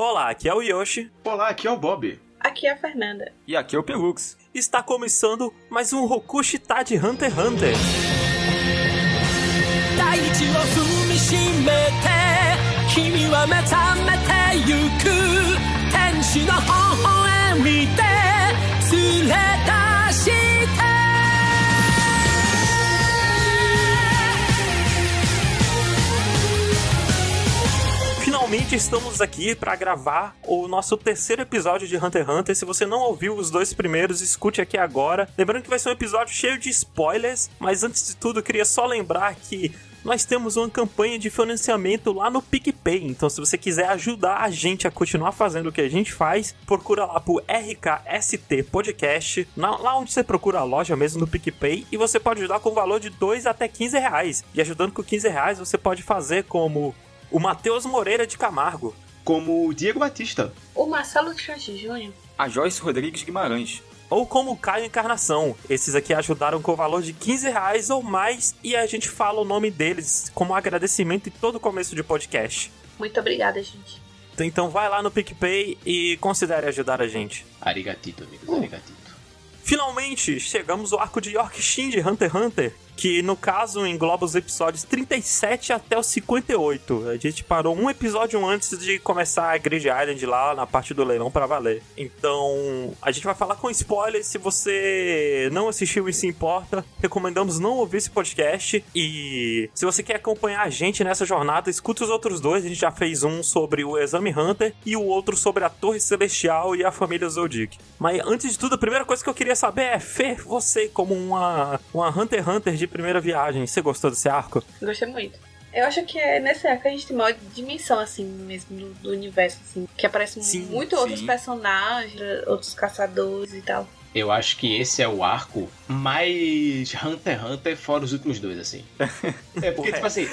Olá, aqui é o Yoshi. Olá, aqui é o Bob. Aqui é a Fernanda. E aqui é o Pelux. Está começando mais um Rokushi tá de Hunter x Hunter. 大地を踏みしめて君は目覚めてゆく天使の微笑みで連れ出 Finalmente estamos aqui para gravar o nosso terceiro episódio de Hunter x Hunter. Se você não ouviu os dois primeiros, escute aqui agora. Lembrando que vai ser um episódio cheio de spoilers, mas antes de tudo, queria só lembrar que nós temos uma campanha de financiamento lá no PicPay. Então, se você quiser ajudar a gente a continuar fazendo o que a gente faz, procura lá por RKST Podcast, lá onde você procura a loja mesmo no PicPay, e você pode ajudar com o valor de 2 até 15 reais. E ajudando com 15 reais, você pode fazer como o Matheus Moreira de Camargo. Como o Diego Batista. O Marcelo Chanchi Júnior. A Joyce Rodrigues Guimarães. Ou como o Caio Encarnação. Esses aqui ajudaram com o valor de 15 reais ou mais e a gente fala o nome deles como agradecimento em todo começo de podcast. Muito obrigada, gente. Então vai lá no PicPay e considere ajudar a gente. Arigatito, amigos, arigatito. Finalmente, chegamos ao arco de Yorkshin de Hunter x Hunter, que no caso engloba os episódios 37 até o 58. A gente parou um episódio antes de começar a Grid Island lá na parte do leilão pra valer. Então, a gente vai falar com spoilers. Se você não assistiu e se importa, recomendamos não ouvir esse podcast. E se você quer acompanhar a gente nessa jornada, escuta os outros dois. A gente já fez um sobre o Exame Hunter e o outro sobre a Torre Celestial e a família Zodiac. Mas antes de tudo, a primeira coisa que eu queria saber é, Fê, você como uma, uma Hunter Hunter de primeira viagem, você gostou desse arco? Gostei muito. Eu acho que é nesse arco que a gente tem maior dimensão, assim, mesmo do, do universo, assim. Que aparecem Sim, muito outros sim. personagens, outros caçadores e tal. Eu acho que esse é o arco mais Hunter x Hunter fora os últimos dois, assim. É porque, tipo assim,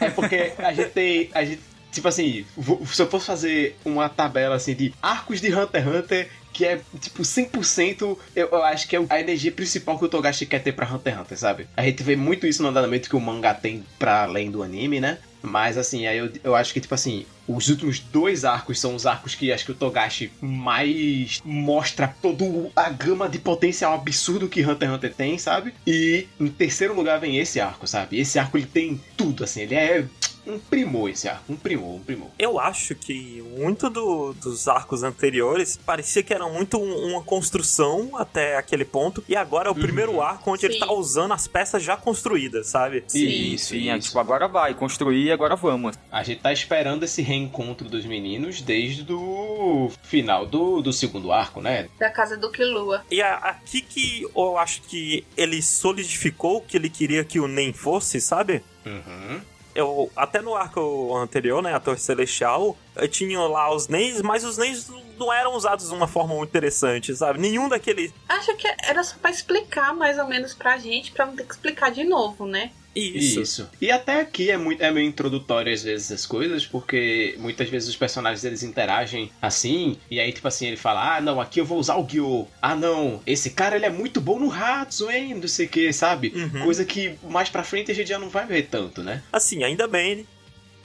é porque a gente tem. A gente, tipo assim, se eu fosse fazer uma tabela assim de arcos de Hunter x Hunter, que é tipo 100%, eu, eu acho que é a energia principal que o Togashi quer ter pra Hunter x Hunter, sabe? A gente vê muito isso no andamento que o mangá tem pra além do anime, né? Mas assim, aí eu, eu acho que, tipo assim, os últimos dois arcos são os arcos que acho que o Togashi mais mostra toda a gama de potencial absurdo que Hunter x Hunter tem, sabe? E em terceiro lugar vem esse arco, sabe? Esse arco ele tem tudo, assim, ele é um primor esse arco, um primor, um primor. Eu acho que muito do- dos arcos anteriores parecia que era muito um- uma construção até aquele ponto, e agora é o Uhum. primeiro arco onde ele Sim. tá usando as peças já construídas, sabe? Sim. Isso, Sim, é, isso. tipo, agora vai, construir e agora vamos. A gente tá esperando esse reencontro dos meninos desde o final do, do segundo arco, né? Da casa do Killua. E a- aqui que eu acho que ele solidificou o que ele queria que o Nen fosse, sabe? Uhum. Eu, até no arco anterior, né, a Torre Celestial, eh, tinham lá os Nens, mas os não- não eram usados de uma forma muito interessante, sabe? Nenhum daqueles... Acho que era só pra explicar mais ou menos pra gente, pra não ter que explicar de novo, né? Isso. Isso. E até aqui é, muito, é meio introdutório às vezes as coisas, porque muitas vezes os personagens eles interagem assim, e aí tipo assim, ele fala, ah não, aqui eu vou usar o Gyo. Ah não, esse cara ele é muito bom no Hatsu, hein, não sei o que, sabe? Uhum. Coisa que mais pra frente a gente já não vai ver tanto, né? Assim, ainda bem, né?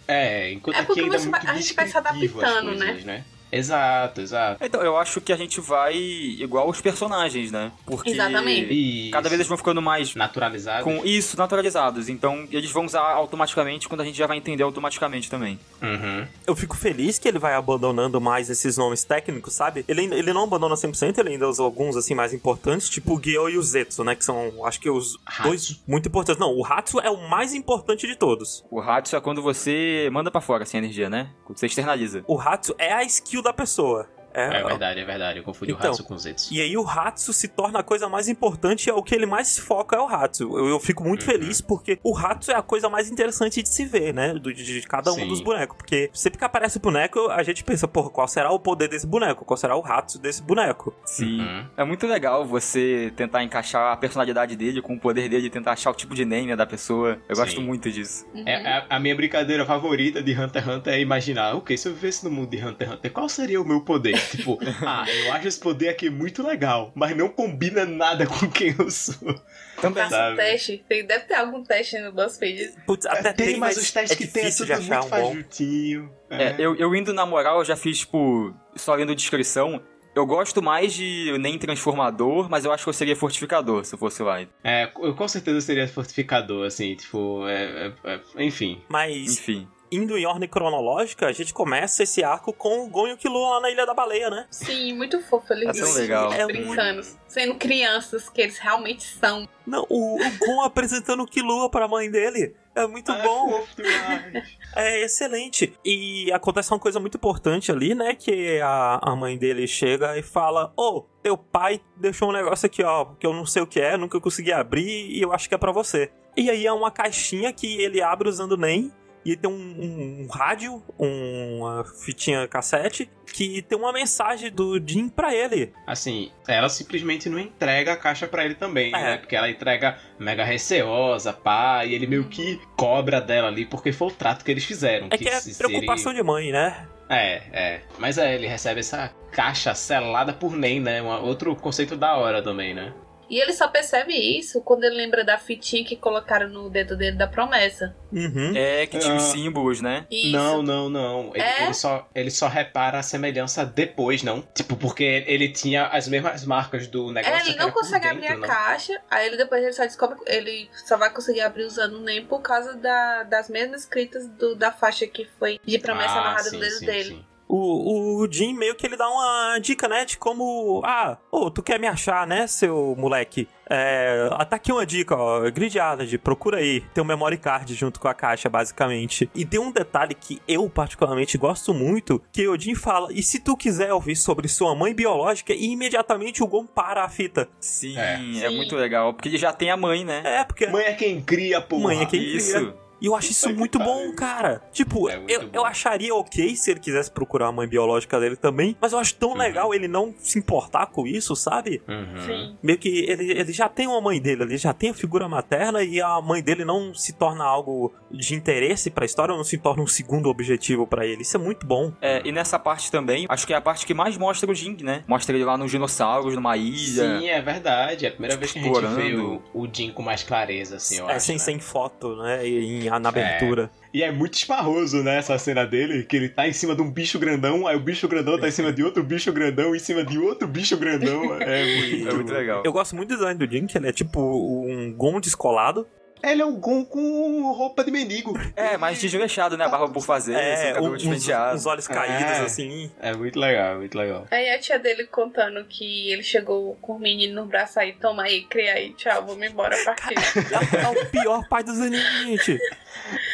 É, enquanto É aqui ainda é muito vai- a gente vai se adaptando, coisas, né? Exato, exato. Então, eu acho que a gente vai igual os personagens, né? Porque Exatamente. Cada vez eles vão ficando mais naturalizado. com isso naturalizados. Então, eles vão usar automaticamente quando a gente já vai entender automaticamente também. Uhum. Eu fico feliz que ele vai abandonando mais esses nomes técnicos, sabe? Ele, ele não abandona 100%, ele ainda usa alguns, assim, mais importantes, tipo o Gyo e o Zetsu, né? Que são, acho que os Hatsu. dois muito importantes. Não, o Hatsu é o mais importante de todos. O Hatsu é quando você manda pra fora, assim, a energia, né? Quando você externaliza. O Hatsu é a skill da pessoa. É verdade, é verdade. Eu confundi Então, o Hatsu com o Zetsu. E aí o Hatsu se torna a coisa mais importante e é o que ele mais foca é o Hatsu. Eu, eu fico muito Uhum. feliz porque o Hatsu é a coisa mais interessante de se ver, né? Do- de, de cada um Sim. dos bonecos. Porque sempre que aparece o boneco, a gente pensa, porra, qual será o poder desse boneco? Qual será o Hatsu desse boneco? Sim. Uhum. É muito legal você tentar encaixar a personalidade dele com o poder dele, tentar achar o tipo de name da pessoa. Eu gosto Sim. muito disso. Uhum. É, a, a minha brincadeira favorita de Hunter x Hunter é imaginar, ok, se eu vivesse no mundo de Hunter x Hunter, qual seria o meu poder? Tipo, ah, eu acho esse poder aqui muito legal, mas não combina nada com quem eu sou. Também. Faça Sabe. um teste. Tem, deve ter algum teste no BuzzFeed. Putz, até tem, tem, mas os testes é que tem é tudo muito um bom. fajutinho. É, eu, eu indo na moral, eu já fiz, tipo, só lendo descrição. Eu gosto mais de nem transformador, mas eu acho que eu seria fortificador se eu fosse lá. É, eu com certeza seria fortificador, assim, tipo, é, é- é- enfim. Mas Enfim. Indo em ordem cronológica, a gente começa esse arco com o Gon e o Killua lá na Ilha da Baleia, né? Sim, muito fofo. Eles É tão legal. É brincando. Sendo crianças que eles realmente são. Não, o, o Gon apresentando o Killua pra mãe dele. É muito Ah, bom. fofo demais. É excelente. E acontece uma coisa muito importante ali, né? Que a, a mãe dele chega e fala: Ô, teu pai deixou um negócio aqui, ó, que eu não sei o que é, nunca consegui abrir e eu acho que é pra você. E aí é uma caixinha que ele abre usando o NEM. E tem um, um- um rádio, um- uma fitinha cassete, que tem uma mensagem do Jim pra ele. Assim, ela simplesmente não entrega a caixa pra ele também, É. né? Porque ela entrega mega receosa, pá, e ele meio que cobra dela ali, porque foi o trato que eles fizeram. É que é se- se preocupação ele- de mãe, né? É, é. Mas é, ele recebe essa caixa selada por NEM, né? Um outro conceito da hora também, né? E ele só percebe isso quando ele lembra da fitinha que colocaram no dedo dele da promessa. Uhum. É, que tinha os Ah. símbolos, né? Isso. Não, não, não. Ele, É? ele só, ele só repara a semelhança depois, não? Tipo, porque ele tinha as mesmas marcas do negócio. É, ele não consegue dentro, abrir a não? caixa, aí ele depois ele só descobre ele só vai conseguir abrir usando o NEM por causa da- das mesmas escritas do- da faixa que foi de promessa Ah, amarrada sim, no dedo sim, dele. sim. O, o Jim meio que ele dá uma dica, né? De como. Ah, ô, tu quer me achar, né, seu moleque? É. Tá aqui uma dica, ó. Grid Island, procura aí. Tem um memory card junto com a caixa, basicamente. E tem um detalhe que eu, particularmente, gosto muito: que o Jim fala. E se tu quiser ouvir sobre sua mãe biológica, e imediatamente o Gon para a fita. Sim, É. é, Sim. muito legal. Porque ele já tem a mãe, né? É, porque. Mãe é quem cria, porra. Mãe é quem Isso. cria. E eu acho isso muito bom, cara. Tipo, É eu, bom. eu acharia ok se ele quisesse procurar a mãe biológica dele também, mas eu acho tão Uhum. legal ele não se importar com isso, sabe? Uhum. Sim. Meio que ele, ele já tem uma mãe dele, ele já tem a figura materna e a mãe dele não se torna algo de interesse pra história, não se torna um segundo objetivo pra ele. Isso é muito bom. É, e nessa parte também, acho que é a parte que mais mostra o Jing, né? Mostra ele lá nos dinossauros, numa ilha. Sim, é verdade. É a primeira vez que a gente vê o, o Jim com mais clareza, assim, eu é acho. sem, né? sem foto, né? E, na abertura. E é muito esparroso, né, essa cena dele, que ele tá em cima de um bicho grandão, aí o bicho grandão tá em cima de outro bicho grandão, em cima de outro bicho grandão. É muito, É muito legal. Eu gosto muito do design do que ele é tipo um Gon descolado. Ele é um Gon com roupa de mendigo. É, mais desleixado, né? A barba por fazer, assim, É, cabelo um- uns, despenteado. uns olhos caídos, É. assim. É muito legal, muito legal. Aí a tia dele contando que ele chegou com o menino no braço aí, toma aí, cria aí, tchau, vamos embora partir. É, é o pior pai dos animes, gente.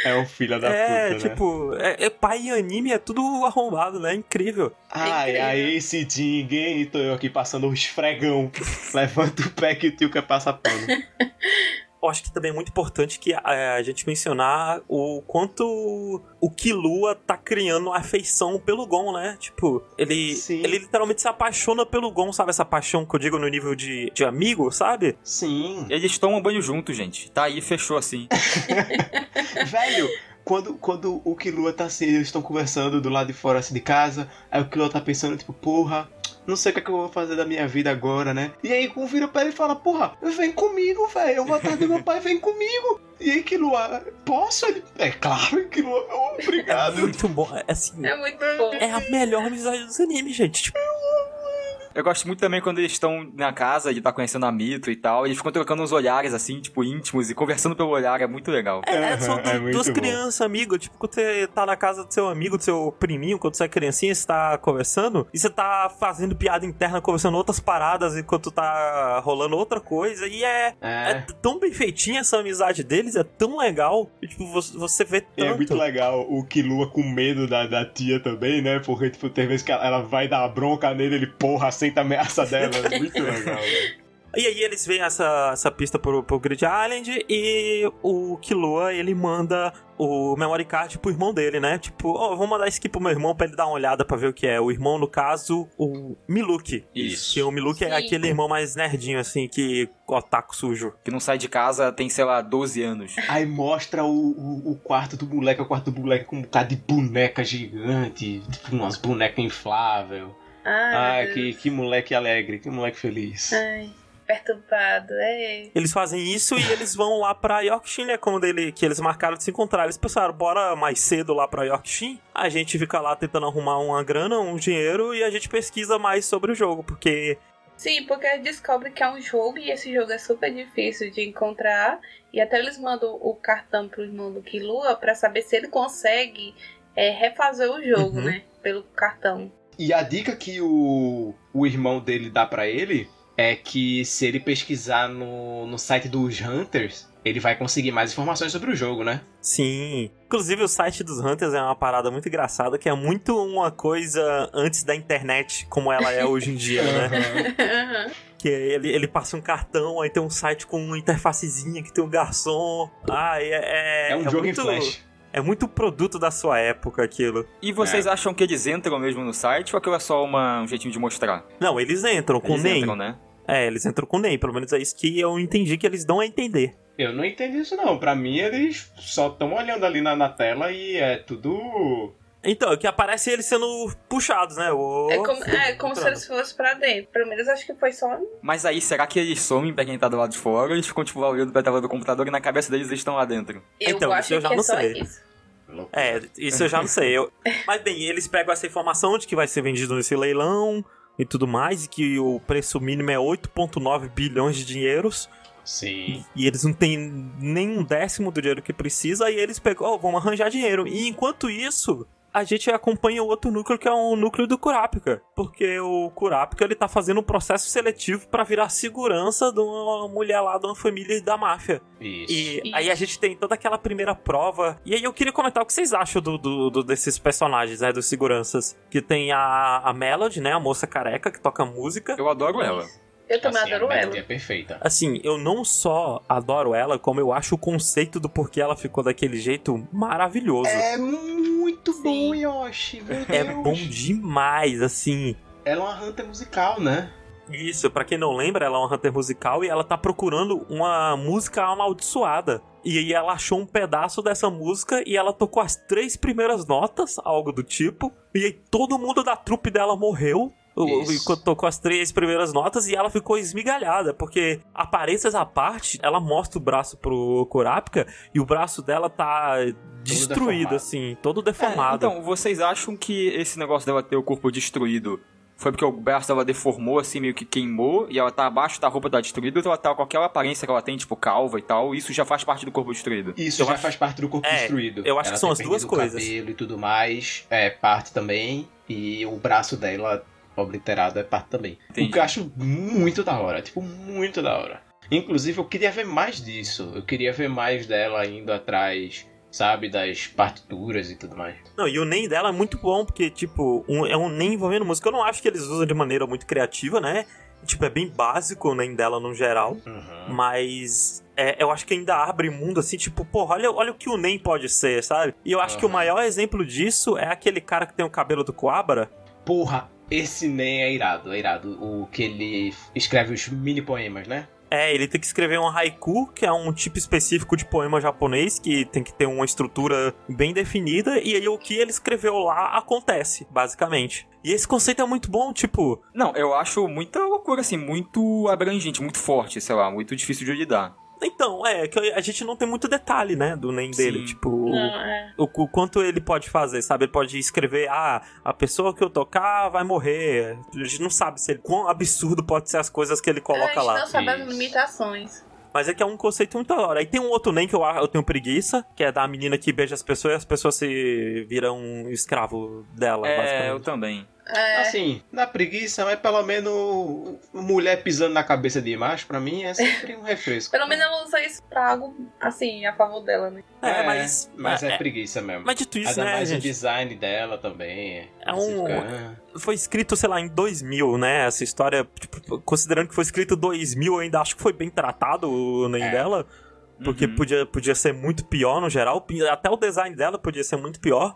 É um filho da é, puta, né? tipo, é, é pai e anime é tudo arrombado, né? Incrível. Ai, incrível. aí esse Jim, e tô eu aqui passando o esfregão. Levanta o pé que o tio quer passar pano. Eu acho que também é muito importante que é, a gente mencionar o quanto o Killua tá criando afeição pelo Gon, né? Tipo, ele, Sim. ele literalmente se apaixona pelo Gon, sabe? Essa paixão que eu digo no nível de, de amigo, sabe? Sim. Eles tomam banho juntos, gente. Tá aí, fechou assim. Velho, quando, quando o Killua tá assim, eles estão conversando do lado de fora assim de casa, aí o Killua tá pensando, tipo, porra, não sei o que, é que eu vou fazer da minha vida agora, né? E aí Gon vira pra ele e fala, porra, vem comigo, velho, eu vou atrás do meu pai, vem comigo. E aí Killua, posso? Ele, é claro, oh, É obrigado. muito bom. É assim. É muito bom. É a melhor amizade dos animes, gente. Tipo, Eu gosto muito também quando eles estão na casa, ele tá conhecendo a Mito e tal, e eles ficam trocando uns olhares, assim, tipo, íntimos, e conversando pelo olhar, é muito legal. É, é, são é duas crianças, amigo. Tipo, quando você tá na casa do seu amigo, do seu priminho, quando você é criancinha, você tá conversando, e você tá fazendo piada interna, conversando outras paradas, enquanto tá rolando outra coisa, e é, é É. tão bem feitinha essa amizade deles, é tão legal. E, tipo, você, vê E tanto. é muito legal o Killua com medo da, da tia também, né? Porque, tipo, tem vezes que ela, ela vai dar bronca nele, ele, porra, aceita a ameaça dela. É muito legal. E aí eles veem essa, essa pista pro, pro Grid Island e o Killua, ele manda o memory card pro irmão dele, né? Tipo, ó, vou mandar isso aqui pro meu irmão pra ele dar uma olhada pra ver o que é. O irmão, no caso, o Miluki. Isso. Que o Miluki é Sim. aquele irmão mais nerdinho, assim, que otaku sujo. Que não sai de casa tem, sei lá, 12 anos. Aí mostra o, o, o quarto do moleque, o quarto do moleque com um bocado de boneca gigante, tipo umas bonecas infláveis. Ai, meu que, que moleque alegre, que moleque feliz. Ai, perturbado, é. Eles fazem isso e eles vão lá pra Yorkshire, né? Quando ele, que eles marcaram de se encontrar. Eles pensaram, bora mais cedo lá pra Yorkshire. A gente fica lá tentando arrumar uma grana, um dinheiro e a gente pesquisa mais sobre o jogo, porque Sim, porque eles descobrem que é um jogo e esse jogo é super difícil de encontrar. E até eles mandam o cartão pro irmão do Kilua pra saber se ele consegue é, refazer o jogo, Uhum. né? Pelo cartão. E a dica que o, o irmão dele dá pra ele é que se ele pesquisar no, no site dos Hunters, ele vai conseguir mais informações sobre o jogo, né? Sim. Inclusive, o site dos Hunters é uma parada muito engraçada, que é muito uma coisa antes da internet, como ela é hoje em dia, né? Que ele, ele passa um cartão, aí tem um site com uma interfacezinha que tem um garçom. Ah, é. É, É um jogo muito, em flash. É muito produto da sua época aquilo. E vocês acham que eles entram mesmo no site ou aquilo é só uma, um jeitinho de mostrar? Não, eles entram com o Eles NEM. entram, né? É, eles entram com o NEM. Pelo menos é isso que eu entendi que eles dão a entender. Eu não entendi isso não. Pra mim, eles só estão olhando ali na, na tela e é tudo... Então, é que aparece eles sendo puxados, né? O... É como, é como se eles fossem pra dentro. Pelo menos acho que foi só. Mas aí, será que eles somem pra quem tá do lado de fora ou eles ficam, tipo, olhando pra tela do computador e na cabeça deles eles estão lá dentro? Eu Então, acho isso eu já que não é só sei. isso. É, isso eu já não sei. Eu... Mas bem, eles pegam essa informação de que vai ser vendido nesse leilão e tudo mais, e que o preço mínimo é 8,9 bilhões de dinheiros. Sim. E eles não têm nem um décimo do dinheiro que precisa, e eles pegam, ó, vamos arranjar dinheiro. E enquanto isso, a gente acompanha o outro núcleo que é o núcleo do Kurapika. Porque o Kurapika, ele tá fazendo um processo seletivo pra virar segurança de uma mulher lá de uma família da máfia. Isso. E aí a gente tem toda aquela primeira prova. E aí eu queria comentar o que vocês acham do, do- do- desses personagens, né? Dos seguranças. Que tem a, a Melody, né? A moça careca que toca música. Eu adoro ela. Eu também Assim, adoro a ela. é perfeita. Assim, eu não só adoro ela, como eu acho o conceito do porquê ela ficou daquele jeito maravilhoso. É muito Sim. bom, Yoshi. Meu É Deus. bom demais, assim. Ela é uma hunter musical, né? Isso, pra quem não lembra, ela é uma hunter musical e ela tá procurando uma música amaldiçoada. E aí ela achou um pedaço dessa música e ela tocou as três primeiras notas, algo do tipo. E aí todo mundo da trupe dela morreu. O- Isso. Tocou as três primeiras notas e ela ficou esmigalhada, porque aparências à parte, ela mostra o braço pro Kurapika e o braço dela tá destruído, deformado. assim, todo É, deformado. então, vocês acham que esse negócio dela ter o corpo destruído foi porque o braço dela deformou, assim, meio que queimou, e ela tá abaixo da roupa tá destruída, ou ela tá com aquela aparência que ela tem, tipo, calva e tal, isso já faz parte do corpo destruído? Isso Eu já acho- faz parte do corpo É, destruído. eu acho Ela que são as duas coisas. O cabelo e tudo mais é parte também. E o braço dela obliterado é parte também. Entendi. O que eu acho muito da hora. Tipo, muito da hora. Inclusive, eu queria ver mais disso. Eu queria ver mais dela indo atrás, sabe, das partituras e tudo mais. Não, e o NEM dela é muito bom, porque, tipo, um- é um NEM envolvendo música. Eu não acho que eles usam de maneira muito criativa, né? Tipo, é bem básico o NEM dela no geral. Uhum. Mas é, eu acho que ainda abre mundo assim, tipo, porra, olha, olha o que o NEM pode ser, sabe? E eu acho que o Aham. maior exemplo disso é aquele cara que tem o cabelo do Coabra. Porra, esse nem é irado, é irado. O que ele escreve os mini poemas, né? É, ele tem que escrever um haiku, que é um tipo específico de poema japonês, que tem que ter uma estrutura bem definida, e aí o que ele escreveu lá acontece, basicamente. E esse conceito é muito bom, tipo, Não, eu acho muita loucura, assim, muito abrangente, muito forte, sei lá, muito difícil de lidar. Então, é, que a gente não tem muito detalhe, né, do NEM dele. Sim. Tipo, Não, é. o, o quanto ele pode fazer, sabe? Ele pode escrever, ah, a pessoa que eu tocar vai morrer. A gente não sabe se ele, quão absurdo pode ser as coisas que ele a coloca gente lá. não sabe as limitações. Mas é que é um conceito muito da hora. Aí tem um outro NEM que eu, eu tenho preguiça, que é da menina que beija as pessoas e as pessoas se viram um escravo dela, É, eu também. É, Assim, dá preguiça, mas pelo menos mulher pisando na cabeça de macho, pra mim é sempre um refresco. pelo menos ela usa isso pra algo, assim, a favor dela, né? É, mas. Mas é, é, preguiça mesmo. mas dito isso, Ainda né, mais o gente? design dela também. É um- fica. Foi escrito, sei lá, em 2000, né? Essa história, tipo, considerando que foi escrito em 2000, eu ainda acho que foi bem tratado o NEM É. dela. Porque Uhum. podia, podia ser muito pior no geral. Até o design dela podia ser muito pior.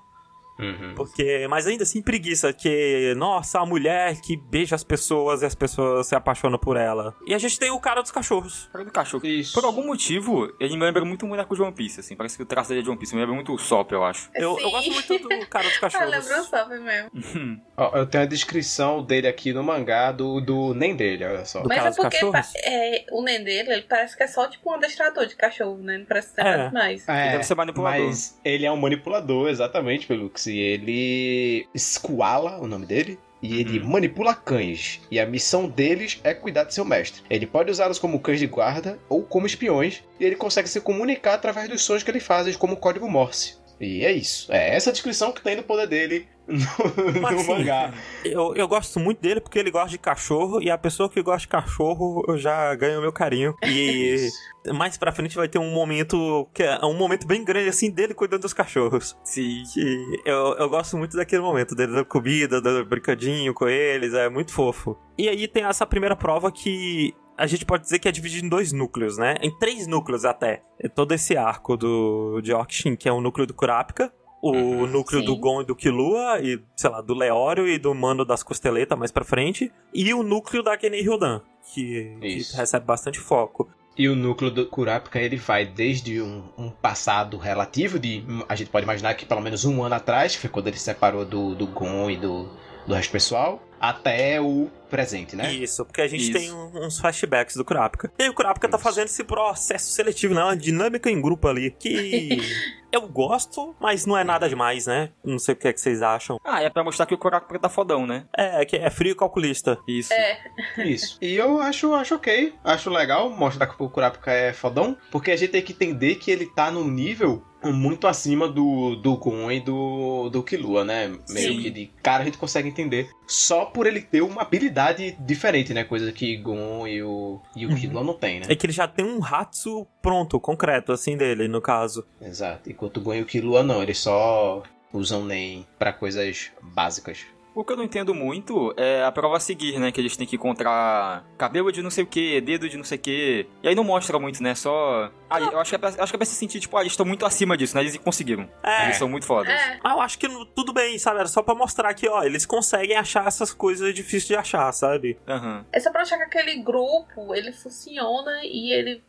Uhum. Porque, mas ainda assim, preguiça, que, nossa, a mulher que beija as pessoas e as pessoas se apaixonam por ela. E a gente tem o cara dos cachorros. Cara do cachorro. Isso. Por algum motivo, ele me lembra muito o boneco de One Piece, assim. Parece que o traço dele é de One Piece. Me lembra muito o Sop, eu acho. Eu, eu gosto muito do cara dos Ah, cachorros. lembrou só, foi mesmo. Ó, eu tenho a descrição dele aqui no mangá do, do nem dele, olha só. Do Mas cara é dos porque é, o neném dele, ele parece que é só tipo um adestrador de cachorro, né? Não parece ser É. nada mais. É, Ele deve ser manipulador. Mas ele é um manipulador, exatamente, Pelux. Ele. Squala, o nome dele. E ele Uhum. manipula cães. E a missão deles é cuidar de seu mestre. Ele pode usá-los como cães de guarda ou como espiões. E ele consegue se comunicar através dos sons que ele faz, como código Morse. E é isso. É essa a descrição que tem do poder dele no, Mas, no assim, mangá. Eu, eu gosto muito dele porque ele gosta de cachorro e a pessoa que gosta de cachorro eu já ganho meu carinho. E Isso. mais pra frente vai ter um momento que é um momento bem grande assim dele cuidando dos cachorros. Sim. Que eu, eu gosto muito daquele momento dele da comida, do brincadinho com eles, é muito fofo. E aí tem essa primeira prova que a gente pode dizer que é dividido em dois núcleos, né? Em três núcleos até. É todo esse arco do de Orkshin, que é o núcleo do Kurapika, o Uhum, núcleo sim. do Gon e do Killua, e, sei lá, do Leório e do Mano das Costeletas mais pra frente, e o núcleo da Kenny Hildan, que, que recebe bastante foco. E o núcleo do Kurapika, ele vai desde um, um passado relativo de... A gente pode imaginar que pelo menos um ano atrás, que foi quando ele se separou do, do Gon e do, do resto pessoal, até o presente, né? Isso, porque a gente Isso. tem uns flashbacks do Kurapika. E aí o Kurapika tá Isso. fazendo esse processo seletivo, né? Uma dinâmica em grupo ali, que eu gosto, mas não é nada demais, né? Não sei o que é que vocês acham. Ah, é pra mostrar que o Kurapika tá fodão, né? É, que é frio e calculista. Isso. É, Isso. E eu acho, acho ok. Acho legal mostrar que o Kurapika é fodão. Porque a gente tem que entender que ele tá num nível muito acima do, do Gon e do, do Killua, né? Meio Sim. que de cara a gente consegue entender. Só por ele ter uma habilidade diferente, né? Coisa que Gon e o, e o Uhum. Killua não tem, né? É que ele já tem um Hatsu pronto, concreto, assim, dele, no caso. Exato. Enquanto o Gon e o Killua não. Eles só usam nem pra coisas básicas. O que eu não entendo muito é a prova a seguir, né? Que eles têm que encontrar cabelo de não sei o que, dedo de não sei o que. E aí não mostra muito, né? Só. Ah, eu acho que é pra, acho que é pra se sentir, tipo, ah, eles estão muito acima disso, né? Eles conseguiram. É. Eles são muito fodas. é. Ah, eu acho que tudo bem, sabe? Era só pra mostrar que, ó, eles conseguem achar essas coisas difíceis de achar, sabe? Aham. É só pra achar que aquele grupo, ele funciona e ele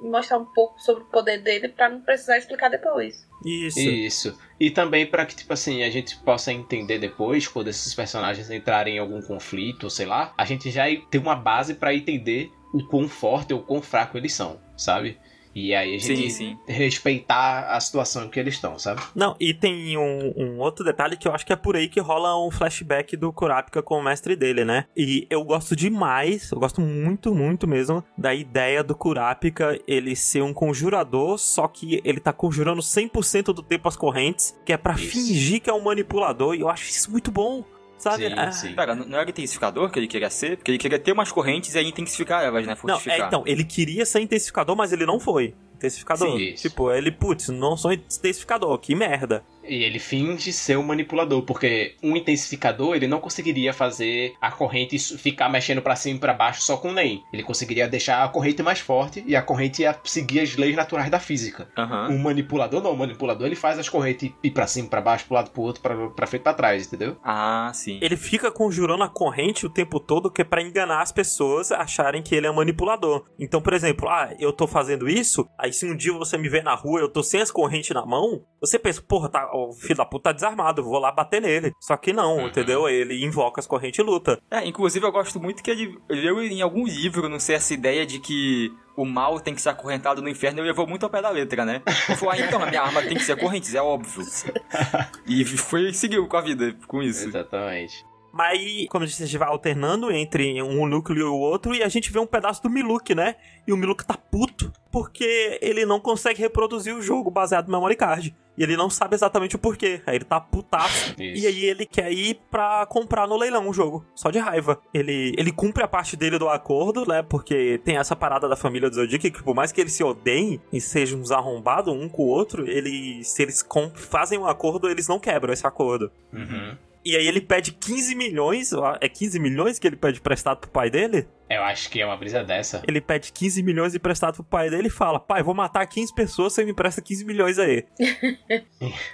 mostrar um pouco sobre o poder dele pra não precisar explicar depois. Isso. Isso. E também pra que, tipo assim, a gente possa entender depois, quando esses personagens entrarem em algum conflito, sei lá, a gente já tem uma base pra entender o quão forte ou quão fraco eles são, sabe? E aí a gente Sim, sim. respeitar a situação em que eles estão, sabe? Não, e tem um, um outro detalhe que eu acho que é por aí que rola um flashback do Kurapika com o mestre dele, né? E eu gosto demais, eu gosto muito, muito mesmo da ideia do Kurapika ele ser um conjurador, só que ele tá conjurando 100% do tempo as correntes, que é pra Isso. fingir que é um manipulador, e eu acho isso muito bom, sabe? Sim, Ah, sim. Pera, não era intensificador que ele queria ser? Porque ele queria ter umas correntes e aí intensificar elas, né? Não, é, então, ele queria ser intensificador, mas ele não foi. Intensificador. Sim, tipo, ele, putz, não sou intensificador, que merda. E ele finge ser um manipulador, porque um intensificador ele não conseguiria fazer a corrente ficar mexendo pra cima e pra baixo só com o NEM. Ele conseguiria deixar a corrente mais forte e a corrente ia seguir as leis naturais da física. Aham. Um manipulador não, o manipulador ele faz as correntes ir pra cima, pra baixo, pro lado, pro outro, pra, pra frente, pra trás, entendeu? Ah, sim. Ele fica conjurando a corrente o tempo todo que é pra enganar as pessoas a acharem que ele é um manipulador. Então, por exemplo, ah, eu tô fazendo isso, aí se um dia você me ver na rua, eu tô sem as correntes na mão, você pensa, porra, tá, o filho da puta tá desarmado, eu vou lá bater nele. Só que não, Uhum. entendeu? Ele invoca as correntes e luta. É, inclusive eu gosto muito que ele leu em algum livro, não sei, essa ideia de que o mal tem que ser acorrentado no inferno, ele levou muito ao pé da letra, né? Ele falou, ah, então, a minha arma tem que ser correntes, é óbvio. E foi, seguiu com a vida, com isso. Exatamente. Mas aí, como eu disse, a gente vai alternando entre um núcleo e o outro e a gente vê um pedaço do Miluk, né? E o Miluk tá puto porque ele não consegue reproduzir o jogo baseado no memory card. E ele não sabe exatamente o porquê. Aí ele tá putaço. Isso. E aí ele quer ir pra comprar no leilão o jogo. Só de raiva. Ele, ele cumpre a parte dele do acordo, né? Porque tem essa parada da família do Zodiac que por mais que eles se odeiem e sejam uns arrombados um com o outro, eles, se eles fazem um acordo, eles não quebram esse acordo. Uhum. E aí ele pede 15 milhões, é 15 milhões que ele pede prestado pro pai dele? Eu acho que é uma brisa dessa. Ele pede 15 milhões emprestado pro pai dele e fala: Pai, vou matar 15 pessoas, você me empresta 15 milhões aí.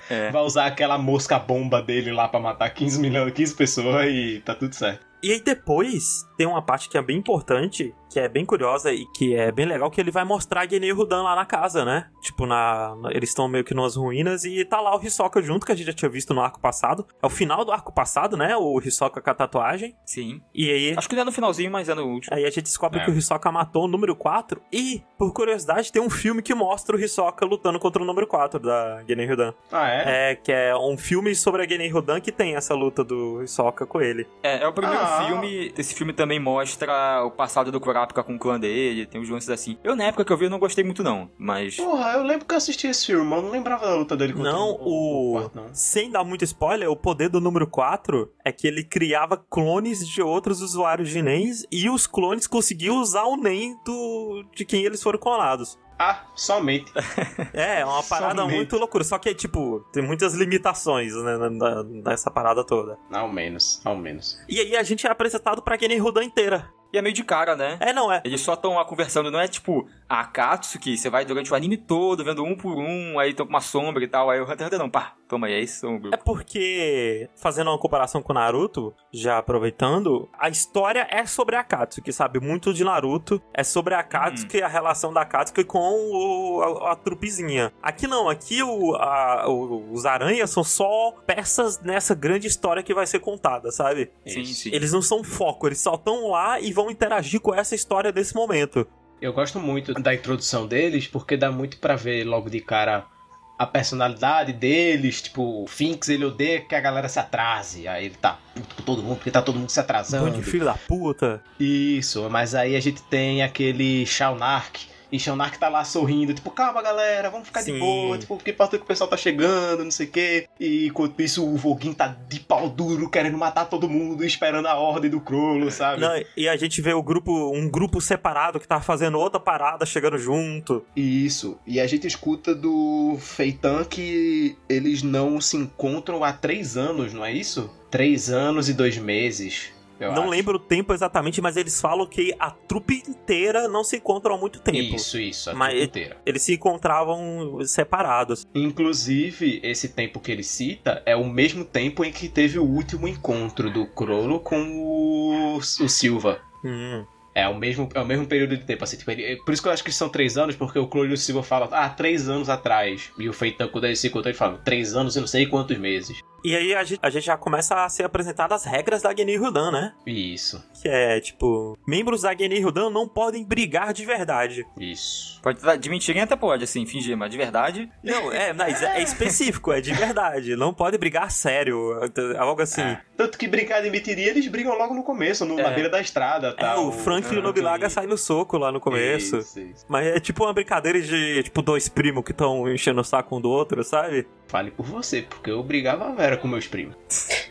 É. Vai usar aquela mosca bomba dele lá pra matar 15 milhões, 15 pessoas e tá tudo certo. E aí depois tem uma parte que é bem importante, que é bem curiosa e que é bem legal, que ele vai mostrar a Genei Rudan lá na casa, né? Tipo, na, na- eles estão meio que nas ruínas e tá lá o Hisoka junto, que a gente já tinha visto no arco passado. É o final do arco passado, né? O Hisoka com a tatuagem. Sim. E aí, Acho que não é no finalzinho, mas é no aí a gente descobre É. que o Hisoka matou o número 4 e, por curiosidade, tem um filme que mostra o Hisoka lutando contra o número 4 da Genei Rudan. Ah, é? É, que é um filme sobre a Genei Rudan que tem essa luta do Hisoka com ele. É, é o primeiro Ah. filme. Esse filme também mostra o passado do Kurapika com o clã dele, tem uns lances assim. Eu, na época que eu vi, eu não gostei muito, não. Mas. Porra, eu lembro que eu assisti esse filme, mas eu não lembrava da luta dele contra Não, o. quarto, não. Sem dar muito spoiler, o poder do número 4 é que ele criava clones de outros usuários de NEMs e os clones conseguiam usar o NEM do... de quem eles foram clonados. Ah, somente. É, é uma parada Somente. muito loucura. Só que, tipo, tem muitas limitações, né, nessa parada toda. Ao menos, ao menos. E aí a gente é apresentado pra Genei Rudan inteira. E é meio de cara, né? É, não é? Eles só estão lá conversando, não é tipo a Akatsuki, você vai durante o anime todo vendo um por um, aí estão com uma sombra e tal, aí o Hunter x Hunter não, pá, toma aí, é isso, um É porque, fazendo uma comparação com Naruto, já aproveitando, a história é sobre a Akatsuki, sabe? Muito de Naruto é sobre a Akatsuki e a relação da Akatsuki com o, a, a trupezinha. Aqui não, aqui o, a- o- os aranhas são só peças nessa grande história que vai ser contada, sabe? Sim, sim. Eles não são foco, eles só estão lá e vão interagir com essa história desse momento. Eu gosto muito da introdução deles, porque dá muito pra ver logo de cara a personalidade deles. Tipo, o Finks, ele odeia que a galera se atrase. Aí ele tá puto com todo mundo, porque tá todo mundo se atrasando. Bando de filho da puta. Isso, mas aí a gente tem aquele Shaunark. E Shaunark tá lá sorrindo, tipo, calma galera, vamos ficar Sim. de boa, tipo, o que importa é que o pessoal tá chegando, não sei o quê. E enquanto isso o Voguin tá de pau duro, querendo matar todo mundo, esperando a ordem do Crollo, sabe? Não, e a gente vê o grupo, um grupo separado que tá fazendo outra parada chegando junto. Isso, e a gente escuta do Feitan que eles não se encontram há três anos, não é isso? Três anos e dois meses. Eu não acho. lembro o tempo exatamente, mas eles falam que a trupe inteira não se encontra há muito tempo. Isso, isso, a Mas- trupe inteira. Eles se encontravam separados. Inclusive, esse tempo que ele cita é o mesmo tempo em que teve o último encontro do Crollo com o, o Silva. Hum. É o mesmo, é o mesmo período de tempo, assim, tipo, ele- por isso que eu acho que são três anos, porque o Crollo e o Silva falam, ah, três anos atrás. E o Feitan, quando eles se encontram, ele fala, três anos e não sei quantos meses. E aí a gente, a gente já começa a ser apresentadas as regras da Genei Rudan, né? Isso, Que é, tipo, membros da Genei Rudan não podem brigar de verdade. isso. Pode de mentirinha até pode, assim, fingir, mas de verdade. Não, é, mas é específico, é de verdade. Não pode brigar sério, algo assim. É. Tanto que brigar de mentiria, eles brigam logo no começo, no- na É. beira da estrada, É, tá? o Frank e o Nobilaga saem no soco lá no começo. Isso, isso. Mas é tipo uma brincadeira de, tipo, dois primos que estão enchendo o saco um do outro, sabe? Fale por você, porque eu brigava a vera com meus primos.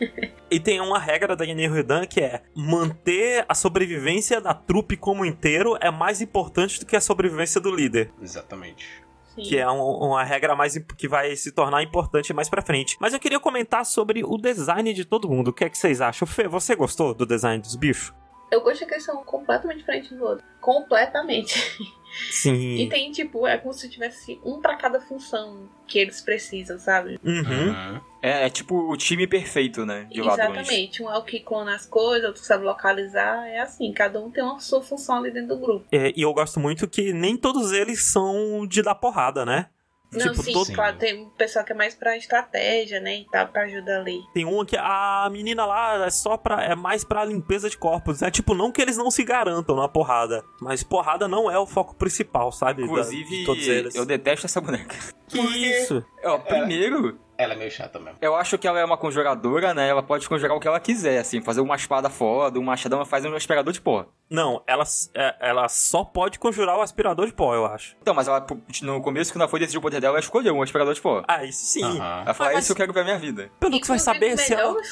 E tem uma regra da Rudan que é manter a sobrevivência da trupe como inteiro é mais importante do que a sobrevivência do líder. Exatamente. Sim. Que é um- uma regra mais que vai se tornar importante mais pra frente. Mas eu queria comentar sobre o design de todo mundo. O que é que vocês acham? Fê, você gostou do design dos bichos? Eu gostei que eles são completamente diferentes do outro. Completamente. Sim. E tem, tipo, é como se tivesse um pra cada função que eles precisam, sabe? Uhum. Uhum. É, é tipo o time perfeito, né? De ladrões. Exatamente. Um é o que clona as coisas, outro sabe localizar. É assim, cada um tem uma sua função ali dentro do grupo. É, e eu gosto muito que nem todos eles são de dar porrada, né? Não, tipo, sim, todo- claro, tem um pessoal que é mais pra estratégia, né? E tal, pra ajudar ali. Tem uma que a menina lá é só pra. é mais pra limpeza de corpos. É tipo, não que eles não se garantam na porrada. Mas porrada não é o foco principal, sabe? Da- de Inclusive, todos eles. eu detesto essa boneca. Que isso? Ó, primeiro, Ela é meio chata mesmo. eu acho que ela é uma conjuradora, né? Ela pode conjurar o que ela quiser, assim, fazer uma espada foda, um machadão, ela faz um aspirador de pó. Não, ela, é, ela só pode conjurar o aspirador de pô, eu acho. Então, mas ela, no começo, quando ela foi decidir o poder dela, ela escolheu um aspirador de pó. Ah, isso sim. Aham. Ela falou, é Mas- isso eu quero pra minha vida. Pelo que você vai saber se melhor, ela.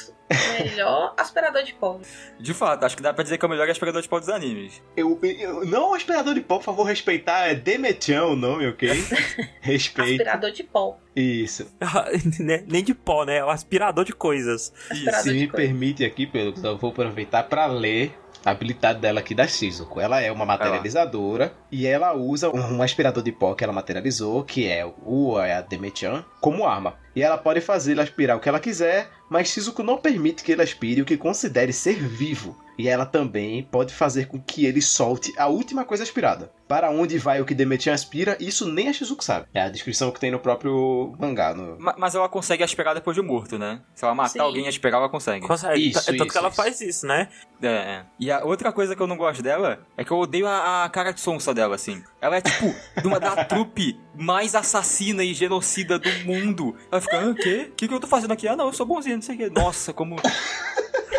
Melhor aspirador de pó. De fato, acho que dá pra dizer que é o melhor aspirador de pó dos animes. Eu, eu- não o aspirador de pó, por favor, respeitar. É Demetian o nome, ok? Respeito. Aspirador de pó. Isso. Né? Nem de pó, né? É o aspirador de coisas. Aspirador Se de me pó. permite aqui, pelo que eu vou aproveitar pra ler a habilidade dela aqui da Shizuko. Ela é uma materializadora e ela usa um, um aspirador de pó que ela materializou, que é o é a Demetian, como arma. E ela pode fazer ele aspirar o que ela quiser, mas Shizuko não permite que ele aspire o que considere ser vivo. E ela também pode fazer com que ele solte a última coisa aspirada. Para onde vai o que Demetian aspira, isso nem a Shizuko sabe. É a descrição que tem no próprio mangá. No... Ma- Mas ela consegue aspirar depois de morto, né? Se ela matar Sim. alguém e aspirar, ela consegue. Consegue. Isso, Tanto isso, que ela isso. faz isso, né? É, é. E a outra coisa que eu não gosto dela é que eu odeio a, a cara de sonsa dela, assim. Ela é, tipo, de uma da trupe mais assassina e genocida do mundo. Ela fica, ah, o quê? O que, que eu tô fazendo aqui? Ah, não, eu sou bonzinho, não sei o quê. Nossa, como...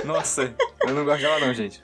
Nossa, eu não gosto dela não, gente.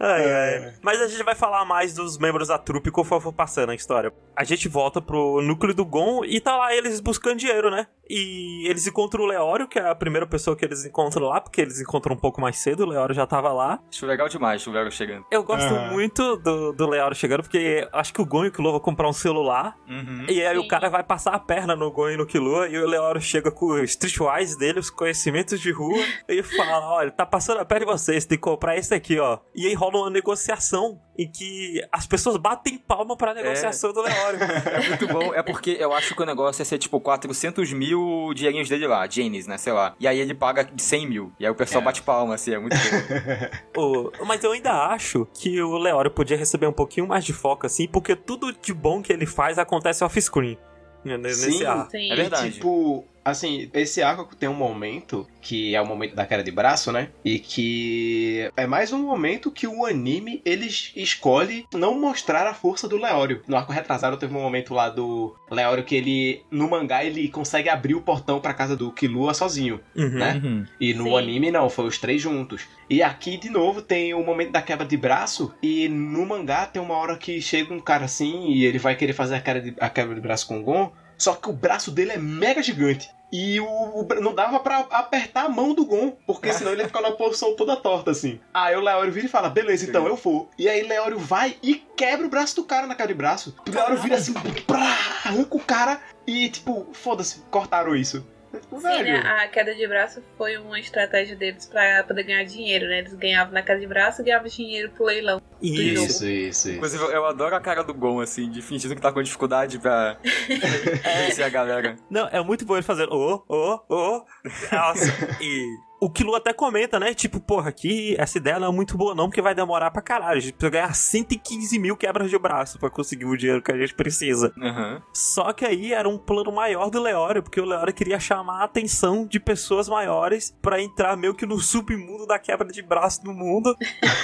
Ai, É. ai. Mas a gente vai falar mais dos membros da trupe conforme for passando a história. A gente volta pro núcleo do Gon e tá lá eles buscando dinheiro, né? E eles encontram o Leório, que é a primeira pessoa que eles encontram lá, porque eles encontram um pouco mais cedo, o Leório já tava lá. Acho legal demais o Léo chegando. Eu gosto Aham. muito do, do Leório chegando, porque acho que o Gon e o Killua vão comprar um celular, Uhum. e aí o Sim. cara vai passar a perna no Gon e no Killua, e o Leório chega com o streetwise dele, os conhecimentos de rua, e fala, olha, tá passando a perna de vocês, tem que comprar esse aqui, ó. E aí rola uma negociação em que as pessoas batem palma pra negociação do Leório. É muito bom, é porque eu acho que o negócio é ser tipo 400 mil dinheirinhos dele lá, Janis, né, sei lá. E aí ele paga de 100 mil. E aí o pessoal É. bate palma, assim, é muito bom. O- Mas eu ainda acho que o Leório podia receber um pouquinho mais de foco, assim, porque tudo de bom que ele faz acontece off-screen. né, Nesse Sim. ar. Sim. É verdade. Tipo, assim, esse arco tem um momento que é o momento da queda de braço, né? E que é mais um momento que o anime ele es- escolhe não mostrar a força do Leório. No arco retrasado teve um momento lá do Leório que ele no mangá ele consegue abrir o portão pra casa do Killua sozinho, Uhum. né? Uhum. E no Sim. anime não, foi os três juntos. E aqui de novo tem o momento da quebra de braço e no mangá tem uma hora que chega um cara assim e ele vai querer fazer a, quebra de, a quebra de braço com o Gon, só que o braço dele é mega gigante. E o, o não dava pra apertar a mão do Gon, porque senão ele ia ficar numa posição toda torta assim. Aí o Leório vira e fala: beleza, então eu vou. E aí Leório vai e quebra o braço do cara na quebra de braço. O Leório vira assim, prá, arranca o cara e tipo, foda-se, cortaram isso. Sim, né? velho. A queda de braço foi uma estratégia deles pra poder ganhar dinheiro, né? Eles ganhavam na queda de braço e ganhavam dinheiro pro leilão. Isso. Isso, isso. Inclusive, eu adoro a cara do Gon, assim, de fingindo que tá com dificuldade pra vencer a galera. Não, é muito bom ele fazer ô, ô, ô. Nossa, e o Kilo até comenta, né? Tipo, porra, aqui essa ideia não é muito boa não, porque vai demorar pra caralho. A gente precisa ganhar 115 mil quebras de braço pra conseguir o dinheiro que a gente precisa. Aham. Só que aí era um plano maior do Leório, porque o Leório queria chamar a atenção de pessoas maiores pra entrar meio que no submundo da quebra de braço do mundo.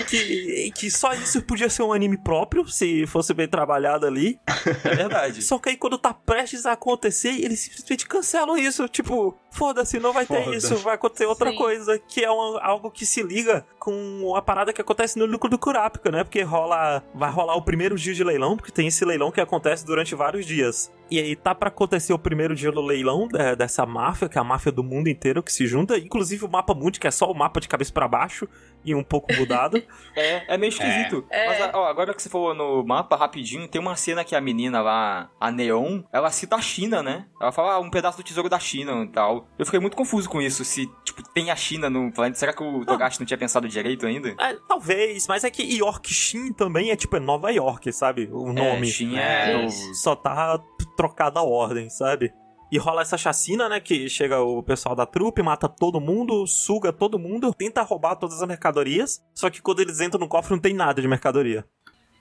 que, que só isso podia ser um anime próprio, se fosse bem trabalhado ali. É verdade. Só que aí quando tá prestes a acontecer, eles simplesmente cancelam isso. Tipo, foda-se, não vai ter Foda-se. isso, vai acontecer outra Sim. coisa, que é uma- algo que se liga com a parada que acontece no núcleo do Kurapika, né? Porque rola. Vai rolar o primeiro dia de leilão, porque tem esse leilão que acontece durante vários dias. E aí tá pra acontecer o primeiro dia do leilão é, dessa máfia, que é a máfia do mundo inteiro que se junta, inclusive o mapa mundi, que é só o mapa de cabeça pra baixo e um pouco mudado. É, é meio esquisito. É. Mas ó, agora que você falou no mapa, rapidinho, tem uma cena que a menina lá, a Neon, ela cita a China, né? Ela fala ah, um pedaço do tesouro da China e tal. Eu fiquei muito confuso com isso, se, tipo, tem a China no planeta. Será que o Togashi não tinha pensado direito ainda? É, talvez, mas é que Yorkshire também é tipo é Nova York, sabe? O nome. É, China é, no... só tá trocada a ordem, sabe? E rola essa chacina, né? Que chega o pessoal da trupe, mata todo mundo, suga todo mundo, tenta roubar todas as mercadorias. Só que quando eles entram no cofre não tem nada de mercadoria.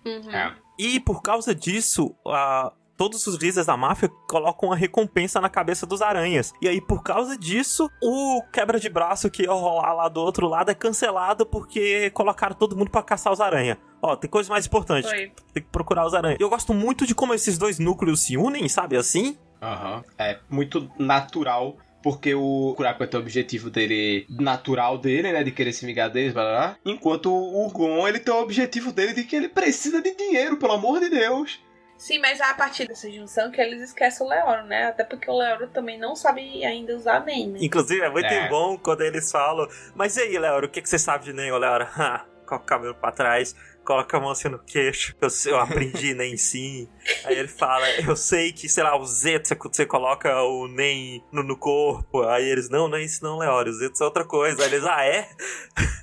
Uhum. É. E por causa disso, a- todos os líderes da máfia colocam uma recompensa na cabeça dos aranhas. E aí, por causa disso, o quebra de braço que ia rolar lá do outro lado é cancelado porque colocaram todo mundo pra caçar os aranha. Ó, tem coisa mais importante. Foi. Tem que procurar os aranhas. Eu gosto muito de como esses dois núcleos se unem, sabe assim? Aham. É muito natural. Porque o Kurapika tem o objetivo dele, natural dele, né? De querer se vingar deles, blá, blá, blá. Enquanto o Gon, ele tem o objetivo dele de que ele precisa de dinheiro, pelo amor de Deus. Sim, mas é a partir dessa junção que eles esquecem o Leoro, né? Até porque o Leoro também não sabe ainda usar NEM, né? Inclusive, é muito É. bom quando eles falam. Mas e aí, Leora, o que, que você sabe de NEM, Leora? Ha, Coloca o cabelo pra trás, coloca a mão assim no queixo. Eu, eu aprendi NEM sim. Aí ele fala, eu sei que, sei lá, o Zeto, você, você coloca o NEM no, no corpo. Aí eles, não, não é isso não, Leora, o Zeto é outra coisa. Aí eles, ah, é?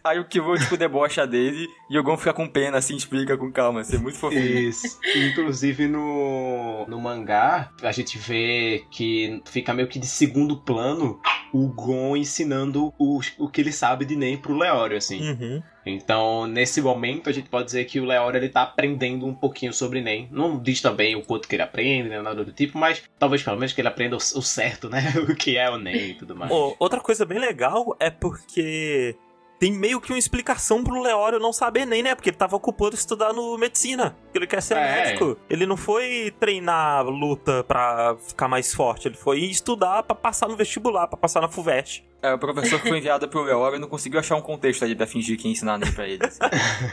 Aí o Kivô, tipo, debocha dele e o Gon fica com pena, assim, explica com calma. Isso é muito fofinho. Isso. Inclusive no, no mangá, a gente vê que fica meio que de segundo plano o Gon ensinando o, o que ele sabe de Nen pro Leório, assim. Uhum. Então, nesse momento, a gente pode dizer que o Leório ele tá aprendendo um pouquinho sobre Nen. Não diz também o quanto que ele aprende, nem nada do tipo, mas talvez pelo menos que ele aprenda o, certo, né? O que é o Nen e tudo mais. Ô, outra coisa bem legal é porque tem meio que uma explicação pro Leório não saber nem, né? Porque ele tava ocupado estudando medicina. Porque ele quer ser É. médico. Ele não foi treinar luta pra ficar mais forte. Ele foi estudar pra passar no vestibular, pra passar na FUVEST. É, o professor que foi enviado pro Leório não conseguiu achar um contexto ali pra fingir que ia ensinar nem pra ele. Assim.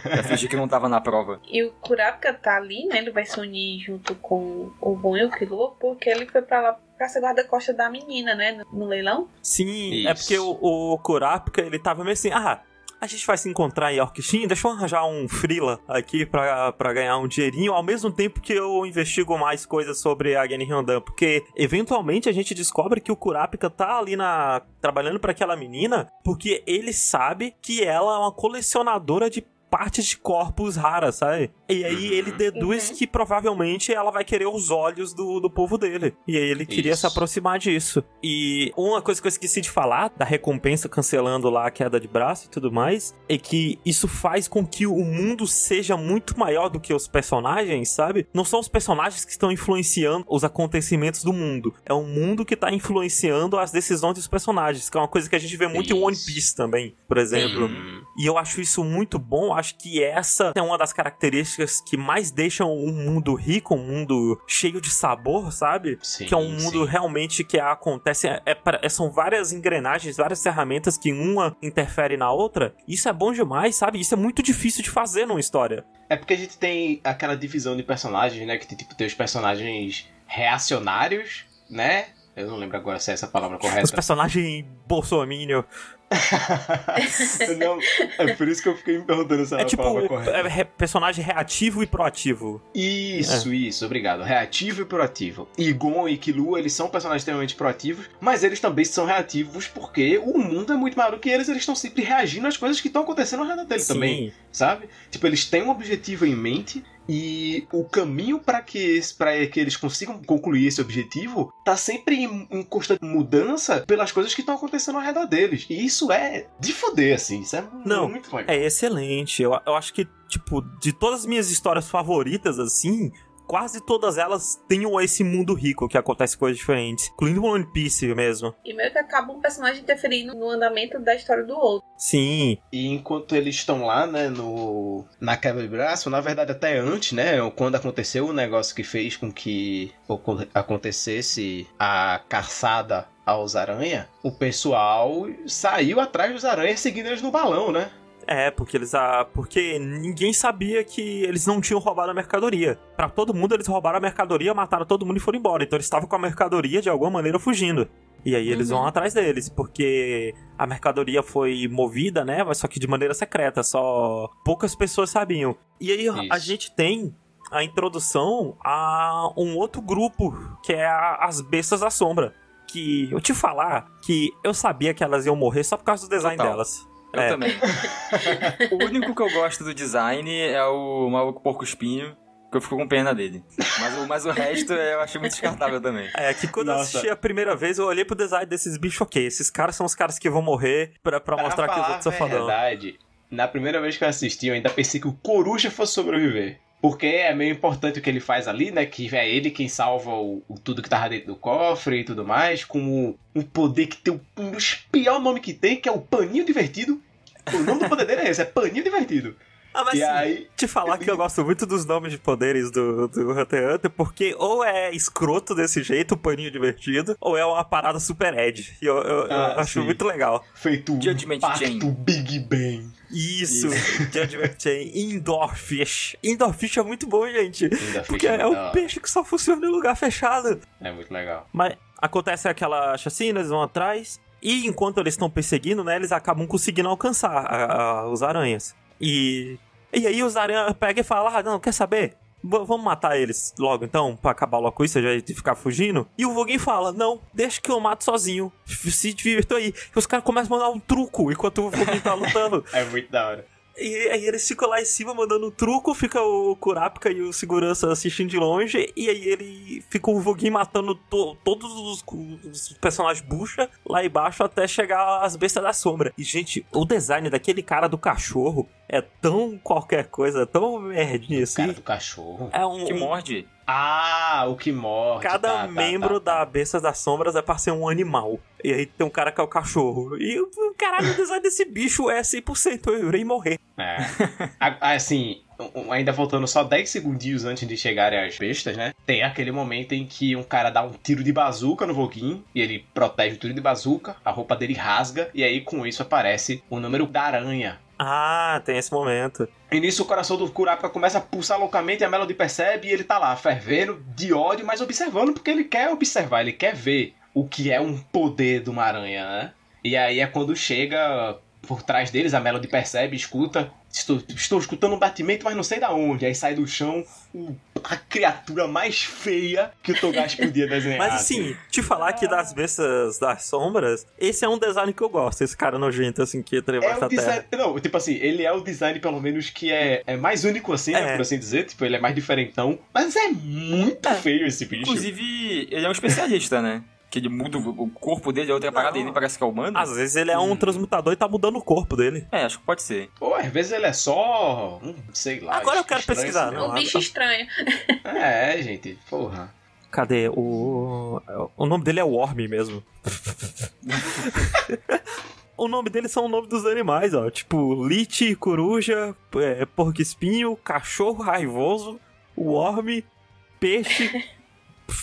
pra fingir que não tava na prova. E o Kurapika tá ali, né? Ele vai se unir junto com o Gon e o Killua, porque ele foi pra lá pra ser guarda-costas da menina, né? No, no leilão. Sim, é Isso. porque o, o Kurapika, ele tava meio assim, ah, a gente vai se encontrar em Orkshin, deixa eu arranjar um freela aqui pra, pra ganhar um dinheirinho, ao mesmo tempo que eu investigo mais coisas sobre a Geni Hyundan, porque eventualmente a gente descobre que o Kurapika tá ali na trabalhando pra aquela menina, porque ele sabe que ela é uma colecionadora de partes de corpos raras, sabe? E aí ele deduz Uhum. que provavelmente ela vai querer os olhos do, do povo dele. E aí ele queria Isso. se aproximar disso. E uma coisa que eu esqueci de falar, da recompensa cancelando lá a queda de braço e tudo mais, é que isso faz com que o mundo seja muito maior do que os personagens, sabe? Não são os personagens que estão influenciando os acontecimentos do mundo. É o mundo que tá influenciando as decisões dos personagens, que é uma coisa que a gente vê muito em One Isso. Piece também, por exemplo. Hum, E eu acho isso muito bom. Acho que essa é uma das características que mais deixam um mundo rico, um mundo cheio de sabor, sabe? sim, que é um mundo sim. realmente que acontece. É, pra- é- são várias engrenagens, várias ferramentas que uma interfere na outra. Isso é bom demais, sabe? Isso é muito difícil de fazer numa história. É porque a gente tem aquela divisão de personagens, né? Que tipo, tem os personagens reacionários, né? Eu não lembro agora se é essa palavra Os correta. personagens bolsominion. não, é por isso que eu fiquei me perguntando se era É a tipo palavra correta. é, personagem reativo e proativo. Isso, isso, obrigado. Reativo e proativo. E Gon e Killua, eles são personagens extremamente proativos, mas eles também são reativos porque o mundo é muito maior do que eles, eles estão sempre reagindo às coisas que estão acontecendo ao redor deles também, sabe? Tipo, eles têm um objetivo em mente e o caminho para que, pra que eles consigam concluir esse objetivo tá sempre em, em constante mudança pelas coisas que estão acontecendo ao redor deles. E isso é de foder, assim. Isso é Não, muito legal. É excelente. Eu, eu acho que, tipo, de todas as minhas histórias favoritas, assim, quase todas elas têm esse mundo rico que acontece coisas diferentes. Incluindo One Piece mesmo. E meio que acaba um personagem interferindo no andamento da história do outro. Sim, E enquanto eles estão lá, né, no na quebra de braço, na verdade até antes, né, quando aconteceu o negócio que fez com que acontecesse a caçada aos aranha, o pessoal saiu atrás dos aranhas seguindo eles no balão, né? É, porque eles. Ah, porque ninguém sabia que eles não tinham roubado a mercadoria. Pra todo mundo, eles roubaram a mercadoria, mataram todo mundo e foram embora. Então eles estavam com a mercadoria de alguma maneira fugindo. E aí eles Uhum. vão atrás deles, porque a mercadoria foi movida, né? Mas só que de maneira secreta, só poucas pessoas sabiam. E aí a Isso. gente tem a introdução a um outro grupo, que é a- as bestas da sombra. Que eu te falar que eu sabia que elas iam morrer só por causa do design Total. delas. Eu É. também. o único que eu gosto do design é o maluco porco espinho, que eu fico com pena dele. Mas, o- mas o resto eu acho muito descartável também. É, que quando eu Nossa. assisti a primeira vez, eu olhei pro design desses bichos, ok, esses caras são os caras que vão morrer pra, pra mostrar que os outros são fodão. verdade, na primeira vez que eu assisti, eu ainda pensei que o Coruja fosse sobreviver. Porque é meio importante o que ele faz ali, né? Que é ele quem salva o, o tudo que tava dentro do cofre e tudo mais, com o, um poder que tem o, um dos pior nome que tem, que é o Paninho Divertido. O nome do poder dele é esse, é Paninho Divertido. Ah, mas E sim, aí- te falar que eu gosto muito dos nomes de poderes do, do Hunter x Hunter, porque ou é escroto desse jeito, um paninho divertido, ou é uma parada super Ed. E eu, eu- eu Ah, acho sim. muito legal. Feito o Judgment impacto. Big Bang. Isso, Judgment Chain, Indoor Fish. Indoor Fish é muito bom, gente. Porque é da um peixe que só funciona em lugar fechado. É muito legal. Mas acontece aquela chacina, eles vão atrás. E enquanto eles estão perseguindo, né, eles acabam conseguindo alcançar a- a- os aranhas. E, e aí os aranhas pegam e falam: Ah, não, quer saber? V- vamos matar eles logo então, pra acabar logo com isso, já de ficar fugindo. E o Voguin fala: Não, deixa que eu mato sozinho. Se divirta aí. E os caras começam a mandar um truco enquanto o Voguin tá lutando. É muito da hora. E aí eles ficam lá em cima mandando truco, fica o Kurapika e o segurança assistindo de longe, e aí ele fica o Voguin matando to- todos os, os personagens bucha lá embaixo até chegar às bestas da sombra. E, gente, o design daquele cara do cachorro é tão qualquer coisa, tão merdinha assim. Cara do cachorro. É um. Que morde. Ah, o que morre. Cada tá, tá, membro tá, tá. da Bestas das Sombras é pra ser um animal. E aí tem um cara que é o cachorro. E o caralho, o design desse bicho é 100%. Eu irei morrer. É. Assim, ainda voltando só 10 segundinhos antes de chegarem as bestas, né? Tem aquele momento em que um cara dá um tiro de bazuca no Voguin e ele protege o tiro de bazuca, a roupa dele rasga e aí com isso aparece o número da aranha. Ah, tem esse momento. E nisso o coração do Kurapika começa a pulsar loucamente, a Melody percebe e ele tá lá, fervendo de ódio, mas observando porque ele quer observar, ele quer ver o que é um poder de uma aranha, né? E aí é quando chega por trás deles, a Melody percebe, escuta, estou, estou escutando um batimento, mas não sei da onde. Aí sai do chão o- a criatura mais feia que o Togashi podia desenhar. Mas assim, te falar que das bestas das sombras, esse é um design que eu gosto, esse cara nojento assim que entra É da terra. Não, tipo assim, ele é o design, pelo menos, que é, é mais único, assim, né, É. por assim dizer. Tipo, ele é mais diferentão. Mas é muito É. feio esse bicho. Inclusive, ele é um especialista, né? Que ele muda o corpo dele, a outra parada, ele parece que é humano. Às vezes ele é um transmutador e tá mudando o corpo dele. É, acho que pode ser. Ou às vezes ele é só. Hum, sei lá. Agora eu quero pesquisar, não. Um bicho estranho. É, gente, porra. Cadê? O. O nome dele é Worm mesmo. o nome dele são o nome dos animais, ó. Tipo, Lich, coruja, é, porco-espinho, cachorro raivoso, worm, peixe,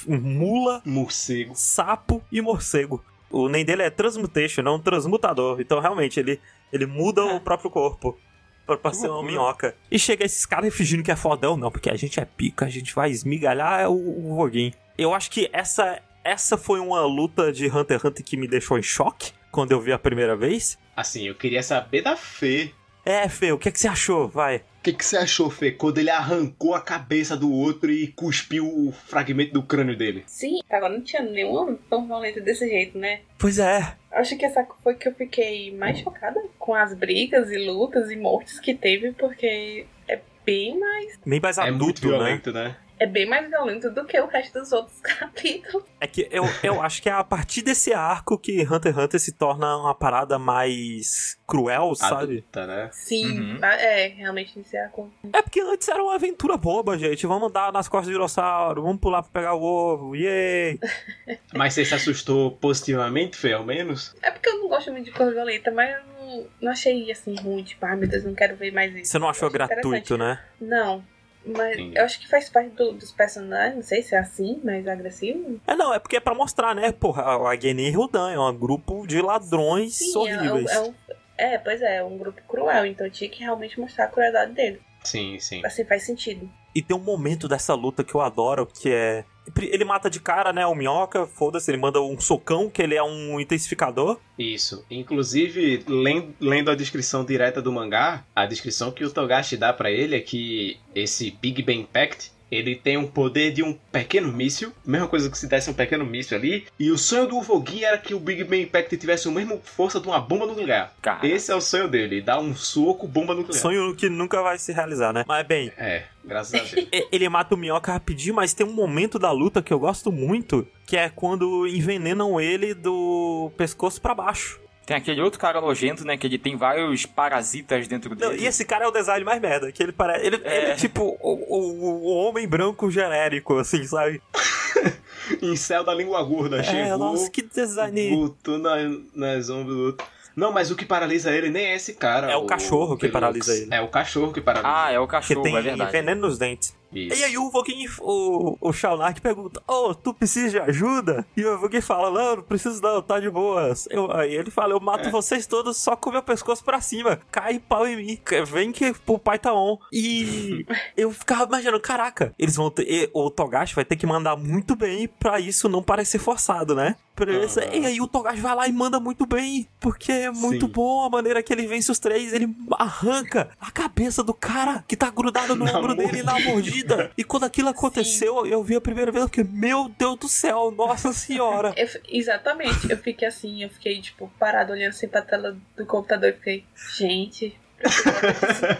mula, Morcego. sapo e morcego. O nome dele é Transmutation, não Transmutador. Então, realmente, ele, ele muda o próprio corpo. Pra, pra ser uma minhoca. E chega esses caras fingindo que é fodão. Não, porque a gente é pica, a gente vai esmigalhar o, o Voguin. Eu acho que essa, essa foi uma luta de Hunter x Hunter que me deixou em choque quando eu vi a primeira vez. Assim, eu queria saber da Fê. É, Fê, o que, que você achou? Vai. O que, que você achou, Fê, quando ele arrancou a cabeça do outro e cuspiu o fragmento do crânio dele? Sim, agora não tinha nenhuma tão violenta desse jeito, né? Pois é. Acho que essa foi que eu fiquei mais chocada com as brigas e lutas e mortes que teve, porque é bem mais. Bem mais é muito adulto, né? violento, né? É bem mais violento do que o resto dos outros capítulos. É que eu, eu acho que é a partir desse arco que Hunter x Hunter se torna uma parada mais cruel, sabe? Adulta, né? Sim, Uhum. é, realmente esse arco. É porque antes era uma aventura boba, gente. Vamos andar nas costas do dinossauro, vamos pular pra pegar o ovo, yay! Mas você se assustou positivamente, Fê, ao menos? É porque eu não gosto muito de cor violenta, mas eu não, não achei assim ruim, tipo, ai meu Deus, não quero ver mais isso. Você não achou gratuito, né? Não. Mas Entendi. eu acho que faz parte do- dos personagens, não sei se é assim, mais agressivo. É, não, é porque é pra mostrar, né? Porra, a Geni e Rudan é um grupo de ladrões Sim, é, é, horríveis. é, um- é, pois é, é um grupo cruel, então tinha que realmente mostrar a crueldade dele. Sim, sim. Assim faz sentido. E tem um momento dessa luta que eu adoro, que é. Ele mata de cara, né? O minhoca, foda-se, ele manda um socão, que ele é um intensificador. Isso. Inclusive, len- lendo a descrição direta do mangá, a descrição que o Togashi dá pra ele é que esse Big Bang Impact, ele tem um poder de um pequeno míssil, mesma coisa que se desse um pequeno míssil ali, e o sonho do Uvogin era que o Big Bang Impact tivesse a mesma força de uma bomba nuclear. Cara, Esse é o sonho dele, dar um soco, bomba nuclear. Sonho que nunca vai se realizar, né? Mas bem, É, graças a Deus. Ele mata o minhoca rapidinho, mas tem um momento da luta que eu gosto muito, que é quando envenenam ele do pescoço pra baixo. Tem aquele outro cara nojento, né? Que ele tem vários parasitas dentro Não, dele. e esse cara é o design mais merda, que ele parece. Ele é, ele é tipo o, o- o homem branco genérico, assim, sabe? Incel da língua gorda, É, chegou, nossa, que design. botou na, nas ombros do outro. Não, mas o que paralisa ele nem é esse cara. É o cachorro que Velux. paralisa ele. É o cachorro que paralisa. Ah, é o Que cachorro, tem é verdade. veneno nos dentes. Isso. E aí o Voguin, o, o Shaunark pergunta, ô, tu precisa de ajuda? E o Voguin fala, não, não preciso não, tá de boas. Eu, aí ele fala, eu mato É. vocês todos só com o meu pescoço pra cima. Cai pau em mim. Vem que o pai tá on. E eu ficava imaginando, caraca, eles vão ter, o Togashi vai ter que mandar muito bem pra isso não parecer forçado, né? Esse- Aham. E aí o Togashi vai lá e manda muito bem, porque é muito Sim. bom a maneira que ele vence os três. Ele arranca a cabeça do cara que tá grudado no Na ombro dele na mordida. E quando aquilo aconteceu, eu vi a primeira vez, eu fiquei, meu Deus do céu, nossa senhora. Eu exatamente, eu fiquei assim, eu fiquei, tipo, parado olhando assim pra tela do computador e fiquei, gente,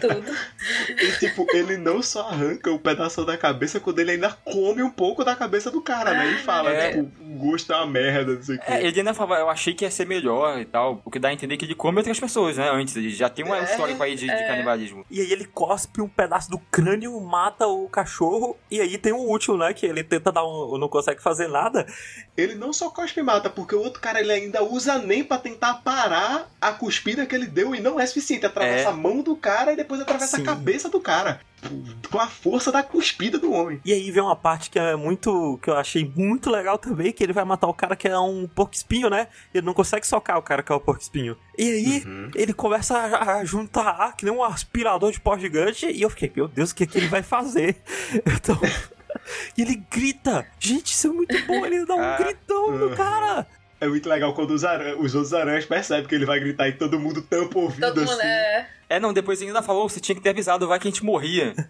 tudo. E, tipo, ele não só arranca o pedaço da cabeça, quando ele ainda come um pouco da cabeça do cara, né? E fala, É. tipo, o gosto é uma merda, não sei o quê. É, ele ainda falava, eu achei que ia ser melhor e tal, o que dá a entender que ele come outras pessoas, né, antes, ele já tem uma É, história aí de, de é. canibalismo. E aí ele cospe um pedaço do crânio, mata o cachorro. E aí tem o último, né? Que ele tenta dar um. não consegue fazer nada. Ele não só cospe e mata, porque o outro cara ele ainda usa nem pra tentar parar a cuspida que ele deu e não é suficiente. Atravessa É. mão do cara e depois atravessa Sim. a cabeça do cara. Com a força da cuspida do homem. E aí vem uma parte que é muito. que eu achei muito legal também, que ele vai matar o cara que é um porco espinho, né? Ele não consegue socar o cara que é o porco espinho. E aí, Uhum. ele começa a, a juntar ar, que nem um aspirador de pó gigante, e eu fiquei, meu Deus, o que, que ele vai fazer? Então. E ele grita! Gente, isso é muito bom! Ele dá um Ah, gritão no uhum. cara! É muito legal quando os, aran- os outros aranhas percebem que ele vai gritar e todo mundo tampa o ouvido Todo mundo assim. é. É, não, depois ele ainda falou, você tinha que ter avisado, vai que a gente morria.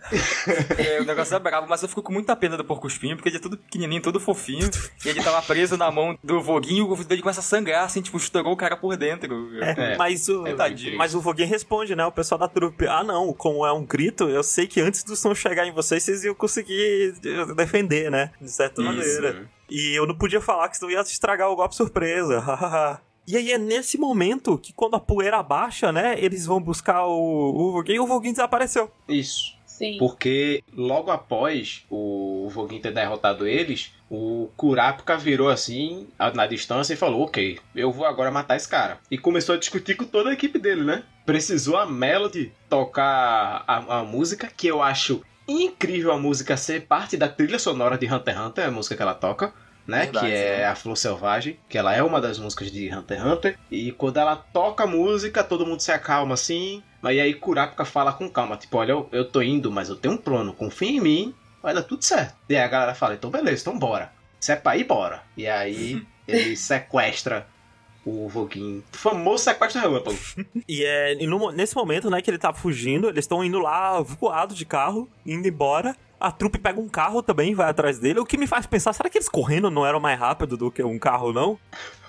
É, o negócio é bravo, mas eu fico com muita pena do porco espinho, porque ele é todo pequenininho, todo fofinho, e ele tava preso na mão do Voguinho, e o dele começa a sangrar, assim, tipo, estourou o cara por dentro. É, É, mas o, é mas o Voguin responde, né? O pessoal da trupe, ah não, como é um grito, eu sei que antes do som chegar em vocês, vocês iam conseguir defender, né? De certa maneira. E eu não podia falar que senão ia estragar o golpe surpresa. e aí é nesse momento que quando a poeira abaixa, né? Eles vão buscar o, o Voguin e o Voguin desapareceu. Isso. Sim. Porque logo após o Voguin ter derrotado eles, o Kurapika virou assim na distância e falou: Ok, eu vou agora matar esse cara. E começou a discutir com toda a equipe dele, né? Precisou a Melody tocar a, a música, que eu acho incrível a música ser parte da trilha sonora de Hunter x Hunter, a música que ela toca. Né, Verdade, que é né? a Flor Selvagem, que ela é uma das músicas de Hunter x Hunter. E quando ela toca a música, todo mundo se acalma assim. Mas aí Kurapika fala com calma, tipo, olha, eu, eu tô indo, mas eu tenho um plano, confia em mim, vai dar tudo certo. E aí a galera fala, então beleza, então bora. Se é pra ir, bora. E aí ele sequestra o Voguin. Famoso sequestro relâmpago. E é e no nesse momento, né, que ele tá fugindo, eles estão indo lá voado de carro, indo embora. A trupe pega um carro também, vai atrás dele. O que me faz pensar, será que eles correndo não eram mais rápido do que um carro, não?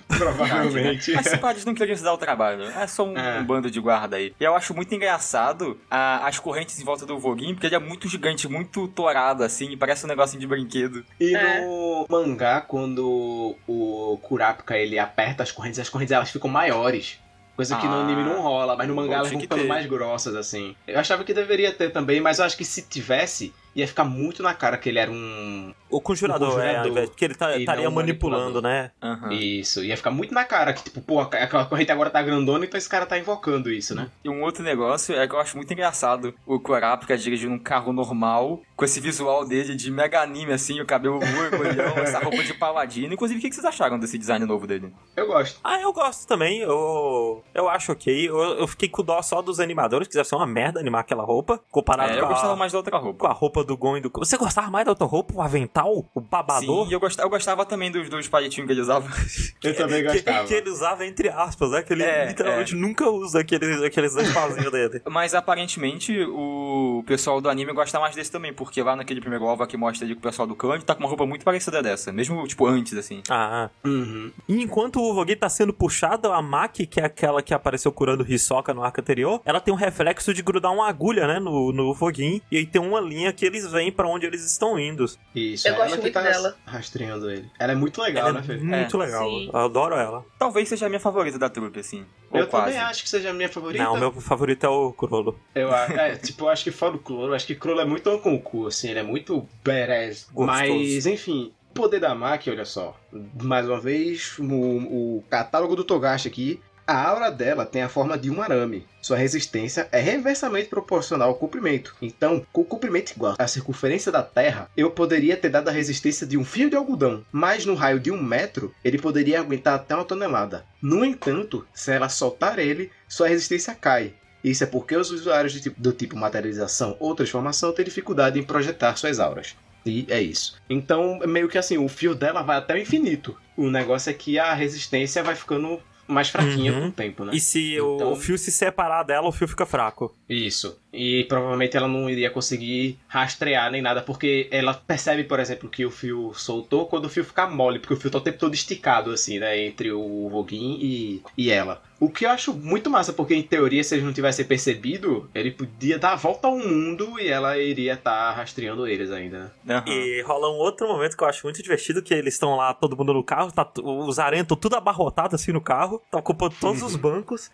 Provavelmente. Mas se pá, eles não queriam se dar o trabalho. É só um, É. um bando de guarda aí. E eu acho muito engraçado a- as correntes em volta do Voguinho, porque ele é muito gigante, muito torado, assim, parece um negocinho de brinquedo. E É. no mangá, quando o Kurapika ele aperta as correntes, as correntes elas ficam maiores. Coisa que no Ah. anime não rola, mas no mangá elas vão ficando mais grossas, assim. Eu achava que deveria ter também, mas eu acho que se tivesse, ia ficar muito na cara que ele era um. O conjurador, conjurador. é, ao invés, porque ele tá- estaria o manipulando, né? Aham. Isso, ia ficar muito na cara que, tipo, pô, aquela corrente agora tá grandona, então esse cara tá invocando isso, né? E um outro negócio é que eu acho muito engraçado o Kurapika dirigindo um carro normal, com esse visual dele de mega anime, assim, o cabelo orgulhão, essa roupa de paladino. Inclusive, o que que vocês acharam desse design novo dele? Eu gosto. Ah, eu gosto também. Eu, eu acho ok. Eu, eu fiquei com dó só dos animadores, que deve ser uma merda animar aquela roupa, comparado É, com, eu gostava a, mais da outra com roupa. a roupa do Gon e do. Você gostava mais da outra roupa? O avental? O babador? Sim, eu gostava, eu gostava também dos, dos palitinhos que ele usava. Eu também que, gostava. que ele usava entre aspas, né? Que ele É, literalmente nunca usa aqueles, aqueles dois pauzinhos dele. Mas aparentemente o pessoal do anime gosta mais desse também, porque lá naquele primeiro OVA que mostra ali que o pessoal do clã ele tá com uma roupa muito parecida dessa, mesmo tipo antes, assim. Ah, Uhum. E enquanto o Vogue tá sendo puxado, a Maki, que é aquela que apareceu curando Hisoka no arco anterior, ela tem um reflexo de grudar uma agulha, né, no, no Voguin, e aí tem uma linha que eles vêm pra onde eles estão indo. Isso, Eu é gosto ela que muito tá dela. rastreando ele. Ela é muito legal, ela né, é Fê? muito É. legal. Sim. Eu adoro ela. Talvez seja a minha favorita da trupe, assim. Ou Eu quase. também acho que seja a minha favorita. Não, o meu favorito é o Crollo. Eu, é, tipo, eu acho que fora o Crollo, eu acho que Crollo é muito com o cu, assim, ele é muito badass. Gostoso. Mas, enfim, o poder da Maki, olha só. Mais uma vez, o, o catálogo do Togashi aqui. A aura dela tem a forma de um arame. Sua resistência é reversamente proporcional ao comprimento. Então, com o comprimento igual à circunferência da Terra, eu poderia ter dado a resistência de um fio de algodão, mas no raio de um metro, ele poderia aguentar até uma tonelada. No entanto, se ela soltar ele, sua resistência cai. Isso é porque os usuários de tipo- do tipo materialização ou transformação têm dificuldade em projetar suas auras. E é isso. Então, meio que assim, o fio dela vai até o infinito. O negócio é que a resistência vai ficando mais fraquinha Uhum. com o tempo, né? E se o- Então- o fio se separar dela, o fio fica fraco. Isso. E provavelmente ela não iria conseguir rastrear nem nada, porque ela percebe, por exemplo, que o fio soltou quando o fio ficar mole, porque o fio tá o tempo todo esticado, assim, né? Entre o Voguin e, e ela. O que eu acho muito massa, porque em teoria, se eles não tivessem percebido, ele podia dar a volta ao mundo e ela iria estar rastreando eles ainda, né? Aham. E rola um outro momento que eu acho muito divertido, que eles estão lá, todo mundo no carro, tá, os estão tudo abarrotados assim no carro, tá ocupando todos os bancos,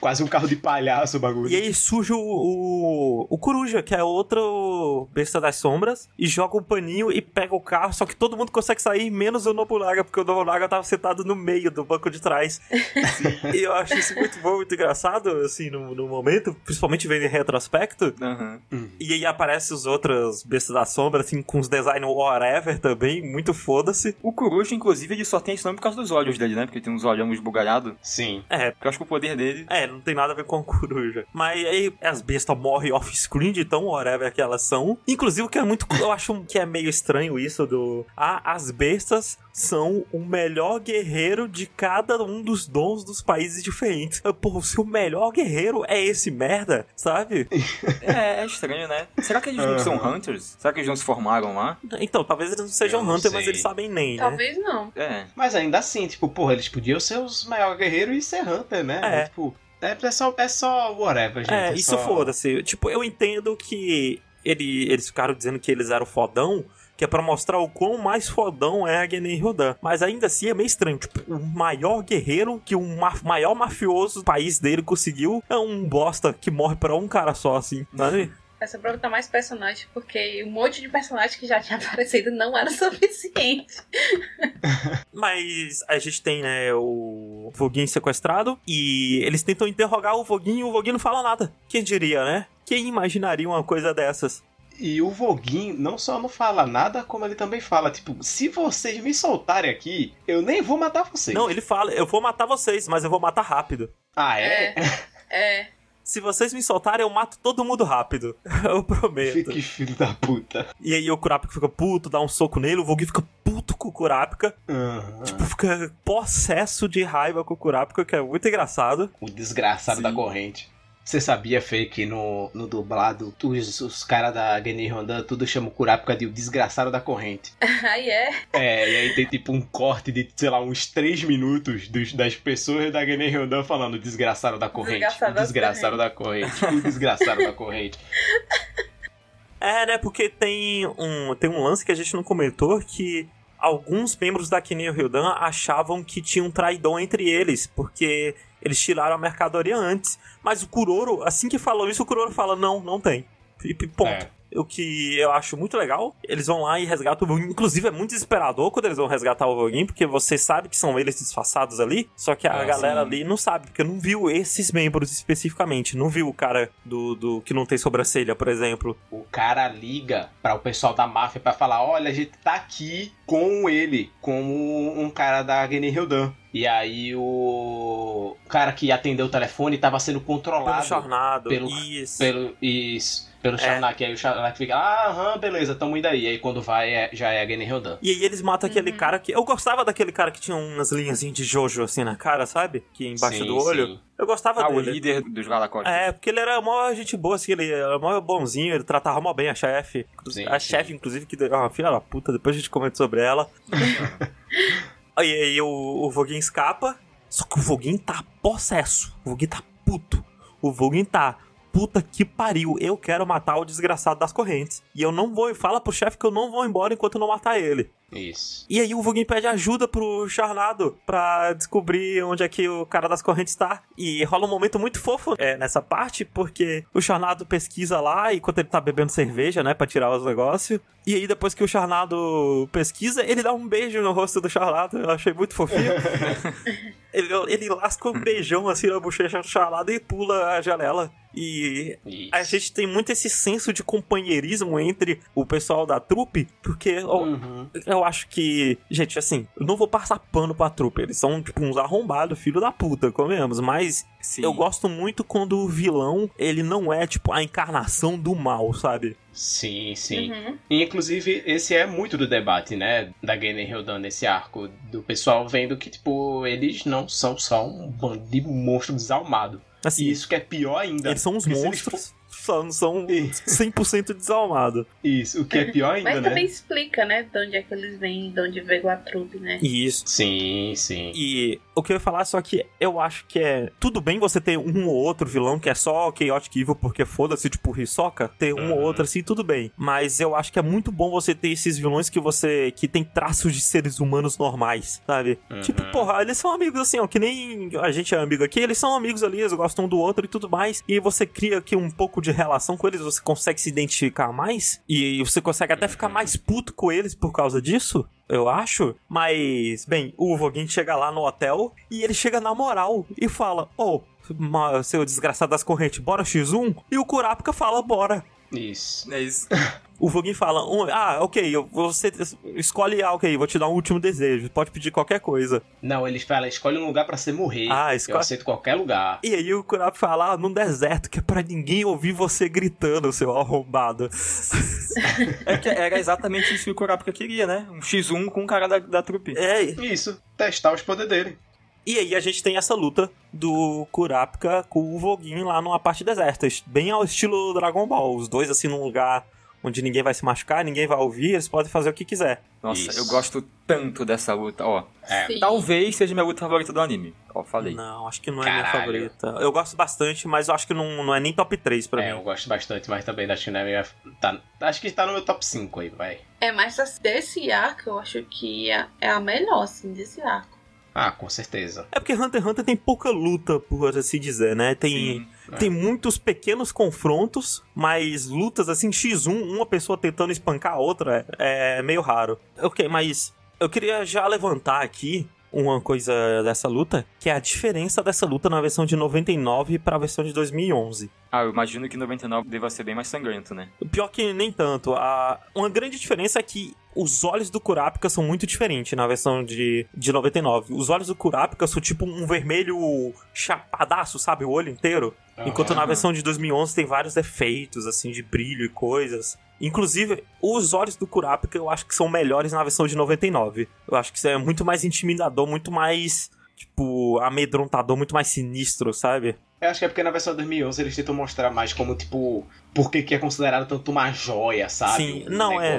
Quase um carro de palhaço o bagulho. e aí surge o, o, o Coruja, que é outro besta das sombras, e joga um paninho e pega o carro, só que todo mundo consegue sair, menos o Nobunaga, porque o Nobunaga tava sentado no meio do banco de trás. e eu acho isso muito bom, muito engraçado, assim, no, no momento, principalmente vendo em retrospecto. Aham. E aí aparecem os outros bestas da sombra, assim, com os design whatever também, muito foda-se. O Coruja, inclusive, ele só tem esse nome por causa dos olhos dele, né? Porque tem uns olhão esbugalhados. Sim. É, Porque eu acho que o poder dele. é, não tem nada a ver com a coruja. Mas aí as bestas morrem off-screen de tão whatever que elas são. Inclusive, o que é muito. Eu acho que é meio estranho isso do. Ah, as bestas são o melhor guerreiro de cada um dos dons dos países diferentes. Pô, se o melhor guerreiro é esse merda, sabe? É, é estranho, né? Será que eles não são Hunters? Será que eles não se formaram lá? Então, talvez eles não sejam Eu não Hunter, mas eles sabem nem, né? Talvez não. É. Mas ainda assim, tipo, porra, eles podiam ser os maiores guerreiros e ser Hunter, né? É. Tipo, é, é só, é só whatever, gente. É, isso só... foda-se. Tipo, eu entendo que ele, eles ficaram dizendo que eles eram fodão, que é pra mostrar o quão mais fodão é a Genen Rodan. Mas ainda assim é meio estranho. Tipo, o maior guerreiro que o ma- maior mafioso do país dele conseguiu é um bosta que morre pra um cara só, assim, sabe? Essa prova tá mais personagem porque um monte de personagem que já tinha aparecido não era suficiente. Mas a gente tem, né, o Voguinho sequestrado e eles tentam interrogar o Voguinho e o Voguinho não fala nada. Quem diria, né? Quem imaginaria uma coisa dessas? E o Voguin não só não fala nada, como ele também fala, tipo, se vocês me soltarem aqui, eu nem vou matar vocês. Não, ele fala, eu vou matar vocês, mas eu vou matar rápido. Ah, é? É. Se vocês me soltarem, eu mato todo mundo rápido. Eu prometo. Que filho da puta. E aí o Kurapika fica puto, dá um soco nele, o Voguinho fica puto com o Kurapika. Aham. Tipo, fica possesso de raiva com o Kurapika, que é muito engraçado. O desgraçado Sim. da corrente. Você sabia, Fê, que no, no dublado, os, os caras da Genen Rondan tudo chamam o Kurapika de o desgraçado da corrente. Aí é. É, e aí tem tipo um corte de, sei lá, uns 3 minutos dos- das pessoas da Genen Rondan falando desgraçado da corrente. Desgraçado desgraçado da corrente. O desgraçado da corrente. É, né? Porque tem um, tem um lance que a gente não comentou que alguns membros da Kineo Hildan achavam que tinha um traidor entre eles, porque eles tiraram a mercadoria antes. Mas o Kuroro, assim que falou isso, o Kuroro fala: não, não tem. E, ponto. É. O que eu acho muito legal, eles vão lá e resgatam o Voguin. Inclusive, é muito desesperador quando eles vão resgatar o Voguin, porque você sabe que são eles disfarçados ali, só que a Ah, galera sim. ali não sabe, porque não viu esses membros especificamente. Não viu o cara do, do que não tem sobrancelha, por exemplo. O cara liga para o pessoal da máfia pra falar: olha, a gente tá aqui com ele, como um cara da Genen Hildan. E aí o cara que atendeu o telefone tava sendo Pelo controlado Charnado. pelo- Isso. pelo isso, pelo É. Sharnak. Aí o Sharnak fica: ah, aham, beleza, tamo indo aí. Aí quando vai, é- já é a Genen Hildan. E aí eles matam aquele Uhum. cara que. Eu gostava daquele cara que tinha umas linhas de Jojo assim na cara, sabe? Que embaixo Sim, do olho. sim. Eu gostava Ah, o dele. líder dos Galacóticos. É, porque ele era mó gente boa, assim, ele era mó bonzinho, ele tratava mó bem a chefe. A chefe, inclusive, que deu- é uma filha da puta, depois a gente comenta sobre ela. Aí, aí o, o Voguin escapa, só que o Voguin tá possesso. O Voguin tá puto. O Voguin tá. Puta que pariu, eu quero matar o desgraçado das correntes. E eu não vou. Fala pro chefe que eu não vou embora enquanto não matar ele. Isso. E aí o Voguin pede ajuda pro Charnado pra descobrir onde é que o cara das correntes tá. E rola um momento muito fofo é, nessa parte, porque o Charnado pesquisa lá enquanto ele tá bebendo cerveja, né, pra tirar os negócios. E aí depois que o Charnado pesquisa, ele dá um beijo no rosto do Charnado. Eu achei muito fofinho. Ele, ele lasca um beijão assim na bochecha chalada e pula a janela. E Isso. a gente tem muito esse senso de companheirismo entre o pessoal da trupe, porque Uhum. Eu acho que, gente, assim, eu não vou passar pano pra trupe, eles são tipo uns arrombados, filho da puta, comemos, mas Sim. eu gosto muito quando o vilão, ele não é tipo a encarnação do mal, sabe? Sim, sim. Uhum. E, inclusive, esse é muito do debate, né? Da Gamer Hildan nesse arco. Do pessoal vendo que, tipo, eles não são só um bando de monstro desalmado. Assim, E isso que é pior ainda. eles são uns monstros, são, são Isso. 100% desalmados. Isso, o que é pior ainda, Mas né? também explica, né, de onde é que eles vêm, de onde veio a trupe, né? Isso. Sim, sim. E o que eu ia falar, só que eu acho que é. Tudo bem você ter um ou outro vilão que é só Chaotic Evil, porque foda-se, tipo, Hisoka. Ter um ou Uhum. outro assim, tudo bem. Mas eu acho que é muito bom você ter esses vilões que você. que tem traços de seres humanos normais, sabe? Uhum. Tipo, porra, eles são amigos assim, ó, que nem a gente é amigo aqui, eles são amigos ali, eles gostam um do outro e tudo mais. E você cria aqui um pouco de relação com eles, você consegue se identificar mais. E você consegue até ficar mais puto com eles por causa disso. Eu acho. Mas, bem, o Voguin chega lá no hotel e ele chega na moral e fala: Ô, ma- seu desgraçado das correntes, bora X1? E o Kurapika fala: bora. Isso. É isso. O Voguin fala: "Um- Ah, ok, eu- você escolhe, ah, ok, vou te dar um último desejo, pode pedir qualquer coisa. Não, eles falam, escolhe um lugar pra você morrer. Ah, Eu escolhe. aceito qualquer lugar. E aí o Kurapika fala: ah, num deserto, que é pra ninguém ouvir você gritando, seu arrombado. É que era exatamente isso que o Kurapika queria, né? Um X1 com o cara da, da trupe. É, Isso, testar os poderes dele. E aí a gente tem essa luta do Kurapika com o Voguin lá numa parte deserta, bem ao estilo Dragon Ball. Os dois assim num lugar onde ninguém vai se machucar, ninguém vai ouvir, eles podem fazer o que quiser. Nossa, Isso. eu gosto tanto dessa luta, ó. É. Talvez seja minha luta favorita do anime. Ó, falei. Não, acho que não é minha Caralho. favorita. Eu gosto bastante, mas eu acho que não, não é nem top 3 pra É, eu mim. gosto bastante, mas também acho que não é minha... tá... Acho que tá no meu top 5 aí, vai. É, mas desse arco eu acho que é, é a melhor, assim, desse arco. Ah, com certeza. É porque Hunter x Hunter tem pouca luta, por assim dizer, né? Tem, Sim. tem muitos pequenos confrontos, mas lutas assim, X1, uma pessoa tentando espancar a outra, é, é meio raro. Ok, mas eu queria já levantar aqui uma coisa dessa luta, que é a diferença dessa luta na versão de 99 pra versão de 2011. Ah, eu imagino que 99 deva ser bem mais sangrento, né? O Pior que nem tanto. A... Uma grande diferença é que os olhos do Kurapika são muito diferentes na versão de, de 99. Os olhos do Kurapika são tipo um vermelho chapadaço, sabe? O olho inteiro. Enquanto na versão de 2011 tem vários efeitos, assim, de brilho e coisas. Inclusive, os olhos do Kurapika eu acho que são melhores na versão de 99. Eu acho que isso é muito mais intimidador, muito mais, tipo, amedrontador, muito mais sinistro, sabe? Eu acho que é porque na versão de 2011 eles tentam mostrar mais como, tipo, por que é considerado tanto uma joia, sabe? Sim, um não, é.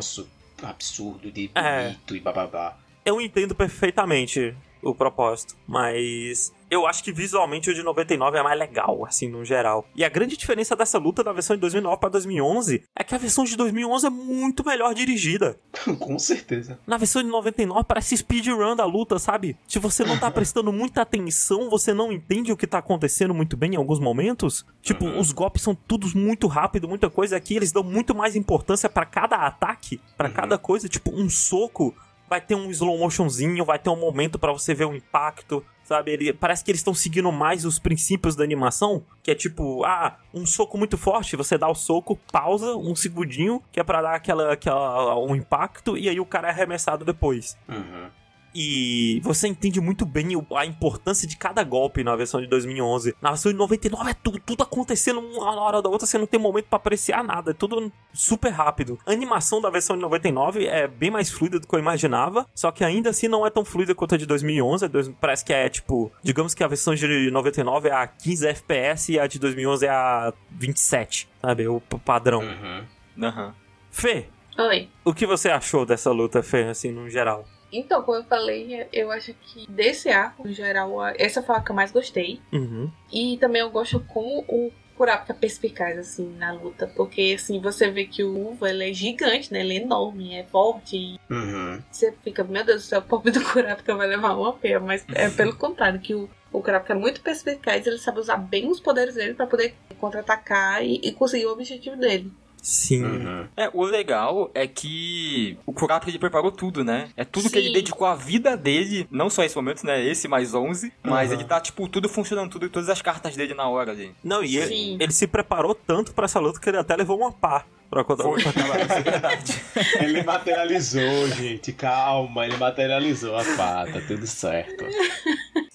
Absurdo de É. bonito e bababá. Eu entendo perfeitamente o propósito, mas eu acho que visualmente o de 99 é mais legal, assim, no geral. E a grande diferença dessa luta da versão de 2009 pra 2011 é que a versão de 2011 é muito melhor dirigida. com certeza. Na versão de 99 parece speedrun da luta, sabe? Se você não tá prestando muita atenção, você não entende o que tá acontecendo muito bem em alguns momentos. Tipo, Uhum. os golpes são todos muito rápido, muita coisa aqui, eles dão muito mais importância pra cada ataque, pra Uhum. cada coisa, tipo, um soco vai ter um slow motionzinho, vai ter um momento pra você ver o impacto, sabe? Ele, parece que eles estão seguindo mais os princípios da animação, que é tipo, ah, um soco muito forte, você dá o soco, pausa um segundinho, que é pra dar aquela, aquela um impacto e aí o cara é arremessado depois. Uhum. E você entende muito bem a importância de cada golpe na versão de 2011. Na versão de 99 é tudo, tudo acontecendo uma na hora da outra, você não tem momento pra apreciar nada, é tudo super rápido. A animação da versão de 99 é bem mais fluida do que eu imaginava, só que ainda assim não é tão fluida quanto a de 2011. A dois- Parece que é tipo, digamos que a versão de 99 é a 15 FPS e a de 2011 é a 27, sabe? O padrão. Uhum. Aham. Fê, Oi. o que você achou dessa luta, Fê, assim, no geral? Então, como eu falei, eu acho que desse arco, em geral, essa foi a que eu mais gostei. Uhum. E também eu gosto como o Kurapika é perspicaz, assim, na luta. Porque, assim, você vê que o Uva, ele é gigante, né? Ele é enorme, é forte. E Uhum. você fica, meu Deus do céu, o pobre do Kurapika vai levar uma peia. Mas é pelo contrário, que o, o Kurapika é muito perspicaz. Ele sabe usar bem os poderes dele pra poder contra-atacar e, e conseguir o objetivo dele. Sim. Uhum. É, o legal é que o Kurapika ele preparou tudo, né? É tudo que ele Sim. dedicou a vida dele, não só esse momento, né? Esse mais 11, mas Uhum. ele tá, tipo, tudo funcionando, tudo, todas as cartas dele na hora ali. Não, e ele, Sim. ele se preparou tanto pra essa luta que ele até levou uma pá pra quando Foi. é verdade. Ele materializou, gente. Calma, ele materializou a pata, tudo certo.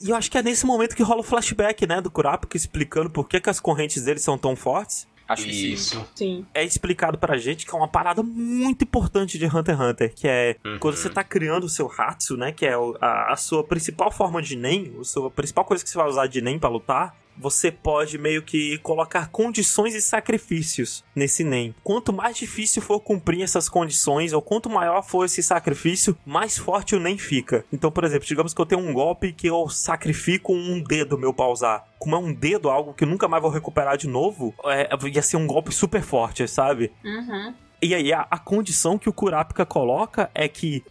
E eu acho que é nesse momento que rola o flashback, né, do Kurapika explicando por que, que as correntes dele são tão fortes. Acho que sim. Isso. Sim. É explicado pra gente que é uma parada muito importante de Hunter x Hunter, que é Uhum. quando você tá criando o seu Hatsu, né, que é a, a sua principal forma de Nen, a sua principal coisa que você vai usar de Nen pra lutar, você pode meio que colocar condições e sacrifícios nesse Nen. Quanto mais difícil for cumprir essas condições, ou quanto maior for esse sacrifício, mais forte o Nen fica. Então, por exemplo, digamos que eu tenho um golpe que eu sacrifico um dedo meu pra usar. Como é um dedo, algo que eu nunca mais vou recuperar de novo, é, ia ser um golpe super forte, sabe? Uhum. E aí, a, a condição que o Kurapika coloca é que,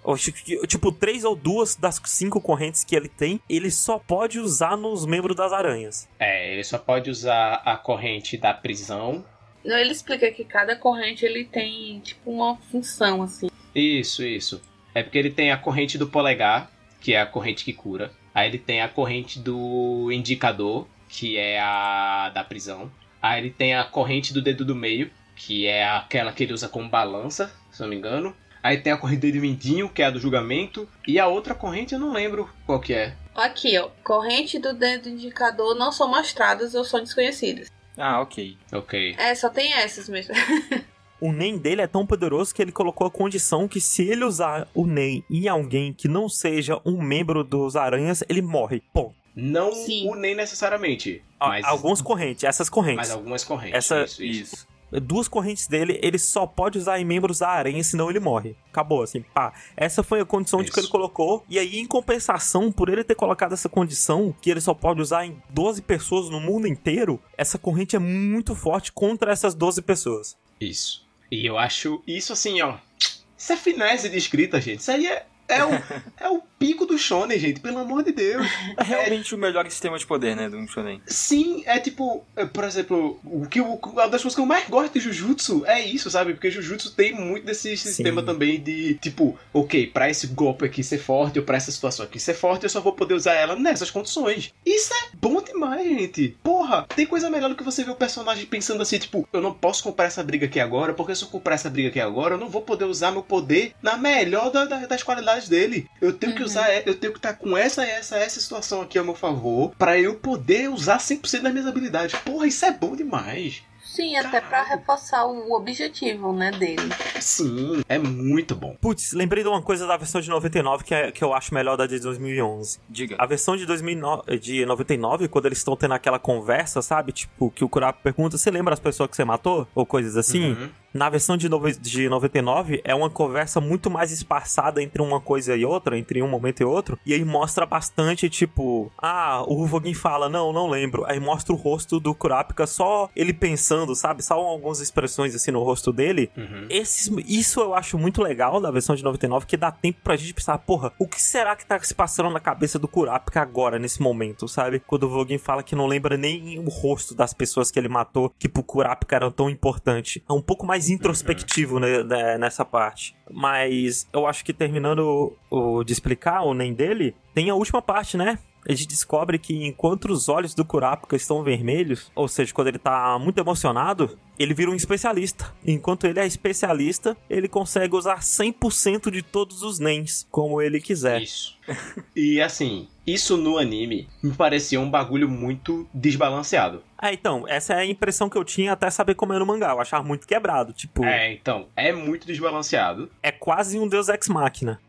tipo, três ou duas das cinco correntes que ele tem, ele só pode usar nos membros das aranhas. É, ele só pode usar a corrente da prisão. Não, Ele explica que cada corrente ele tem tipo uma função assim. Isso, isso. É porque ele tem a corrente do polegar, que é a corrente que cura. Aí ele tem a corrente do indicador, que é a da prisão. Aí ele tem a corrente do dedo do meio, que é aquela que ele usa como balança, se não me engano. Aí tem a corrente do mindinho, que é a do julgamento. E a outra corrente eu não lembro qual que é. Aqui, ó. Corrente do dedo indicador não são mostradas ou são desconhecidas. Ah, ok. Ok. É, só tem essas mesmo. O NEM dele é tão poderoso que ele colocou a condição que se ele usar o NEM em alguém que não seja um membro dos aranhas, ele morre. Bom, Não Sim. o nem necessariamente. Mas, algumas correntes, essas correntes. mas algumas correntes. Essa- isso, isso. Isso. Duas correntes dele, ele só pode usar em membros da aranha, senão ele morre. Acabou, assim, pá. Essa foi a condição de que ele colocou. E aí, em compensação, por ele ter colocado essa condição, que ele só pode usar em 12 pessoas no mundo inteiro, essa corrente é muito forte contra essas 12 pessoas. Isso. E eu acho isso assim, ó. Isso é finesse de escrita, gente. Isso aí é, é, o, é o pico do shonen, gente. Pelo amor de Deus. É realmente o melhor sistema de poder, né, do shonen. Sim, é tipo, é, por exemplo, o que eu- uma das coisas que eu mais gosto de Jujutsu é isso, sabe? Porque Jujutsu tem muito desse sistema Sim. também de, tipo, ok, pra esse golpe aqui ser forte, ou pra essa situação aqui ser forte, eu só vou poder usar ela nessas condições. Isso é bom demais, gente. Porra, tem coisa melhor do que você ver o personagem pensando assim, tipo, eu não posso comprar essa briga aqui agora, porque se eu comprar essa briga aqui agora, eu não vou poder usar meu poder na melhor da- da- das qualidades dele. Eu tenho que Uhum. usar, eu tenho que estar com essa, essa, essa situação aqui a meu favor, pra eu poder usar 100% das minhas habilidades. Porra, isso é bom demais. Sim, até pra reforçar o objetivo, né, dele. Sim, é muito bom. Putz, lembrei de uma coisa da versão de 99 que, é, que eu acho melhor da de 2011. Diga. A versão de, 2009, de 99, quando eles estão tendo aquela conversa, sabe? Tipo, que o Kurapika pergunta, você lembra as pessoas que você matou? Ou coisas assim. Uhum. Na versão de, nove- de 99, é uma conversa muito mais espaçada entre uma coisa e outra, entre um momento e outro. E aí mostra bastante, tipo... Ah, o Ruvogin fala, não, não lembro. Aí mostra o rosto do Kurapika, só ele pensando, sabe? Só algumas expressões assim no rosto dele. Uhum. Esses, isso eu acho muito legal da versão de 99, que dá tempo pra gente pensar, porra, o que será que tá se passando na cabeça do Kurapika agora, nesse momento, sabe? Quando o Vogin fala que não lembra nem o rosto das pessoas que ele matou, que pro Kurapika era tão importante. É um pouco mais introspectivo né, né, nessa parte. Mas eu acho que terminando o, de explicar o nem dele, tem a última parte, né? A gente descobre que enquanto os olhos do Kurapika estão vermelhos, ou seja, quando ele tá muito emocionado, ele vira um especialista. Enquanto ele é especialista, ele consegue usar 100% de todos os Nens, como ele quiser. Isso. E assim, isso no anime me parecia um bagulho muito desbalanceado. Ah, então, essa é a impressão que eu tinha até saber como era o mangá. Eu achava muito quebrado. Tipo, é, É, então, é muito desbalanceado. quase um Deus Ex Machina.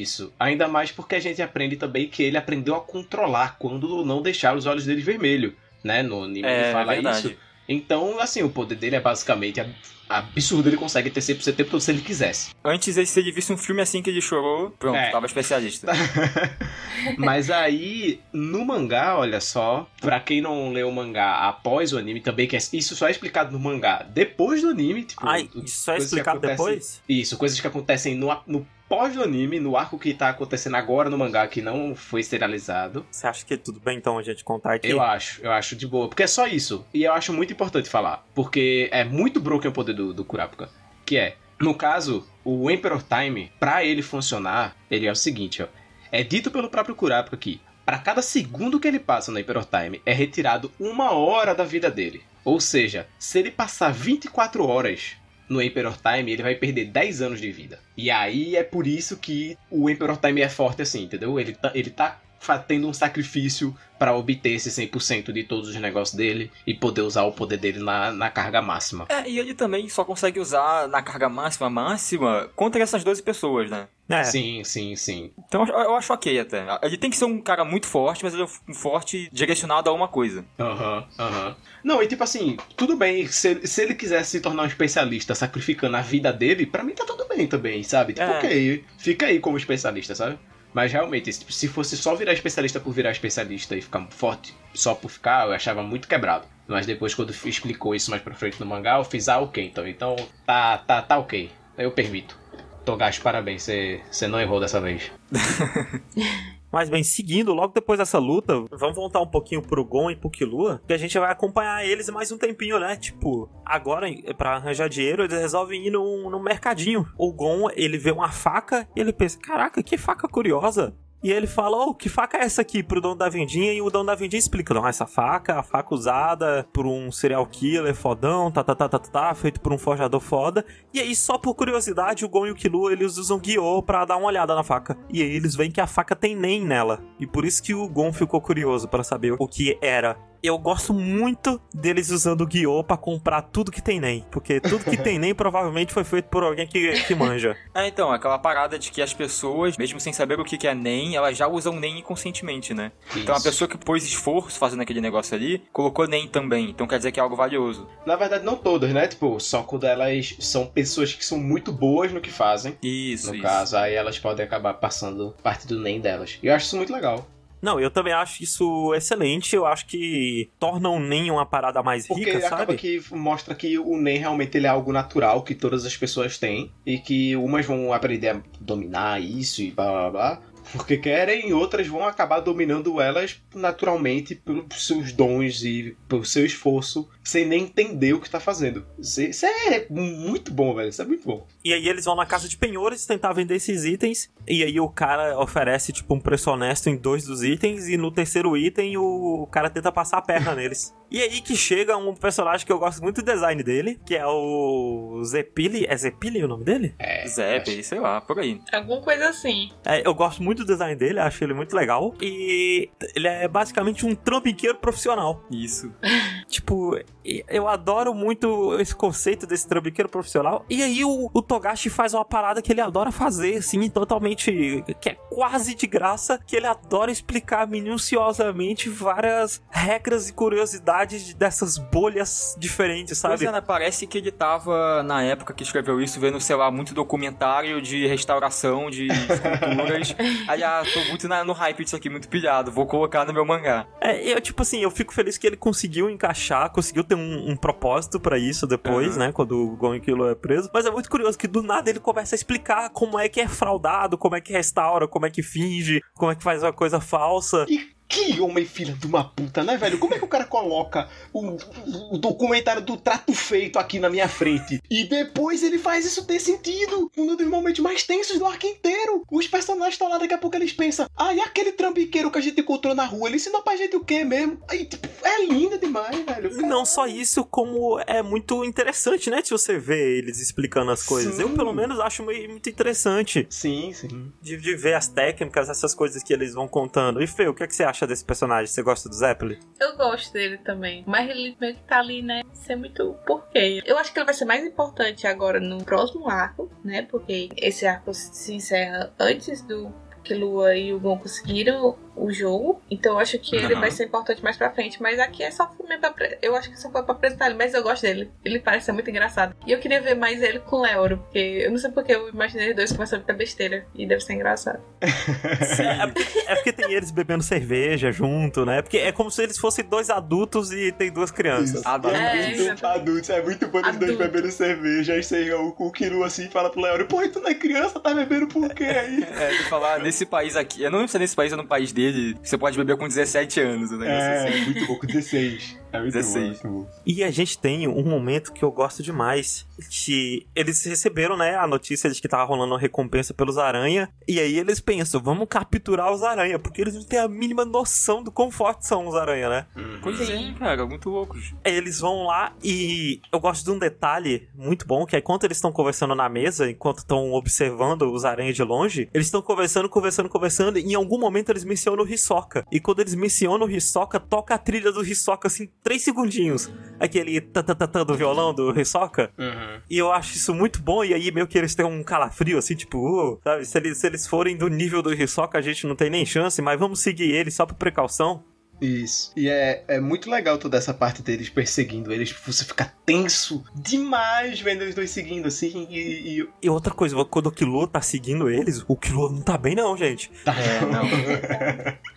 Isso. Ainda mais porque a gente aprende também que ele aprendeu a controlar quando não deixar os olhos dele vermelhos, né? No anime ele É fala verdade. isso. Então, assim, o poder dele é basicamente ab- absurdo. Ele consegue ter 100% o tempo todo se ele quisesse. Antes, se ele visse um filme assim que ele chorou, pronto, É. tava especialista. Mas aí, no mangá, olha só, pra quem não leu o mangá após o anime, também que é, isso só é explicado no mangá depois do anime, tipo, Ai, isso só é coisas que explicado acontecem- depois? Isso, coisas que acontecem no, no pós do anime, no arco que tá acontecendo agora no mangá, que não foi serializado. Você acha que tudo bem então a gente contar aqui? Eu acho, eu acho de boa. Porque é só isso. E eu acho muito importante falar. Porque é muito broken o poder do do, do Kurapika. Que é, no caso, o Emperor Time, pra ele funcionar, ele é o seguinte, ó. É dito pelo próprio Kurapika que, para cada segundo que ele passa no Emperor Time, é retirado uma hora da vida dele. Ou seja, se ele passar 24 horas no Emperor Time, ele vai perder 10 anos de vida. E aí é por isso que o Emperor Time é forte assim, entendeu? Ele tá, ele tá tendo um sacrifício para obter esse 100% de todos os negócios dele e poder usar o poder dele na, na carga máxima. É, e ele também só consegue usar na carga máxima, máxima, contra essas 12 pessoas, né? É, Sim, sim, sim. Então eu, eu acho ok até. Ele tem que ser um cara muito forte, mas ele é um forte direcionado a uma coisa. Aham, aham. Não, e tipo assim, tudo bem, se, ele- se ele quiser se tornar um especialista sacrificando a vida dele, pra mim tá tudo bem também, sabe? Tipo, É. ok, fica aí como especialista, sabe? Mas realmente, se se fosse só virar especialista por virar especialista e ficar forte só por ficar, eu achava muito quebrado. Mas depois, quando explicou isso mais pra frente no mangá, eu fiz, ah, ok, então. Então, tá, tá, tá ok. Eu permito. Togashi, parabéns, você não errou dessa vez. Mas bem, seguindo, logo depois dessa luta, vamos voltar um pouquinho pro Gon e pro Killua, que a gente vai acompanhar eles mais um tempinho, né? Tipo, agora, pra arranjar dinheiro, eles resolvem ir no, no mercadinho. O Gon, ele vê uma faca e ele pensa, caraca, que faca curiosa. E ele fala, oh, que faca é essa aqui pro dono da vendinha? E o dono da vendinha explica, não, essa faca, a faca usada por um serial killer fodão, tá, tá, tá, tá, tá, tá, feito por um forjador foda. E aí, só por curiosidade, o Gon e o Killua, eles usam Guiô pra dar uma olhada na faca. E aí eles veem que a faca tem nem nela. E por isso que o Gon ficou curioso pra saber o que era. Eu gosto muito deles usando o Guiô pra comprar tudo que tem nem. Porque tudo que tem nem provavelmente foi feito por alguém que, que manja. É, então, aquela parada de que as pessoas, mesmo sem saber o que é NEM, elas já usam NEM inconscientemente, né? Então a Isso. pessoa que pôs esforço fazendo aquele negócio ali, colocou NEM também. Então quer dizer que é algo valioso. Na verdade, não todas, né? Tipo, só quando elas são pessoas que são muito boas no que fazem. Isso, No isso. caso, aí elas podem acabar passando parte do NEM delas. E eu acho isso muito legal. Não, eu também acho isso excelente. Eu acho que torna o NEM uma parada mais Porque rica, acaba sabe? que mostra que o NEM realmente ele é algo natural que todas as pessoas têm. E que umas vão aprender a dominar isso e blá blá blá. Porque querem, e outras vão acabar dominando elas naturalmente pelos seus dons e pelo seu esforço, sem nem entender o que tá fazendo. Isso isso é muito bom, velho. Isso é muito bom. E aí eles vão na casa de penhores tentar vender esses itens. E aí o cara oferece, tipo, um preço honesto em dois dos itens. E no terceiro item o cara tenta passar a perna neles. E aí que chega um personagem que eu gosto muito do design dele, que é o Zepili. É Zepili o nome dele? É, Zep, sei lá, por aí. Alguma coisa assim. É, eu gosto muito do design dele, acho ele muito legal. E ele é basicamente um trambiqueiro profissional. Isso. Tipo, eu adoro muito esse conceito desse trambiqueiro profissional. E aí o, o Togashi faz uma parada que ele adora fazer, assim, totalmente. que é quase de graça, que ele adora explicar minuciosamente várias regras e curiosidades dessas bolhas diferentes, Pois sabe? é, né? Parece que ele tava, na época que escreveu isso, vendo, sei lá, muito documentário de restauração de esculturas. Aí, ah, tô muito na- no hype disso aqui, muito pilhado, vou colocar no meu mangá. É, eu, tipo assim, eu fico feliz que ele conseguiu encaixar, conseguiu ter um, um propósito pra isso depois, Aham. né? Quando o Gon Kilo é preso. Mas é muito curioso que do nada ele começa a explicar como é que é fraudado, como é que restaura, como é que finge, como é que faz uma coisa falsa. E que homem filha de uma puta, né, velho? Como é que o cara coloca o, o documentário do trato feito aqui na minha frente e depois ele faz isso ter sentido? Um dos momentos mais tensos do arco inteiro. Os personagens estão lá, daqui a pouco eles pensam: ah, e aquele trambiqueiro que a gente encontrou na rua? Ele ensinou pra gente o quê mesmo? Aí, tipo, é lindo demais, velho. E não só isso, como é muito interessante, né? Se você vê eles explicando as coisas. Sim. Eu, pelo menos, acho muito interessante Sim, sim. de, de ver as técnicas, essas coisas que eles vão contando. E Fê, o que, é que você acha desse personagem? Você gosta do Zeppelin? Eu gosto dele também. Mas ele meio que tá ali, né? Ser muito porquê. Eu acho que ele vai ser mais importante agora no próximo arco, né? Porque esse arco se encerra antes do que Lua e o Gon conseguiram o jogo. Então eu acho que ele vai ser importante mais pra frente. Mas aqui é só mesmo pra, Eu acho que só foi pra apresentar ele, mas eu gosto dele. Ele parece ser muito engraçado. E eu queria ver mais ele com o Leoro, porque eu não sei porque eu imaginei os dois conversando muita besteira. E deve ser engraçado. É porque, é porque tem eles bebendo cerveja junto, né? Porque é como se eles fossem dois adultos e tem duas crianças. Adulto. É, É, adultos, é muito bom eles dois bebendo cerveja. Aí chega o, o Kiru assim e fala pro Leório: Pô, tu não é criança, tá bebendo por quê aí? É, de falar, nesse país aqui, eu não lembro se é nesse país ou no país dele, você pode beber com 17 anos, o negócio assim. É, muito bom, com 16. É muito bom, 16. muito bom. E a gente tem um momento que eu gosto demais. Que eles receberam, né, a notícia de que tava rolando uma recompensa pelos aranha. E aí eles pensam, vamos capturar os aranha, porque eles não têm a mínima noção do quão fortes são os aranha, né? Pois é, cara, muito loucos. Aí eles vão lá e eu gosto de um detalhe muito bom, que é enquanto eles estão conversando na mesa, enquanto estão observando os aranhas de longe, eles estão conversando, conversando, conversando, e em algum momento eles mencionam o Hisoka. E quando eles mencionam o Hisoka, toca a trilha do Hisoka, assim, três segundinhos. Aquele tatatata do violão do Hisoka. Uhum. E eu acho isso muito bom, e aí meio que eles têm um calafrio, assim, tipo, uh, sabe? Se eles, se eles forem do nível do Hisoka, a gente não tem nem chance, mas vamos seguir eles só por precaução. Isso. E é, é muito legal toda essa parte deles perseguindo eles. Você fica tenso demais vendo eles dois seguindo, assim. E. e... E outra coisa, quando o Killua tá seguindo eles, o Killua não tá bem não, gente. Tá. É, não.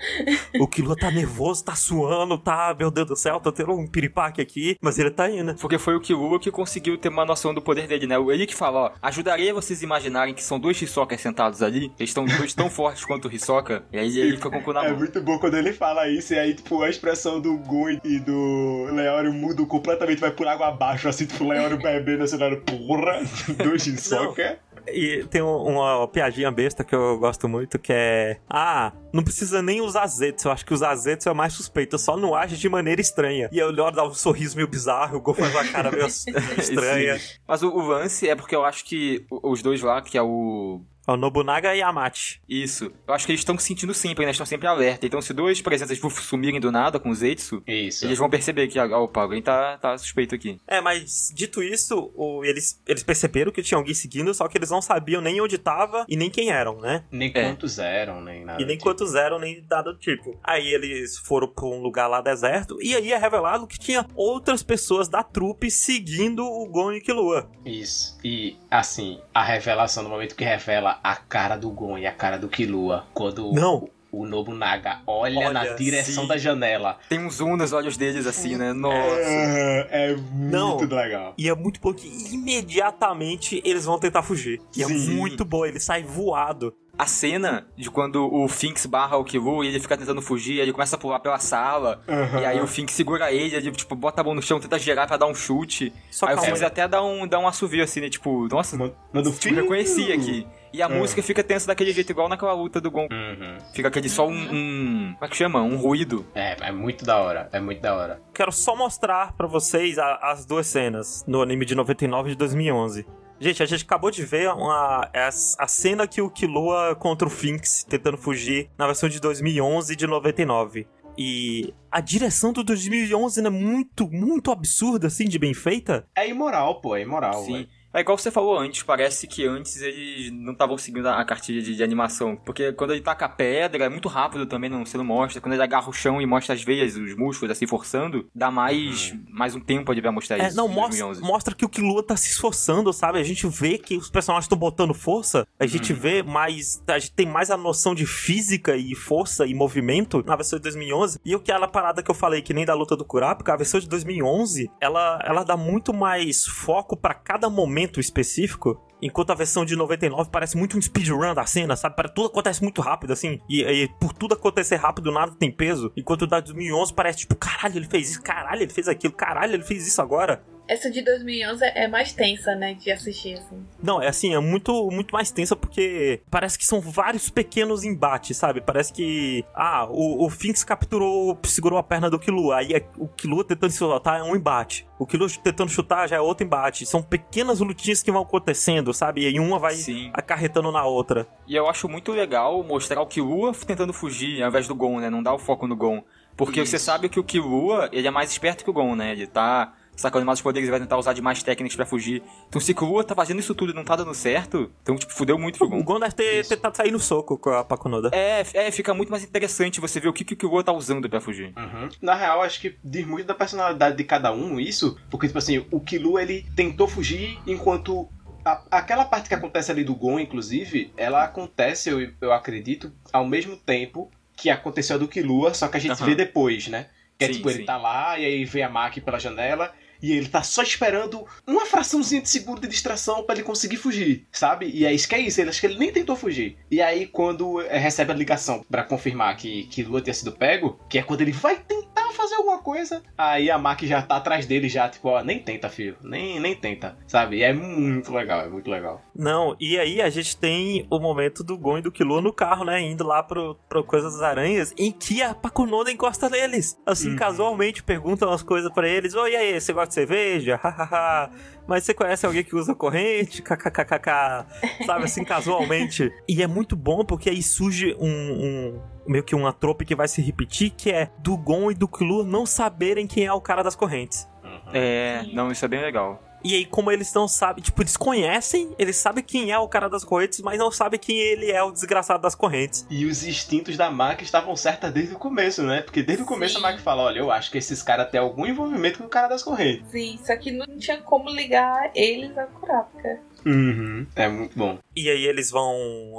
O Killua tá nervoso, tá suando, tá, meu Deus do céu, tá tendo um piripaque aqui, mas ele tá indo. Porque foi o Killua que conseguiu ter uma noção do poder dele, né? Ele que fala, ó, ajudaria vocês a imaginarem que são dois Hisokas sentados ali, eles estão dois tão fortes quanto o Hisoka, e aí ele fica com o cu na É mão. muito bom quando ele fala isso, e aí, tipo, a expressão do Gun e do Leório mudam completamente, vai por água abaixo, assim, tipo, o Leório bebendo, assim, Leório, porra, dois de soca. E tem um- uma piadinha besta que eu gosto muito, que é... Ah, não precisa nem usar azetes, eu acho que usar azetes é mais suspeito, só não age de maneira estranha. E aí o Leório dá um sorriso meio bizarro, o Gol faz uma cara meio estranha. Sim. Mas o, o lance é porque eu acho que os dois lá, que é o É o Nobunaga e Yamate. Isso. Eu acho que eles estão sentindo sempre, né? Estão sempre alerta. Então, se dois presenças sumirem do nada com o Zetsu, Isso. eles vão perceber que, ah, opa, alguém tá, tá suspeito aqui. É, mas dito isso, o- eles, eles perceberam que tinha alguém seguindo, só que eles não sabiam nem onde tava e nem quem eram, né? Nem É. quantos eram, nem nada. E nem tipo. quantos eram, nem nada do tipo. Aí eles foram pra um lugar lá deserto, e aí é revelado que tinha outras pessoas da trupe seguindo o Gon e Killua. Isso. E, assim, a revelação, no momento que revela a cara do Gon e a cara do Killua, quando Não. o, o Nobunaga olha, Olha, na direção sim. da janela. Tem um zoom nos olhos deles, assim, né? Nossa. É, é Não. muito legal. E é muito bom que imediatamente eles vão tentar fugir. E é Sim. muito bom, ele sai voado. A cena de quando o Finks barra o Killua e ele fica tentando fugir, ele começa a pular pela sala, Aham. e aí o Finks segura ele, ele, tipo, bota a mão no chão, tenta girar pra dar um chute. Só aí o calma. Finks até dá um, dá um assovio, assim, né? Tipo, nossa, Manda o eu filho. reconheci aqui. E a É. música fica tensa daquele jeito, igual naquela luta do Gon. Uhum. Fica aquele só um, um- Como é que chama? Um ruído. É, é muito da hora. É muito da hora. Quero só mostrar pra vocês a- as duas cenas no anime de 99 e de 2011. Gente, a gente acabou de ver uma, a, cena que o Killua contra o Finks tentando fugir na versão de 2011 e de 99. E a direção do 2011 é muito, muito absurda, assim, de bem feita. É imoral, pô, é imoral. Sim. velho. É igual você falou antes, parece que antes eles não estavam seguindo a cartilha de, de animação. Porque quando ele taca a pedra, é muito rápido também, não, você não mostra. Quando ele agarra o chão e mostra as veias, os músculos assim forçando, dá mais, mais um tempo ali pra mostrar É, isso. não, em mostra, 2011. mostra que o Killua tá se esforçando, sabe? A gente vê que os personagens estão botando força, a gente vê mais. A gente tem mais a noção de física e força e movimento na versão de 2011. E aquela parada que eu falei, que nem da luta do Kurapika, a versão de 2011, ela, ela dá muito mais foco pra cada momento específico. Enquanto a versão de 99 parece muito um speedrun da cena, sabe? Para- Tudo acontece muito rápido, assim. E, e por tudo acontecer rápido, nada tem peso. Enquanto o da 2011 parece tipo, caralho, ele fez isso, caralho, ele fez aquilo, caralho, ele fez isso agora. Essa de 2011 é mais tensa, né? De assistir, assim. Não, é assim, é muito, muito mais tensa porque parece que são vários pequenos embates, sabe? Parece que. Ah, o, o Finks capturou, segurou a perna do Killua. Aí é- o Killua tentando se soltar é um embate. O Killua tentando chutar já é outro embate. São pequenas lutinhas que vão acontecendo, sabe? E uma vai Sim. acarretando na outra. E eu acho muito legal mostrar o Killua tentando fugir ao invés do Gon, né? Não dar o foco no Gon. Porque Isso. você sabe que o Killua, ele é mais esperto que o Gon, né? Ele tá sacando mais os poderes e vai tentar usar de mais técnicas pra fugir. Então se o Killua tá fazendo isso tudo e não tá dando certo, então, tipo, fudeu muito pro O Gon. Gon deve ter Isso. tentado sair no soco com a Pakunoda. É, é, fica muito mais interessante você ver o que, que o Killua tá usando pra fugir. Uhum. Na real, acho que diz muito da personalidade de cada um isso, porque, tipo assim, o Killua, ele tentou fugir enquanto... a- aquela parte que acontece ali do Gon, inclusive, ela acontece, eu, eu acredito, ao mesmo tempo que aconteceu a do Killua, só que a gente Aham. vê depois, né? Que é Sim, tipo, ele sim. tá lá, e aí vê a Maki pela janela, e ele tá só esperando uma fraçãozinha de segundo de distração pra ele conseguir fugir, sabe? E é isso que é isso, ele acho que ele nem tentou fugir. E aí, quando eh, recebe a ligação pra confirmar que, que Lua tinha sido pego, que é quando ele vai tentar fazer alguma coisa. Aí a Maki já tá atrás dele, já, tipo, ó, nem tenta, filho. Nem, nem tenta, sabe? E é muito legal, é muito legal. Não, e aí a gente tem o momento do Gon e do Killua no carro, né? Indo lá pro, pro Coisa das Aranhas, em que a Pakunoda encosta neles. Assim, Uhum. casualmente perguntam as coisas pra eles. Oi, e aí, você gosta de cerveja? Hahaha. Mas você conhece alguém que usa corrente? KKKKK. Sabe, assim, casualmente. E é muito bom porque aí surge um... um meio que uma trope que vai se repetir, que é do Gon e do Killua não saberem quem é o cara das correntes. É, não, isso é bem legal. E aí, como eles não sabem, tipo, eles conhecem, eles sabem quem é o cara das correntes, mas não sabem quem ele é o desgraçado das correntes. E os instintos da Maki estavam certas desde o começo, né? Porque desde o começo Sim. a Maki fala: olha, eu acho que esses caras têm algum envolvimento com o cara das correntes. Sim, só que não tinha como ligar eles a Kurapika. Uhum. É muito bom. E aí eles vão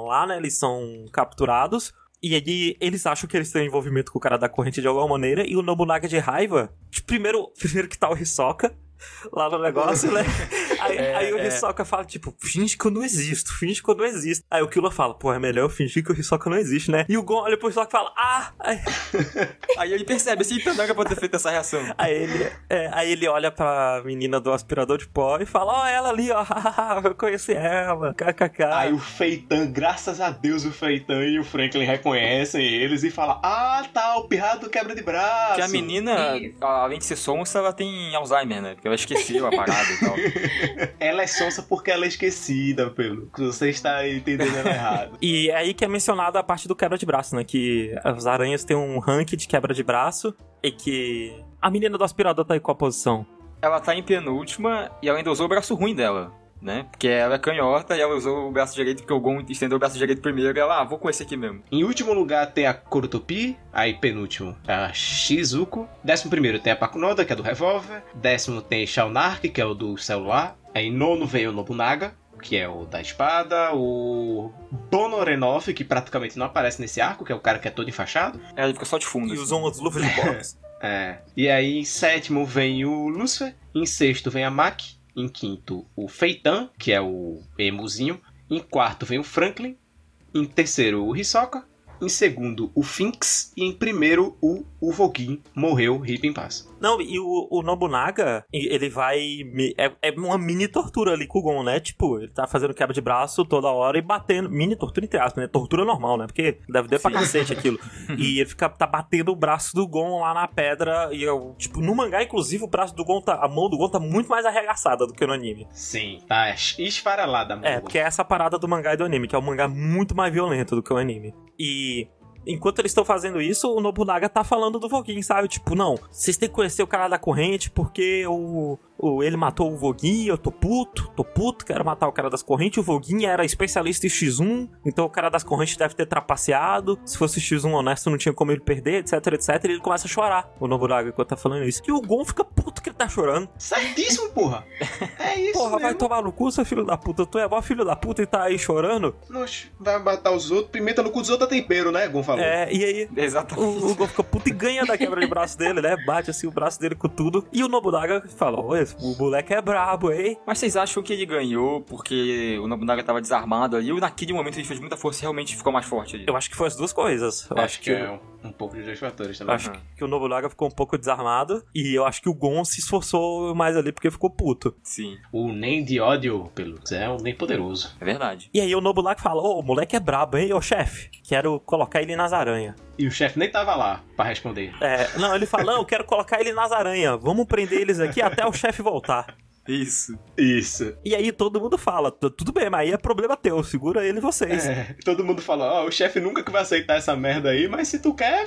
lá, né? Eles são capturados. E aí eles acham que eles têm envolvimento com o cara da corrente de alguma maneira. E o Nobunaga de raiva. Primeiro, primeiro que tá o Hisoka lá no negócio, né? Aí, É, aí o é. Hisoka fala, tipo, finge que eu não existo, finge que eu não existo. Aí o Killua fala, pô, é melhor eu fingir que o Hisoka não existe, né? E o Gon olha pro Hisoka e fala, ah! Aí, Aí ele percebe, assim, então não era pra ter feito essa reação. aí ele, é, aí ele olha pra menina do aspirador de pó e fala, ó, ela ali, ó, eu conheci ela, kkk. Aí o Feitan, graças a Deus, o Feitan e o Franklin reconhecem eles e falam: Ah, tá, o pirrado do quebra de braço. Que a menina, além de ser sonsa, ela tem Alzheimer, né? Porque ela esqueceu a parada e tal. Ela é sonsa porque ela é esquecida, pelo. que Você está entendendo errado. E é aí que é mencionada a parte do quebra de braço, né? Que as aranhas têm um rank de quebra de braço e que a menina do aspirador tá em qual posição? Ela tá em penúltima e ela ainda usou o braço ruim dela, né? Porque ela é canhota e ela usou o braço direito porque o Gon estendeu o braço direito primeiro e ela, ah, vou com esse aqui mesmo. Em último lugar tem a Kurotopi, aí penúltimo é a Shizuko. Décimo primeiro tem a Pakunoda, que é do revólver. Décimo tem Shaunark, que é o do celular. Aí nono vem o Nobunaga, que é o da espada. O Bonorenov, que praticamente não aparece nesse arco, que é o cara que é todo enfaixado. Ela fica só de fundo. E assim. usam as luvas de boxe. É. E aí em sétimo vem o Lucifer. Em sexto vem a Maki. Em quinto o Feitan, que é o emuzinho. Em quarto vem o Franklin. Em terceiro o Hisoka. Em segundo o Finks. E em primeiro o Uvogin. Morreu, rip em paz. Não, e o, o Nobunaga, ele vai. É, é uma mini tortura ali com o Gon, né? Tipo, ele tá fazendo quebra de braço toda hora e batendo. Mini tortura entre aspas, né? Tortura normal, né? Porque deve ter pra cacete aquilo. e ele fica tá batendo o braço do Gon lá na pedra. E eu, tipo, no mangá, inclusive, o braço do Gon tá. A mão do Gon tá muito mais arregaçada do que no anime. Sim, tá es- esfarelada, mano. É, porque é essa parada do mangá e do anime, que é um mangá muito mais violento do que o anime. E enquanto eles estão fazendo isso, o Nobunaga tá falando do Voguin, sabe? Tipo, não, vocês têm que conhecer o cara da corrente porque o, o ele matou o Voguin, eu tô puto, tô puto, quero matar o cara das correntes. O Voguin era especialista em X1, então o cara das correntes deve ter trapaceado. Se fosse X1 honesto, não tinha como ele perder, etc, etc. E ele começa a chorar, o Nobunaga, enquanto tá falando isso. E o Gon fica puto que ele tá chorando. Certíssimo, porra. É isso Porra, vai mesmo. tomar no cu, seu filho da puta. Tu é mó filho da puta e tá aí chorando. Oxe, vai matar os outros. Pimenta no cu dos outros é tempero, né? Gon falou. É, e aí Exatamente. o, o Gon fica puto e ganha da quebra de braço dele, né? Bate assim o braço dele com tudo. E o Nobunaga fala: esse- o moleque é brabo, hein? Mas vocês acham que ele ganhou porque o Nobunaga tava desarmado ali ou naquele momento ele fez muita força e realmente ficou mais forte ali? Eu acho que foi as duas coisas. Eu acho, que, é um, um pouco de dois fatores também. acho que o Nobunaga ficou um pouco desarmado. E eu acho que o Gon se esforçou mais ali porque ficou puto. Sim, O nem de ódio, pelo é um nem poderoso. é verdade. E aí o Nobunaga fala: Ô, o moleque é brabo, hein? Ô, chefe, quero colocar ele nas aranhas. E o chefe nem tava lá pra responder. É, não, ele fala: Não, eu quero colocar ele nas aranhas. Vamos prender eles aqui até o chefe voltar. Isso. Isso. E aí todo mundo fala, "Tu- tudo bem, mas aí é problema teu, segura ele vocês. É, todo mundo fala, ó, o chefe nunca que vai aceitar essa merda aí, mas se tu quer,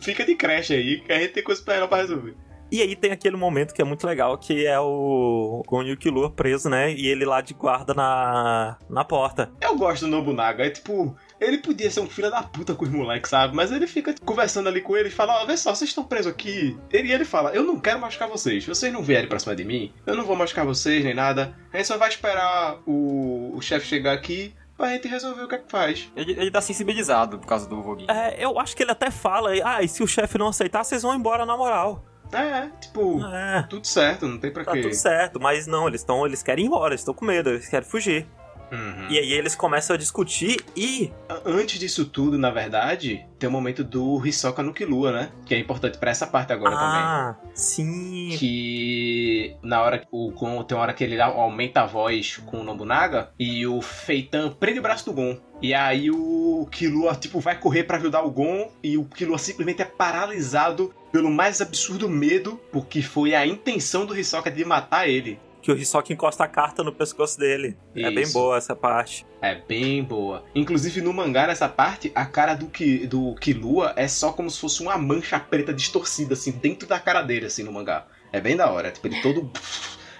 fica de creche aí, que a gente tem coisa pra ela pra resolver. E aí tem aquele momento que é muito legal, que é o Gon e o Killua preso, né? E ele lá de guarda na, na porta. Eu gosto do Nobunaga, é tipo, ele podia ser um filho da puta com os moleques, sabe? Mas ele fica conversando ali com ele e fala, ó, vê só, vocês estão presos aqui. Ele, e ele fala, eu não quero machucar vocês, vocês não vierem pra cima de mim, eu não vou machucar vocês nem nada. A gente só vai esperar o, o chefe chegar aqui pra gente resolver o que é que faz. Ele, ele tá sensibilizado por causa do Voguin. É, eu acho que ele até fala, ah, e se o chefe não aceitar, vocês vão embora na moral. É, tipo, É, tudo certo, não tem pra tá quê. tudo certo, mas não, eles estão, eles querem ir embora, eles estão com medo, eles querem fugir. Uhum. E aí eles começam a discutir e. Antes disso tudo, na verdade, tem o momento do Hisoka no Killua, né? Que é importante pra essa parte agora ah, sim. também. Que na hora o Gon tem uma hora que ele aumenta a voz com o Nobunaga e o Feitan prende o braço do Gon. E aí o Killua, tipo, vai correr pra ajudar o Gon e o Killua simplesmente é paralisado pelo mais absurdo medo, porque foi a intenção do Hisoka de matar ele. Que o Hisoka encosta a carta no pescoço dele. É bem Isso. boa essa parte. É bem boa. Inclusive no mangá, nessa parte, a cara do, Ki, do Killua é só como se fosse uma mancha preta distorcida, assim, dentro da cara dele, assim, no mangá. É bem da hora. Tipo, ele todo.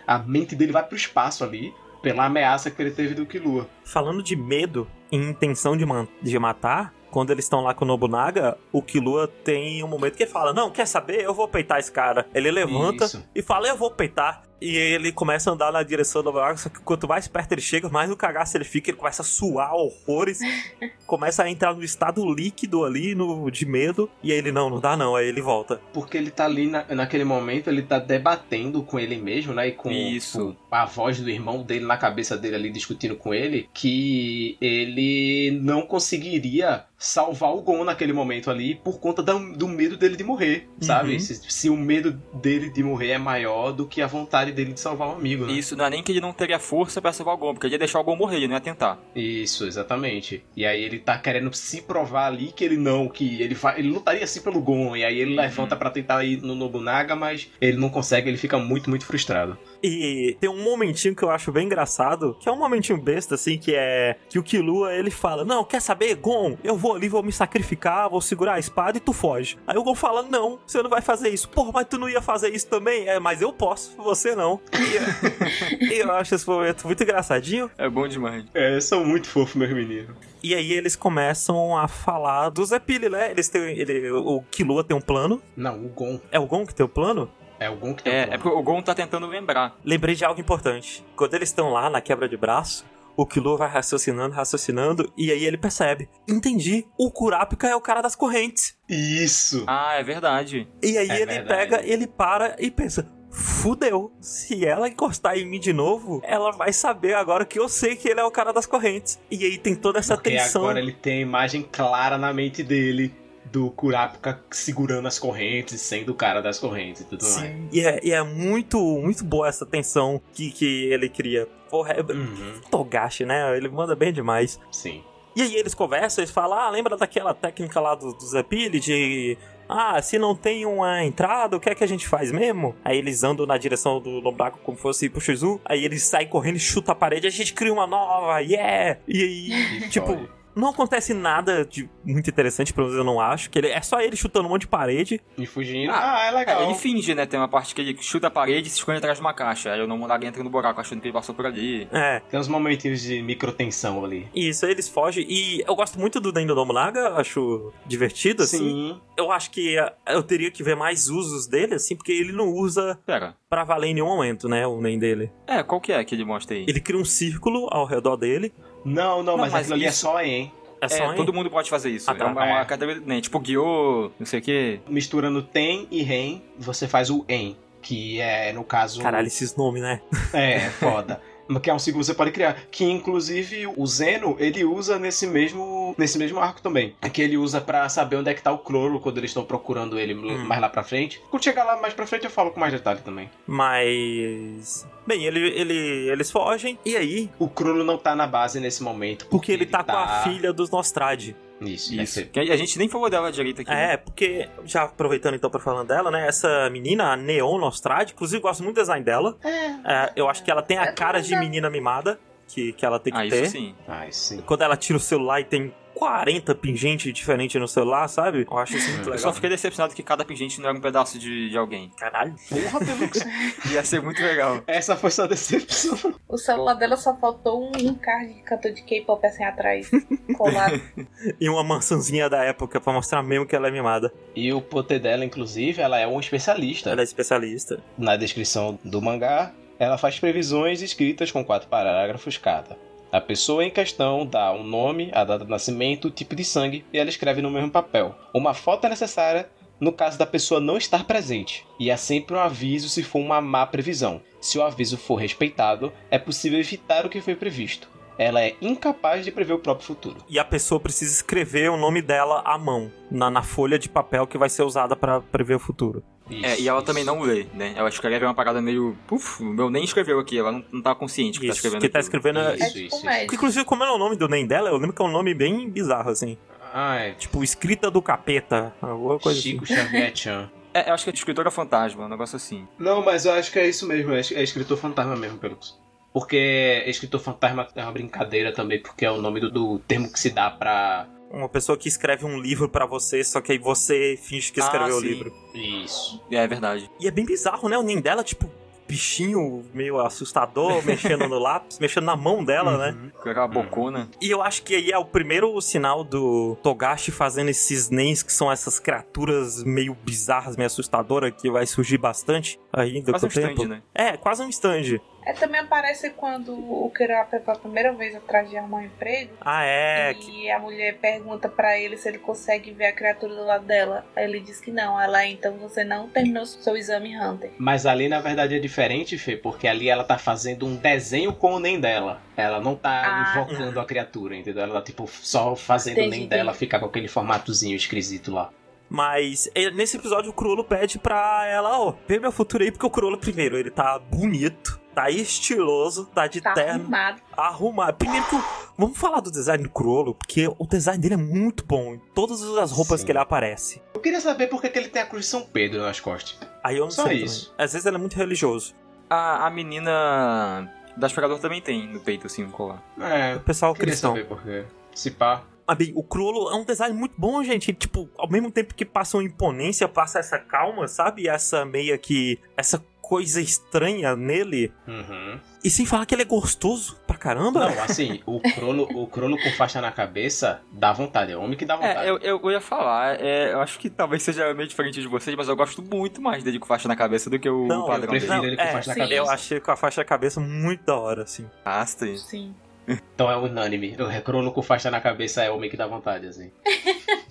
A mente dele vai pro espaço ali, pela ameaça que ele teve do Killua. Falando de medo e intenção de, de matar, quando eles estão lá com o Nobunaga, o Killua tem um momento que ele fala: Não, quer saber? Eu vou peitar esse cara. Ele levanta Isso. e fala: Eu vou peitar. E ele começa a andar na direção do Nobunaga, só que quanto mais perto ele chega, mais no cagaço ele fica. Ele começa a suar horrores, começa a entrar no estado líquido ali, no, de medo. E aí ele: Não, não dá não. Aí ele volta. Porque ele tá ali na- naquele momento, ele tá debatendo com ele mesmo, né? E com, Isso. com a voz do irmão dele na cabeça dele ali discutindo com ele, que ele não conseguiria salvar o Gon naquele momento ali por conta da- do medo dele de morrer, sabe? Uhum. Se, se o medo dele de morrer é maior do que a vontade dele de salvar um amigo, né? Isso não é nem que ele não teria força pra salvar o Gon, porque ele ia deixar o Gon morrer, ele não ia tentar. Isso, exatamente. E aí ele tá querendo se provar ali que ele não, que ele vai, ele lutaria assim pelo Gon. E aí ele levanta pra tentar ir no Nobunaga, mas ele não consegue, ele fica muito, muito frustrado. E tem um momentinho que eu acho bem engraçado, que é um momentinho besta, assim, que é que o Killua, ele fala, não, quer saber, Gon, eu vou ali, vou me sacrificar, vou segurar a espada e tu foge. Aí o Gon fala, não, você não vai fazer isso. Porra, mas tu não ia fazer isso também? É, mas eu posso, você não. E, e eu acho esse momento muito engraçadinho. É bom demais. É, são muito fofos, meus meninos. E aí eles começam a falar do Zepili, né? Eles têm, ele, o Killua tem um plano. Não, o Gon. É o Gon que tem o plano? É o Gon que tem É, o é porque o Gon tá tentando lembrar. Lembrei de algo importante. Quando eles estão lá na quebra de braço, o Killua vai raciocinando, raciocinando, e aí ele percebe. Entendi, o Kurapika é o cara das correntes. Isso! Ah, é verdade. E aí É ele verdade. pega, ele para e pensa... Fudeu, se ela encostar em mim de novo, ela vai saber agora que eu sei que ele é o cara das correntes. E aí tem toda essa Porque tensão. agora ele tem a imagem clara na mente dele do Kurapika segurando as correntes, sendo o cara das correntes e tudo mais. Sim, e é, e é muito, muito boa essa tensão que, que ele cria. Porra, é Uhum, Togashi, né? Ele manda bem demais. sim. E aí eles conversam, eles falam, ah, lembra daquela técnica lá do, do Zepili de... Ah, se não tem uma entrada, o que é que a gente faz mesmo? Aí eles andam na direção do Lombraco como fosse pro Shizu. Aí eles saem correndo e chutam a parede, a gente cria uma nova, yeah! E aí, tipo. Não acontece nada de muito interessante, pelo menos eu não acho. Que ele, é só ele chutando um monte de parede. E fugindo. Ah, Ah, é legal. É, ele finge, né? Tem uma parte que ele chuta a parede e se esconde atrás de uma caixa. Aí o Nobunaga entra no buraco achando que ele passou por ali. É, Tem uns momentinhos de microtensão ali. isso, aí eles fogem. E eu gosto muito do Dendo Nobunaga, acho divertido, assim. Sim. Eu acho que eh, eu teria que ver mais usos dele, assim, porque ele não usa Pera. pra valer em nenhum momento, né? O nem dele. É, qual que é que ele mostra aí? Ele cria um círculo ao redor dele. Não, não, Não, mas, mas aquilo ali é isso- só em. É É, só em- todo mundo pode fazer isso. Ah, tá. É uma, uma É. categoria, né? Tipo Guiô, não sei o quê. Misturando tem e ren, você faz o en. Que é, no caso. Caralho, esses nomes, né? É, foda. Que é um ciclo que você pode criar. Que inclusive o Zeno ele usa nesse mesmo nesse mesmo arco também. Que ele usa pra saber onde é que tá o Cloro quando eles estão procurando ele Hum. mais lá pra frente. Quando chegar lá mais pra frente eu falo com mais detalhe também. Mas. Bem, ele, ele, eles fogem. E aí? O Crolo não tá na base nesse momento. Porque ele tá com a filha dos Nostrad. Isso, Isso. Que a gente nem falou dela direito aqui. né? É, porque, já aproveitando então pra falando dela, né? Essa menina, a Neon Nostrad, inclusive gosto muito do design dela. É, eu acho que ela tem a É cara de menina mimada, que, que ela tem que Ah, ter. isso sim. Ai, sim. Quando ela tira o celular e tem 40 pingentes diferentes no celular, sabe? Eu acho isso muito Eu só legal. fiquei decepcionado que cada pingente não era um pedaço de, de alguém. Caralho. Porra, Pelux. Ia ser muito legal. Essa foi sua decepção. O celular dela só faltou um, card de cantor de K-pop assim atrás, colado. E uma maçãzinha da época pra mostrar mesmo que ela é mimada. E o poder dela, inclusive, ela é um especialista. Ela é especialista. Na descrição do mangá, ela faz previsões escritas com quatro parágrafos cada. A pessoa em questão dá um nome, a data de nascimento, o tipo de sangue e ela escreve no mesmo papel. Uma foto é necessária no caso da pessoa não estar presente, e há sempre um aviso se for uma má previsão. Se o aviso for respeitado, é possível evitar o que foi previsto. ela é incapaz de prever o próprio futuro. E a pessoa precisa escrever o nome dela à mão, na, na folha de papel que vai ser usada pra prever o futuro. É, e ela também não lê, né? Ela escreve uma parada meio. Puf, o meu nem escreveu aqui, ela não, não tá consciente que tá Isso, escrevendo. que tá escrevendo é- É Isso, tipo isso, isso. médico. Inclusive, como é o nome do nem dela, eu lembro que é um nome bem bizarro, assim. Ah, é. Tipo, escrita do capeta, alguma coisa Chico assim. Xavier. É, eu acho que é escritora fantasma, um negócio assim. Não, mas eu acho que é isso mesmo, é é escritor fantasma mesmo, Pelux. Porque escritor fantasma é uma brincadeira também, porque é o nome do, do termo que se dá pra. Uma pessoa que escreve um livro pra você, só que aí você finge que escreveu Ah, o livro. Isso. É, é verdade. E é bem bizarro, né? O nem dela, tipo, bichinho meio assustador, mexendo no lápis, mexendo na mão dela, né? Uhum. Com aquela bocona. E eu acho que aí é o primeiro sinal do Togashi fazendo esses Nens, que são essas criaturas meio bizarras, meio assustadoras, que vai surgir bastante ainda Quase com um o tempo. stand, né? É, quase um stand. É, também aparece quando o Kirapa pela primeira vez atrás de arrumar um emprego. Ah, é. E a mulher pergunta pra ele se ele consegue ver a criatura do lado dela. Aí ele diz que não. Ela, então você não terminou seu exame Hunter. Mas ali na verdade é diferente, Fê, porque ali ela tá fazendo um desenho com o nem dela. Ela não tá Ah, invocando a criatura, entendeu? Ela tá tipo só fazendo o Entendi, nem dela ficar com aquele formatozinho esquisito lá. Mas é, nesse episódio o Cruolo pede pra ela, ó, vê meu futuro aí, porque o Cruolo, primeiro, ele tá bonito, tá estiloso, tá de Tá terno, arrumado. arrumado. Primeiro que. Vamos falar do design do Cruolo, porque o design dele é muito bom em todas as roupas Sim. que ele aparece. Eu queria saber por que ele tem a cruz de São Pedro nas costas. Aí eu não Só sei isso. também. Às vezes ele é muito religioso. A, a menina da aspirador também tem no peito, assim, um colar. É, O pessoal queria cristão. saber por quê. Se pá. Ah, bem, o Cruolo é um design muito bom, gente. Tipo, ao mesmo tempo que passa uma imponência, passa essa calma, sabe? Essa meia que. Essa coisa estranha nele. Uhum. E sem falar que ele é gostoso pra caramba. Não, assim, o crolo, o crolo com faixa na cabeça dá vontade, é homem que dá vontade. É, eu, eu, eu ia falar, é, eu acho que talvez seja meio diferente de vocês, mas eu gosto muito mais dele com faixa na cabeça do que o Não, eu padrão prefiro dele. ele com é, faixa na sim. cabeça. Eu achei com a faixa da cabeça muito da hora, assim. Rasta. Sim. Então é unânime. O crolo com faixa na cabeça é homem que dá vontade, assim.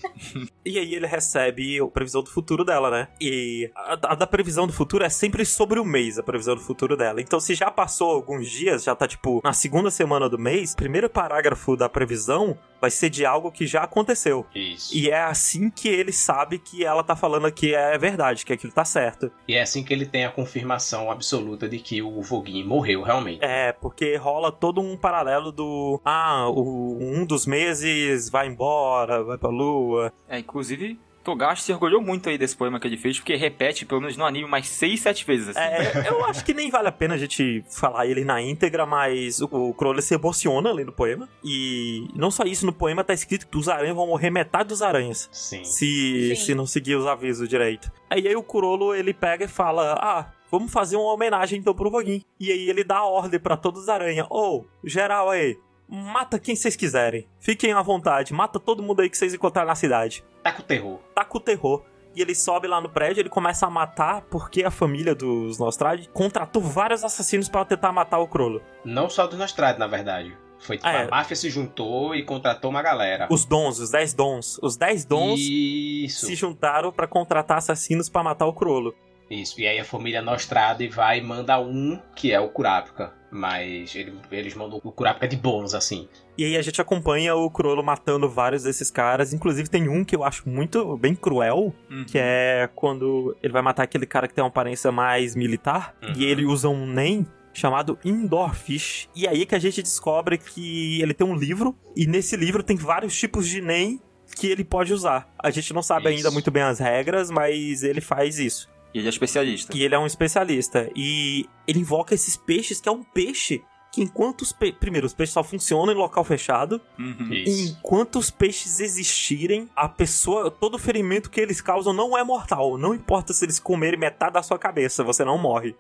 E aí ele recebe a previsão do futuro dela, né? E a, a da previsão do futuro é sempre sobre o mês, a previsão do futuro dela. Então se já passou alguns dias, já tá tipo na segunda semana do mês, primeiro parágrafo da previsão vai ser de algo que já aconteceu. Isso. E é assim que ele sabe que ela tá falando que é verdade, que aquilo tá certo. E é assim que ele tem a confirmação absoluta de que o Voguinho morreu realmente. É, porque rola todo um paralelo do. Ah, o, um dos meses vai embora, vai pra lua. É, inclusive, Togashi se orgulhou muito aí desse poema que ele fez, porque repete, pelo menos no anime, mais 6, 7 vezes, assim. É, eu acho que nem vale a pena a gente falar ele na íntegra, mas o, o Crowley se emociona ali no poema. E não só isso, no poema tá escrito que os aranhas vão morrer metade dos aranhas. Sim. Se, Sim. se não seguir os avisos direito. Aí, aí o Kurolo, ele pega e fala, ah... Vamos fazer uma homenagem então pro Voguin. E aí ele dá a ordem pra todos os aranhas. Ô, geral aí, mata quem vocês quiserem. Fiquem à vontade, mata todo mundo aí que vocês encontrarem na cidade. Tá com terror. Tá com o terror. E ele sobe lá no prédio, ele começa a matar porque a família dos Nostrad contratou vários assassinos para tentar matar o Crollo. Não só dos Nostrad, na verdade. Foi tipo, é. a máfia se juntou e contratou uma galera. Os dons, os 10 dons. Os 10 dons Isso. se juntaram para contratar assassinos para matar o Crollo. Isso. E aí a família Nostrad vai e manda um, que é o Kurapika. Mas ele- eles mandam o Kurapika de bônus, assim. E aí a gente acompanha o Crollo matando vários desses caras. Inclusive tem um que eu acho muito bem cruel, Uhum. que é quando ele vai matar aquele cara que tem uma aparência mais militar. Uhum. E ele usa um NEM chamado Indoor Fish. E aí que a gente descobre que ele tem um livro. E nesse livro tem vários tipos de NEM que ele pode usar. A gente não sabe Isso. ainda muito bem as regras, mas ele faz isso. E ele é especialista. E ele é um especialista. E ele invoca esses peixes, que é um peixe que enquanto os pe... Primeiro, os peixes só funcionam em local fechado. Uhum. Isso. enquanto os peixes existirem, a pessoa, todo ferimento que eles causam não é mortal. Não importa se eles comerem metade da sua cabeça, você não morre.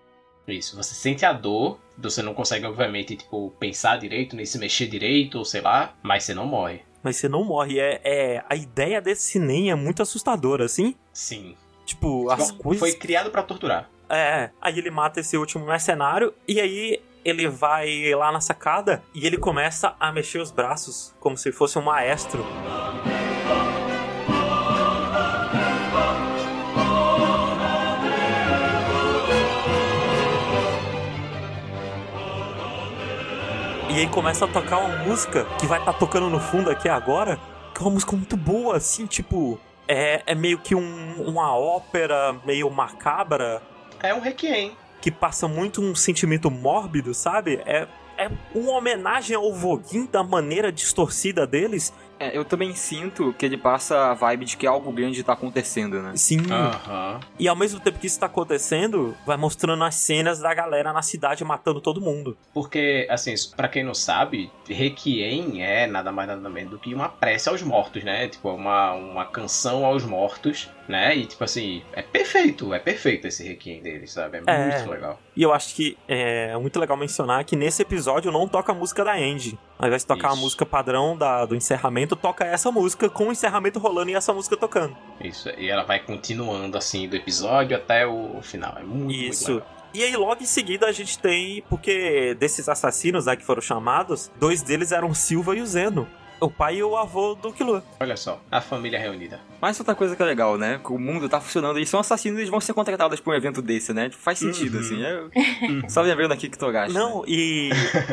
Isso. Você sente a dor, você não consegue, obviamente, tipo, pensar direito, nem se mexer direito, ou sei lá, mas você não morre. Mas você não morre. É, é a ideia desse nem é muito assustadora, assim. Sim. Tipo, as Bom, coisas. Foi criado pra torturar. É. Aí ele mata esse último mercenário e aí ele vai lá na sacada e ele começa a mexer os braços como se fosse um maestro. E E aí começa a tocar uma música que vai estar tocando no fundo aqui agora, que é uma música muito boa, assim, tipo. É, é meio que um- uma ópera meio macabra É um requiem. que passa muito um sentimento mórbido, sabe? É, é uma homenagem ao Voguin da maneira distorcida deles. É, eu também sinto que ele passa a vibe de que algo grande tá acontecendo, né? Sim. E ao mesmo tempo que isso tá acontecendo, vai mostrando as cenas da galera na cidade matando todo mundo. Porque, assim, pra quem não sabe, Requiem é nada mais nada menos do que uma prece aos mortos, né? Tipo, uma, uma canção aos mortos, né? E, tipo assim, é perfeito, é perfeito esse Requiem deles, sabe? É, É. muito legal. E eu acho que é muito legal mencionar que nesse episódio não toca a música da Andy. Ao invés de tocar a Isso. música padrão da, do encerramento, toca essa música com o encerramento rolando e essa música tocando. Isso, e ela vai continuando, assim, do episódio até o final. É muito, Isso. muito legal. E aí, logo em seguida, a gente tem. Porque desses assassinos né, que foram chamados, dois deles eram o Silva e o Zeno. O pai e o avô do Killua. Olha só, a família reunida. Mas outra coisa que é legal, né? Que o mundo tá funcionando, eles são assassinos, eles vão ser contratados pra um evento desse, né? Tipo, faz sentido, Uhum. assim. É... Só lembrando aqui que tu gasta. Não, e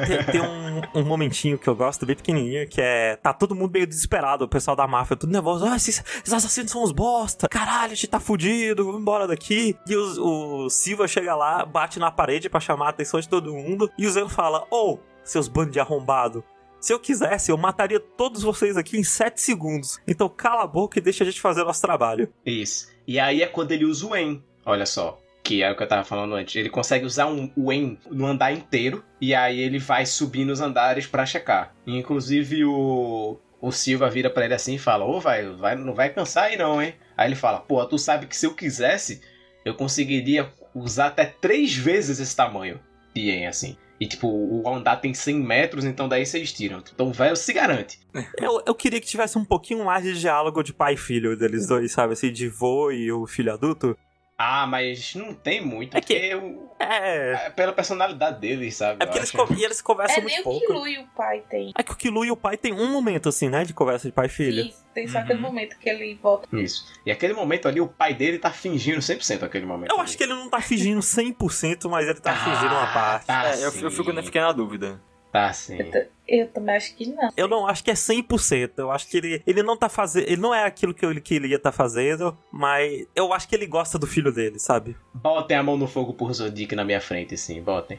tem, tem um, um momentinho que eu gosto, bem pequenininho, que é. Tá todo mundo meio desesperado, o pessoal da máfia, tudo nervoso. Ah, esses, esses assassinos são uns bosta. Caralho, a gente tá fudido, vamos embora daqui. E os- o, Silva chega lá, bate na parede pra chamar a atenção de todo mundo. E o Zeno fala: Ô, seus bandos de arrombado. Se eu quisesse, eu mataria todos vocês aqui em 7 segundos. Então cala a boca e deixa a gente fazer nosso trabalho. Isso. E aí é quando ele usa o En. Olha só. Que é o que eu tava falando antes. Ele consegue usar um, o En no andar inteiro. E aí ele vai subindo os andares pra checar. Inclusive o. O Silva vira pra ele assim e fala: Ô, vai, vai, não vai cansar aí não, hein? Aí ele fala: Pô, tu sabe que se eu quisesse, eu conseguiria usar até três vezes esse tamanho de En assim. E tipo, o andar tem 100 metros, então daí vocês tiram. Então velho se garante. Eu, eu queria que tivesse um pouquinho mais de diálogo de pai e filho deles dois, sabe? Assim, de vô e o filho adulto. Ah, mas não tem muito, É que- porque o- É. é pela personalidade deles, sabe? É porque Eu eles, e eles conversam É muito nem o pouco. Kilo e o pai tem. É que o Kilu e o pai tem um momento, assim, né? De conversa de pai e filho. Isso, tem só Uhum. aquele momento que ele volta. Isso. E aquele momento ali, o pai dele tá fingindo 100% aquele momento. Eu acho que ele não tá fingindo 100%, mas ele tá fingindo uma parte. Tá É, eu, eu fico, eu fiquei na dúvida. Tá sim. Eu, eu também acho que não. Eu não acho que é 100%. Eu acho que ele, ele não tá fazendo. Ele não é aquilo que ele, que ele ia tá fazendo, mas eu acho que ele gosta do filho dele, sabe? Botem a mão no fogo por Zodic na minha frente, sim. Botem.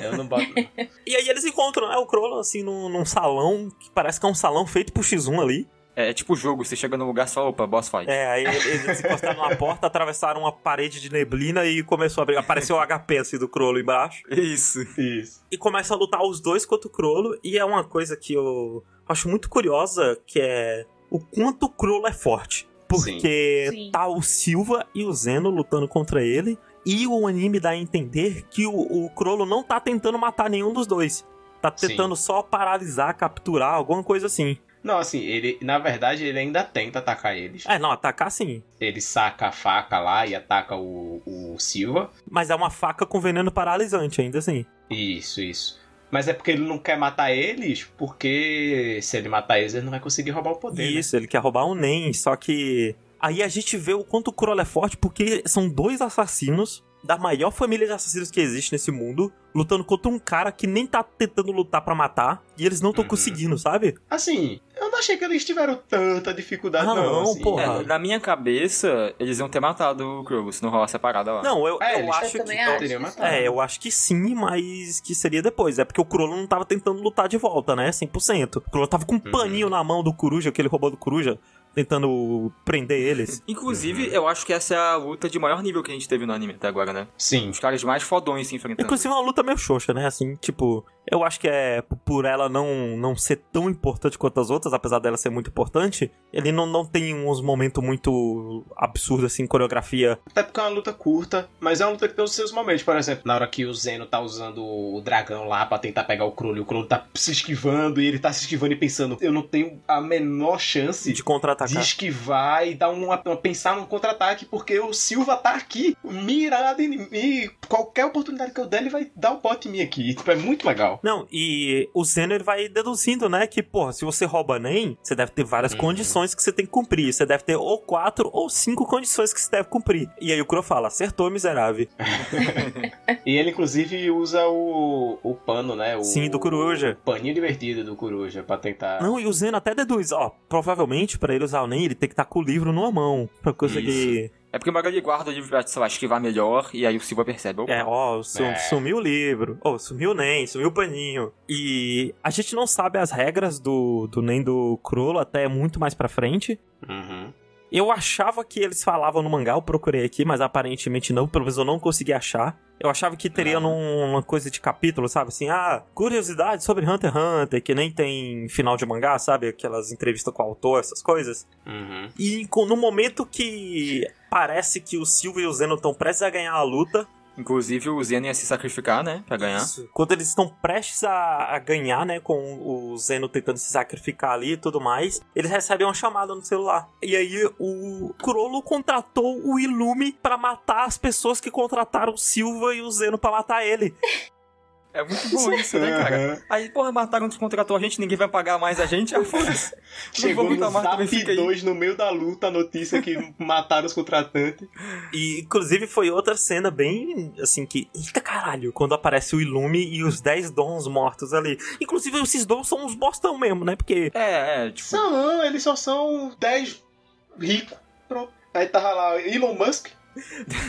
Eu não boto. E aí eles encontram, né, o Krollo, assim, num, num salão, que parece que é um salão feito pro X1 ali. É, é tipo jogo, você chega no lugar fala, opa, boss fight. É, aí eles encostaram numa porta, atravessaram uma parede de neblina e começou a brigar. Apareceu o HP, assim, do Krollo embaixo. Isso. Isso. e começa a lutar os dois contra o Crollo. E é uma coisa que eu acho muito curiosa, que é o quanto o Crollo é forte. Porque Sim. Sim. tá o Silva e o Zeno lutando contra ele. E o anime dá a entender que o, o Crollo não tá tentando matar nenhum dos dois. Tá Sim. tentando só paralisar, capturar, alguma coisa assim. Não, assim, ele, na verdade, ele ainda tenta atacar eles. É, não, atacar sim. Ele saca a faca lá e ataca o, o Silva. Mas é uma faca com veneno paralisante, ainda assim. Isso, isso. Mas é porque ele não quer matar eles, porque se ele matar eles, ele não vai conseguir roubar o poder. né? Isso, ele quer roubar o Nen, só que. Aí a gente vê o quanto o Crowley é forte, porque são dois assassinos da maior família de assassinos que existe nesse mundo, lutando contra um cara que nem tá tentando lutar pra matar, e eles não estão Uhum. conseguindo, sabe? Assim, eu não achei que eles tiveram tanta dificuldade, Ah, não. não, assim. porra. É, na minha cabeça, eles iam ter matado o Krogo se não rolasse a parada lá. Não, eu, É, eu acho que. acho. É, eu acho que sim, mas que seria depois. É porque o Kurolo não tava tentando lutar de volta, né? 100%. O Kurolo tava com um paninho na mão do Coruja, aquele robô do Coruja, tentando prender eles. Inclusive, eu acho que essa é a luta de maior nível que a gente teve no anime até agora, né? Sim. Os caras mais fodões se enfrentando. Inclusive é uma luta meio xoxa, né? Assim, tipo, eu acho que é por ela não, não ser tão importante quanto as outras, apesar dela ser muito importante, ele não, não tem uns momentos muito absurdos, assim, coreografia. Até porque é uma luta curta, mas é uma luta que tem os seus momentos. Por exemplo, na hora que o Zeno tá usando o dragão lá pra tentar pegar o Crollo, e o Crollo tá se esquivando, e ele tá se esquivando e pensando, eu não tenho a menor chance De contra-atacar. Diz que vai dar uma, uma- pensar num contra-ataque, porque o Silva tá aqui, mirado em mim. E qualquer oportunidade que eu der, ele vai dar o bote em mim aqui. Tipo, é muito legal. Não, e o Zeno ele vai deduzindo, né, que, porra, se você rouba NEM, você deve ter várias Uhum. condições que você tem que cumprir. Você deve ter ou quatro ou cinco condições que você deve cumprir. E aí o Crow fala, acertou, miserável. E ele, inclusive, usa o, o pano, né? O, Sim, do Coruja. O paninho divertido do Coruja pra tentar. Não, e o Zeno até deduz, ó, provavelmente pra ele usar NEM, ele tem que estar com o livro numa mão, pra conseguir... É porque o Magali guarda o livro pra, sei lá, esquivar melhor, e aí o Silva percebe. Opa, É, ó, su- É. sumiu o livro, oh, sumiu o NEM, sumiu o paninho. E a gente não sabe as regras do, do NEM do Crollo até muito mais pra frente. Uhum. Eu achava que eles falavam no mangá, eu procurei aqui, mas aparentemente não, pelo menos eu não consegui achar. Eu achava que teria Ah. numa coisa de capítulo, sabe? Assim, ah, curiosidade sobre Hunter x Hunter, que nem tem final de mangá, sabe? Aquelas entrevistas com o autor, essas coisas. Uhum. E com- no momento que parece que o Silva e o Zeno estão prestes a ganhar a luta, Inclusive o Zeno ia se sacrificar, né? Pra ganhar. Isso. Quando eles estão prestes a, a ganhar, né? Com o Zeno tentando se sacrificar ali e tudo mais, eles recebem uma chamada no celular. E aí o Crollo contratou o Ilume pra matar as pessoas que contrataram o Silva e o Zeno pra matar ele. É muito bom isso, né, cara? Aham. Aí, porra, mataram, descontratou a gente, ninguém vai pagar mais a gente, ah, foda-se. Chegou no Zap fica aí. 2 no meio da luta a notícia que mataram os contratantes. E inclusive foi outra cena bem assim que. Eita caralho! Quando aparece o Ilume e os 10 dons mortos ali. Inclusive esses dons são uns bostão mesmo, né? Porque. É, é, tipo... Não, não, eles só são 10 ricos. Pronto. Aí tava lá Elon Musk,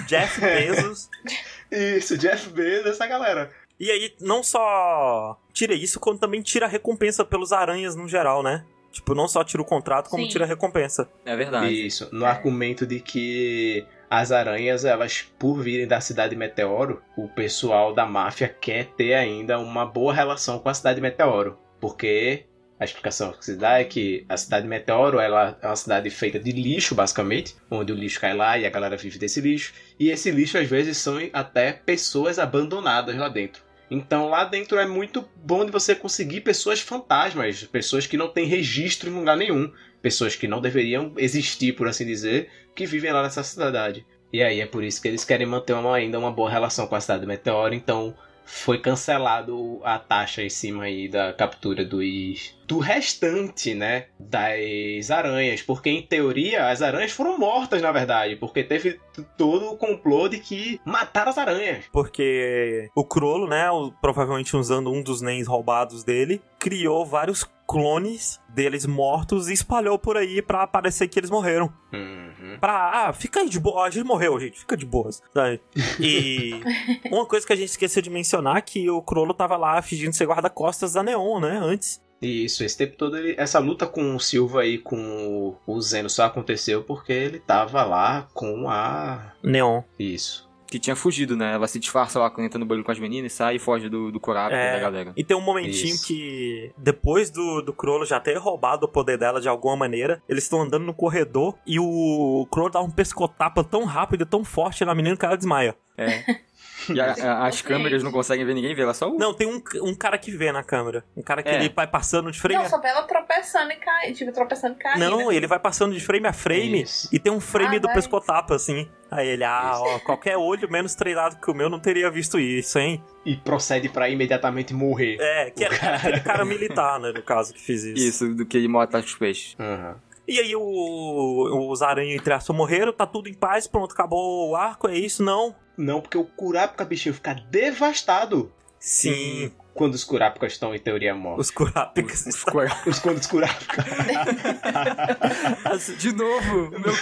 Jeff Bezos. isso, Jeff Bezos, essa galera. E aí, não só tira isso, como também tira a recompensa pelos aranhas no geral, né? Tipo, não só tira o contrato, como Sim. tira a recompensa. É verdade. Isso, no argumento de que as aranhas, elas, por virem da cidade Meteoro, o pessoal da máfia quer ter ainda uma boa relação com a cidade Meteoro. Porque a explicação que se dá é que a cidade Meteoro ela é uma cidade feita de lixo, basicamente, onde o lixo cai lá e a galera vive desse lixo. E esse lixo, às vezes, são até pessoas abandonadas lá dentro. Então lá dentro é muito bom de você conseguir pessoas fantasmas, pessoas que não têm registro em lugar nenhum, pessoas que não deveriam existir, por assim dizer, que vivem lá nessa cidade. E aí é por isso que eles querem manter uma, ainda uma boa relação com a cidade do Meteoro, então foi cancelado a taxa em cima aí da captura dos do restante, né, das aranhas, porque em teoria as aranhas foram mortas na verdade, porque teve todo o complô de que mataram as aranhas. Porque o Crollo, né, provavelmente usando um dos Nens roubados dele, criou vários clones deles mortos e espalhou por aí pra parecer que eles morreram. Uhum. Pra, ah, fica aí de boa, a gente morreu, gente, fica de boas, sabe? E uma coisa que a gente esqueceu de mencionar é que o Crollo tava lá fingindo ser guarda-costas da Neon, né, antes. Isso, esse tempo todo ele- essa luta com o Silva e com o, o Zeno só aconteceu porque ele tava lá com a. Neon. Isso. Que tinha fugido, né? Ela se disfarça lá, entra no banho com as meninas, sai e foge do, do Kurapika É. da galera. E tem um momentinho Isso. que, depois do, do Crollo já ter roubado o poder dela de alguma maneira, eles estão andando no corredor e o Crollo dá um pescotapa tão rápido e tão forte na menina que ela desmaia. É. E a- a- as câmeras não conseguem ver ninguém ver, ela só... uh, Não, tem um, um cara que vê na câmera. Um cara que É. ele vai passando de frame Não, só pra ela tropeçando e cair. Tipo, tropeçando e caindo. Não, ele vai passando de frame a frame Isso. e tem um frame Ah, do vai. pescotapa, assim. Aí ele, ah, ó, qualquer olho menos treinado que o meu não teria visto isso, hein? E procede pra imediatamente morrer. É, que era, era aquele cara militar, né, no caso, que fez isso. Isso, do que ele mata os peixes. Uhum. E aí o, os aranhas entre aspas morreram, tá tudo em paz, pronto, acabou o arco, é isso? Não. Não, porque o Kurapika bichinho fica devastado Sim, quando os Kurapikas estão em teoria mortos. os Kurapicas Os Os quando os Kurapika. De novo, o meu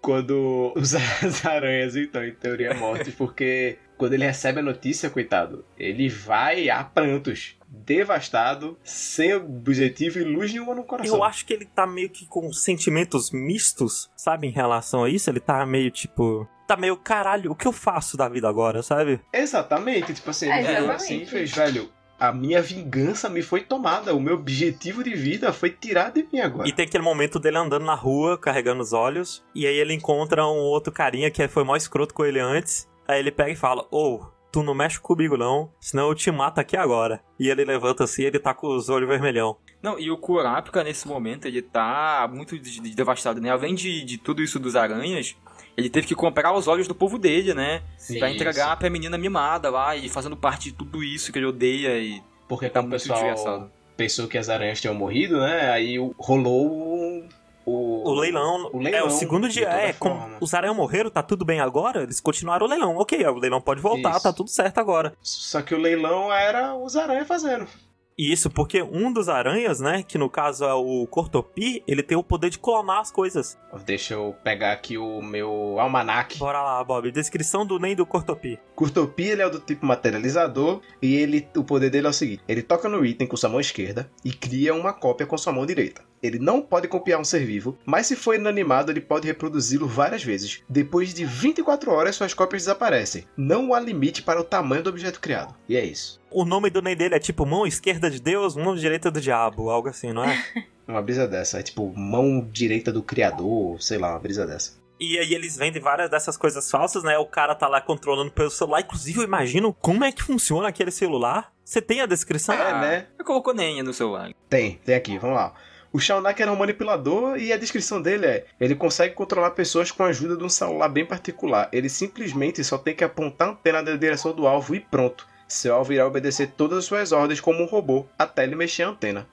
quando os as aranhas estão em teoria mortos, porque quando ele recebe a notícia, coitado, ele vai a prantos, devastado, sem objetivo e luz nenhuma no coração. Eu acho que ele tá meio que com sentimentos mistos, sabe, em relação a isso. Ele tá meio tipo. Tá meio caralho, o que eu faço da vida agora, sabe? Exatamente, tipo assim, É, ele virou exatamente. assim e fez, velho, a minha vingança me foi tomada, o meu objetivo de vida foi tirado de mim agora. E tem aquele momento dele andando na rua, carregando os olhos. E aí ele encontra um outro carinha que foi mó escroto com ele antes. Aí ele pega e fala: Ô, tu não mexe comigo não, senão eu te mato aqui agora. E ele levanta assim, ele tá com os olhos vermelhão. Não, e o Kurapika, nesse momento, ele tá muito de- de- devastado, né? Além de, de tudo isso dos aranhas, ele teve que comprar os olhos do povo dele, né? Sim. Pra entregar pra menina mimada lá, e fazendo parte de tudo isso que ele odeia e Porque tá muito pessoal desgraçado. pensou que as aranhas tinham morrido, né? Aí o- rolou o. O leilão, O leilão, é o segundo dia, é, como os aranhas morreram, tá tudo bem agora, eles continuaram o leilão. OK, o leilão pode voltar, Isso. tá tudo certo agora. Só que o leilão era os aranhas fazendo. Isso porque um dos aranhas, né, que no caso é o Cortopi, ele tem o poder de clonar as coisas. Deixa eu pegar aqui o meu almanac. Bora lá, Bob, descrição do Nen do Cortopi. Curtopi ele é do tipo materializador e ele, o poder dele é o seguinte: ele toca no item com sua mão esquerda e cria uma cópia com sua mão direita. Ele não pode copiar um ser vivo, mas se for inanimado, ele pode reproduzi-lo várias vezes. Depois de 24 horas, suas cópias desaparecem. Não há limite para o tamanho do objeto criado. E é isso. O nome do Nen dele é tipo mão esquerda de Deus, mão direita do diabo, algo assim, não é? Uma brisa dessa. É tipo mão direita do criador, sei lá, uma brisa dessa. E aí eles vendem várias dessas coisas falsas, né? O cara tá lá controlando pelo celular. Inclusive, eu imagino como é que funciona aquele celular. Você tem a descrição? É, né? Eu colocou nem no celular. Tem, tem aqui, vamos lá. O Shaunak era um manipulador e a descrição dele é: ele consegue controlar pessoas com a ajuda de um celular bem particular. Ele simplesmente só tem que apontar a antena na direção do alvo e pronto. Seu alvo irá obedecer todas as suas ordens como um robô, até ele mexer a antena.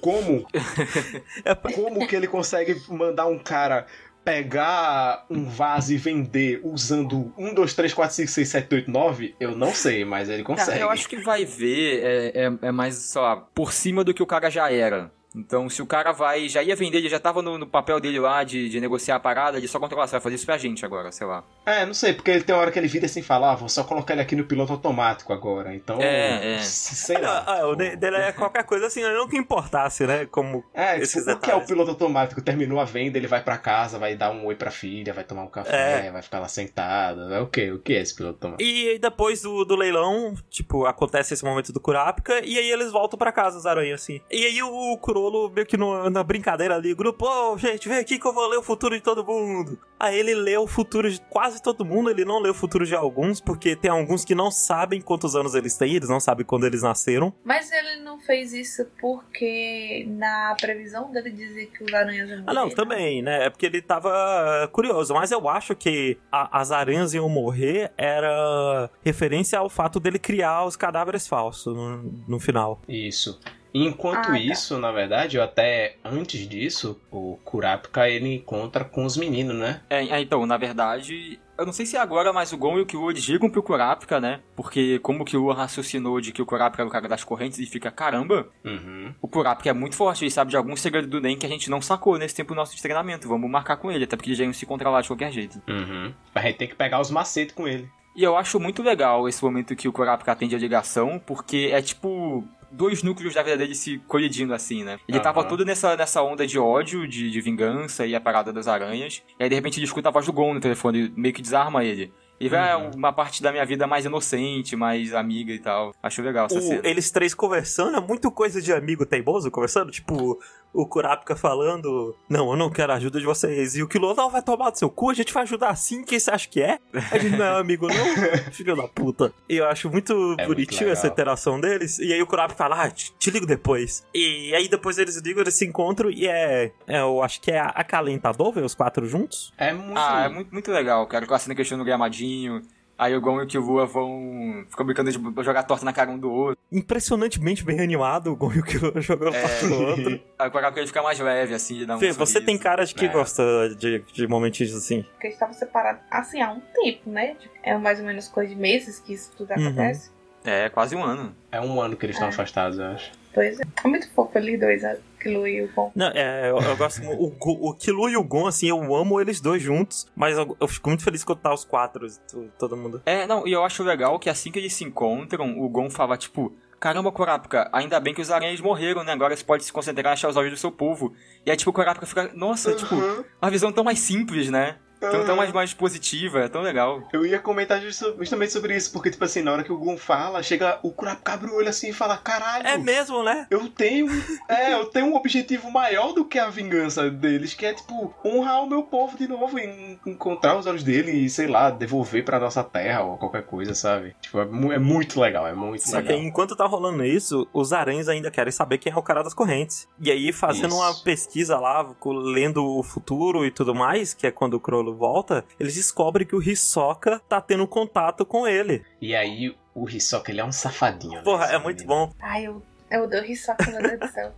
Como? É, Como que ele consegue mandar um cara pegar um vaso e vender usando 1, 2, 3, 4, 5, 6, 7, 8, 9? Eu não sei, mas ele consegue. Eu acho que vai ver é, é, é mais, sei lá, por cima do que o cara já era. Então, se o cara vai, já ia vender, ele já tava no, no papel dele lá de, de negociar a parada, ele só controlar, você vai fazer isso pra gente agora, sei lá. É, não sei, porque ele tem uma hora que ele vira assim e fala, ah, vou só colocar ele aqui no piloto automático agora. Então, É, é. sei lá. Ah, o dele é qualquer coisa assim, não que importasse, né? Como É, esses tipo, o que é o piloto automático? Terminou a venda, ele vai pra casa, vai dar um oi pra filha, vai tomar um café, vai ficar lá sentado. É o que? O que é esse piloto automático? E aí depois do, do leilão, tipo, acontece esse momento do Kurapika, e aí eles voltam pra casa, as aranhas, assim. E aí o Kurolo, meio que no- na brincadeira ali, grupo, ô, gente, vem aqui que eu vou ler o futuro de todo mundo. Aí ele lê o futuro de quase todo mundo, ele não lê o futuro de alguns, porque tem alguns que não sabem quantos anos eles têm, eles não sabem quando eles nasceram. Mas ele não fez isso porque na previsão dele dizia que os aranhas iam Ah, não, morrer, também, né? É porque ele tava curioso, mas eu acho que a- as aranhas iam morrer era referência ao fato dele criar os cadáveres falsos no, no final. Isso. E enquanto Ah, tá. isso, na verdade, ou até antes disso, o Kurapika ele encontra com os meninos, né? É, é, então, na verdade, eu não sei se é agora, mas o Gon e o Killua ligam pro Kurapika, né? Porque como o Killua raciocinou de que o Kurapika era o cara das correntes e fica, caramba, Uhum. o Kurapika é muito forte, ele sabe de algum segredo do Nen que a gente não sacou nesse tempo nosso de treinamento, vamos marcar com ele, até porque eles já iam se controlar de qualquer jeito. Uhum. A gente tem que pegar os macetes com ele. E eu acho muito legal esse momento que o Kurapika atende a ligação, porque é tipo dois núcleos da vida dele se colidindo assim, né? Ele tava Aham. todo nessa, nessa onda de ódio, de, de vingança e a parada das aranhas. E aí de repente ele escuta a voz do Gon no telefone, meio que desarma ele. E vai Uhum. uma parte da minha vida mais inocente, mais amiga e tal. Acho legal essa O- cena. eles três conversando, é muito coisa de amigo teimoso conversando, tipo, o Kurapika falando, não, eu não quero a ajuda de vocês, e o Kilo, não, vai tomar do seu cu, a gente vai ajudar assim, quem você acha que é? A gente não é amigo não, filho da puta. E eu acho muito É bonitinho muito essa interação deles, e aí o Kurapika fala, ah, te, te ligo depois. E aí depois eles ligam, eles se encontram, e é, é eu acho que é acalentador ver os quatro juntos. É muito. Ah, é muito, muito legal, cara. Com a cena questionando o gramadinho. Aí o Gon e o Killua vão... Ficam brincando de jogar torta na cara um do outro. Impressionantemente bem animado, o Gon e o Kilo jogando é. no outro. Aí o ele fica mais leve, assim, de dar um Fê, você sorriso. tem cara de que É. gosta de, de momentinhos assim. Porque eles estavam separados assim há um tempo, né? Tipo, É mais ou menos coisa de meses que isso tudo Uhum. acontece. É, quase um ano. É um ano que eles estão É. afastados, eu acho. Pois é. É muito fofo eles dois, aquilo e o Gon. Não, é, eu, eu gosto o, Gu- o Kilo e o Gon, assim, eu amo eles dois juntos, mas eu, eu fico muito feliz quando tá os quatro, to- todo mundo. É, não, e eu acho legal que assim que eles se encontram, o Gon fala, tipo, caramba, Kurapika, ainda bem que os aranhas morreram, né? Agora você pode se concentrar em achar os olhos do seu povo. E aí, tipo, o Kurapika fica, nossa, tipo, uma visão tão mais simples, né? Tão, tão mais, mais positiva, é tão legal. Eu ia comentar justamente sobre isso, porque, tipo assim, na hora que o Gon fala, chega o Kurapika abre o olho assim e fala, caralho, É mesmo, né? eu tenho. É, eu tenho um objetivo maior do que a vingança deles, que é, tipo, honrar o meu povo de novo, e encontrar os olhos dele e, sei lá, devolver pra nossa terra ou qualquer coisa, sabe? Tipo, é, mu- é muito legal, é muito Só que legal. enquanto tá rolando isso, os aranhas ainda querem saber quem é o cara das correntes. E aí, fazendo Isso. uma pesquisa lá, lendo o futuro e tudo mais, que é quando o Crollo volta, eles descobrem que o Hisoka tá tendo contato com ele. E aí, o Hisoka, ele é um safadinho. né, Porra, é muito menino. bom. Ai, eu, eu dou risoca, meu Deus do céu.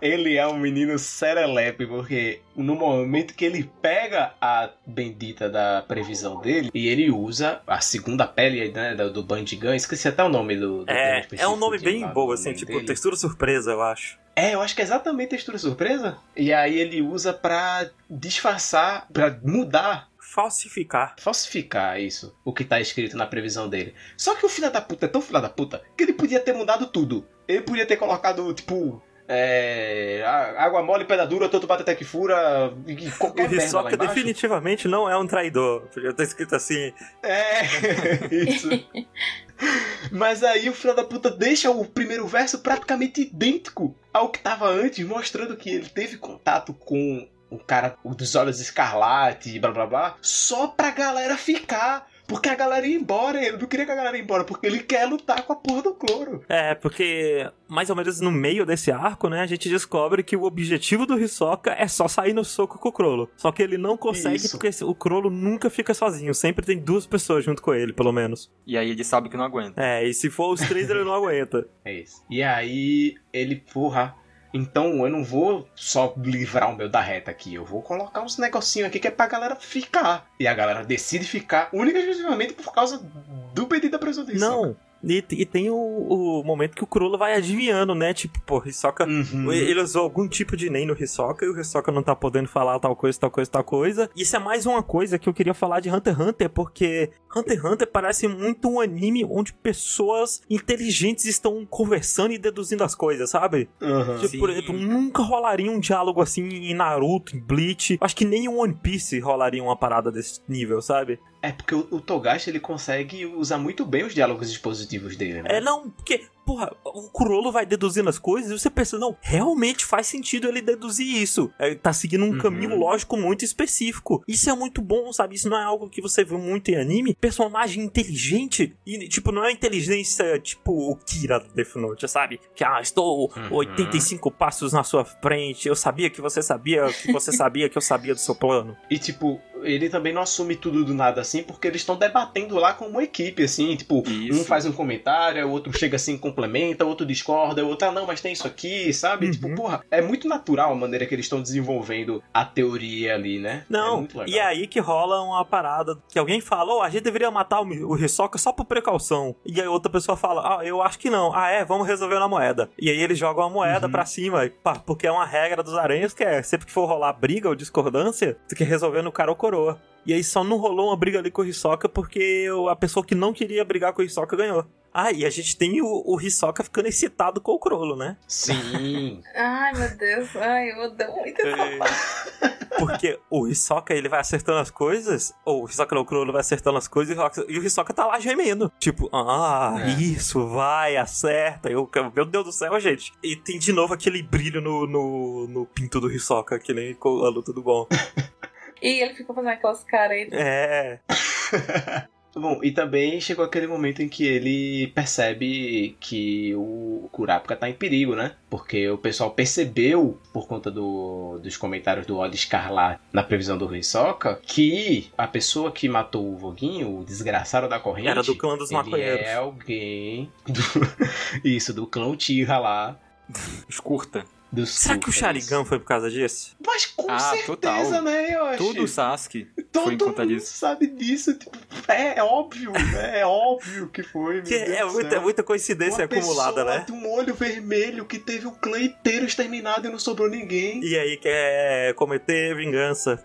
ele é um menino serelepe, porque no momento que ele pega a bendita da previsão dele, e ele usa a segunda pele né, do, do Bandigan, esqueci até o nome do, do É, é um nome bem lá, bom, assim, tipo, dele. textura surpresa, eu acho. É, eu acho que é exatamente textura surpresa. E aí ele usa pra disfarçar, pra mudar, Falsificar. falsificar isso, o que tá escrito na previsão dele. Só que o filho da puta é tão filho da puta que ele podia ter mudado tudo. Ele podia ter colocado, tipo. É, água mole, pedra dura, tanto bate até que fura, e qualquer merda Hisoka embaixo. definitivamente não é um traidor. Podia ter escrito assim. É, isso. Mas aí o filho da puta deixa o primeiro verso praticamente idêntico ao que tava antes, mostrando que ele teve contato com o cara o dos olhos escarlate e blá blá blá, só pra galera ficar. Porque a galera ia embora, ele não queria que a galera ia embora, porque ele quer lutar com a porra do cloro. É, porque mais ou menos no meio desse arco, né, a gente descobre que o objetivo do Hisoka é só sair no soco com o Crollo. Só que ele não consegue Isso. porque o Crollo nunca fica sozinho, sempre tem duas pessoas junto com ele, pelo menos. E aí ele sabe que não aguenta. É, e se for os três ele não aguenta. É isso. E aí ele, porra, então eu não vou só livrar o meu da reta aqui, eu vou colocar uns negocinhos aqui que é pra galera ficar. E a galera decide ficar única e exclusivamente por causa do pedido da presunção. Não. E, e tem o, o momento que o Crollo vai adivinhando, né? Tipo, pô, Hisoka Uhum. Ele usou algum tipo de NEM no Hisoka e o Hisoka não tá podendo falar tal coisa, tal coisa, tal coisa. Isso é mais uma coisa que eu queria falar de Hunter x Hunter, porque Hunter x Hunter parece muito um anime onde pessoas inteligentes estão conversando e deduzindo as coisas, sabe? Uhum. Tipo, por exemplo, nunca rolaria um diálogo assim em Naruto, em Bleach. Acho que nem em One Piece rolaria uma parada desse nível, sabe? É porque o, o Togashi ele consegue usar muito bem os diálogos expositivos dele, né? É, não, porque, porra, o Kurolo vai deduzindo as coisas e você pensa, não, realmente faz sentido ele deduzir isso. É, tá seguindo um Uhum. caminho lógico muito específico. Isso é muito bom, sabe? Isso não é algo que você vê muito em anime. Personagem inteligente e, tipo, não é inteligência tipo o Kira do Death Note, sabe? Que, ah, estou Uhum. 85 passos na sua frente, eu sabia que você sabia que você sabia que eu sabia do seu plano. E tipo, ele também não assume tudo do nada assim, porque eles estão debatendo lá como uma equipe, assim, tipo, Isso. um faz um comentário, o outro chega assim, complementa, o outro discorda, o outro, ah, não, mas tem isso aqui, sabe? Uhum. Tipo, porra, é muito natural a maneira que eles estão desenvolvendo a teoria ali, né? é Não, legal. e é aí que rola uma parada que alguém fala, oh, a gente deveria matar o, Hisoka só por precaução. E aí outra pessoa fala, ah, eu acho que não. Ah, é, vamos resolver na moeda. E aí eles jogam a moeda Uhum. pra cima, pá, porque é uma regra dos aranhas que é, sempre que for rolar briga ou discordância, tu quer resolver no cara ou coroa. E aí só não rolou uma briga ali com o Hisoka porque a pessoa que não queria brigar com o Hisoka ganhou. Ah, e a gente tem o, o Hisoka ficando excitado com o Crollo, né? Sim. Ai, meu Deus. Ai, eu odeio muito essa É. Porque o Hisoka, ele vai acertando as coisas, ou o Hisoka não, o Crollo vai acertando as coisas, e o Hisoka- tá lá gemendo. Tipo, ah, É. isso, vai, acerta. Eu, meu Deus do céu, gente. E tem de novo aquele brilho no, no, no pinto do Hisoka, que nem com a luta do bom. E ele ficou fazendo aquelas caretas. É, Bom, e também chegou aquele momento em que ele percebe que o Kurapika tá em perigo, né? Porque o pessoal percebeu, por conta do, dos comentários do Olho Escarlate na previsão do Hisoka, que a pessoa que matou o Voguinho, o desgraçado da corrente... era do clã dos ele maconheiros. é alguém... do- Isso, do clã Tira lá. Escurta. Do Será que o. Sharingan foi por causa disso? Mas com Ah, certeza, total. né, eu acho. Tudo o Sasuke foi Todo conta mundo disso. sabe disso. Tipo, é, é óbvio, né? É óbvio que foi. meu Que Deus é muita, muita coincidência Uma acumulada, pessoa né? de um olho vermelho que teve o clã inteiro exterminado e não sobrou ninguém. E aí quer cometer vingança.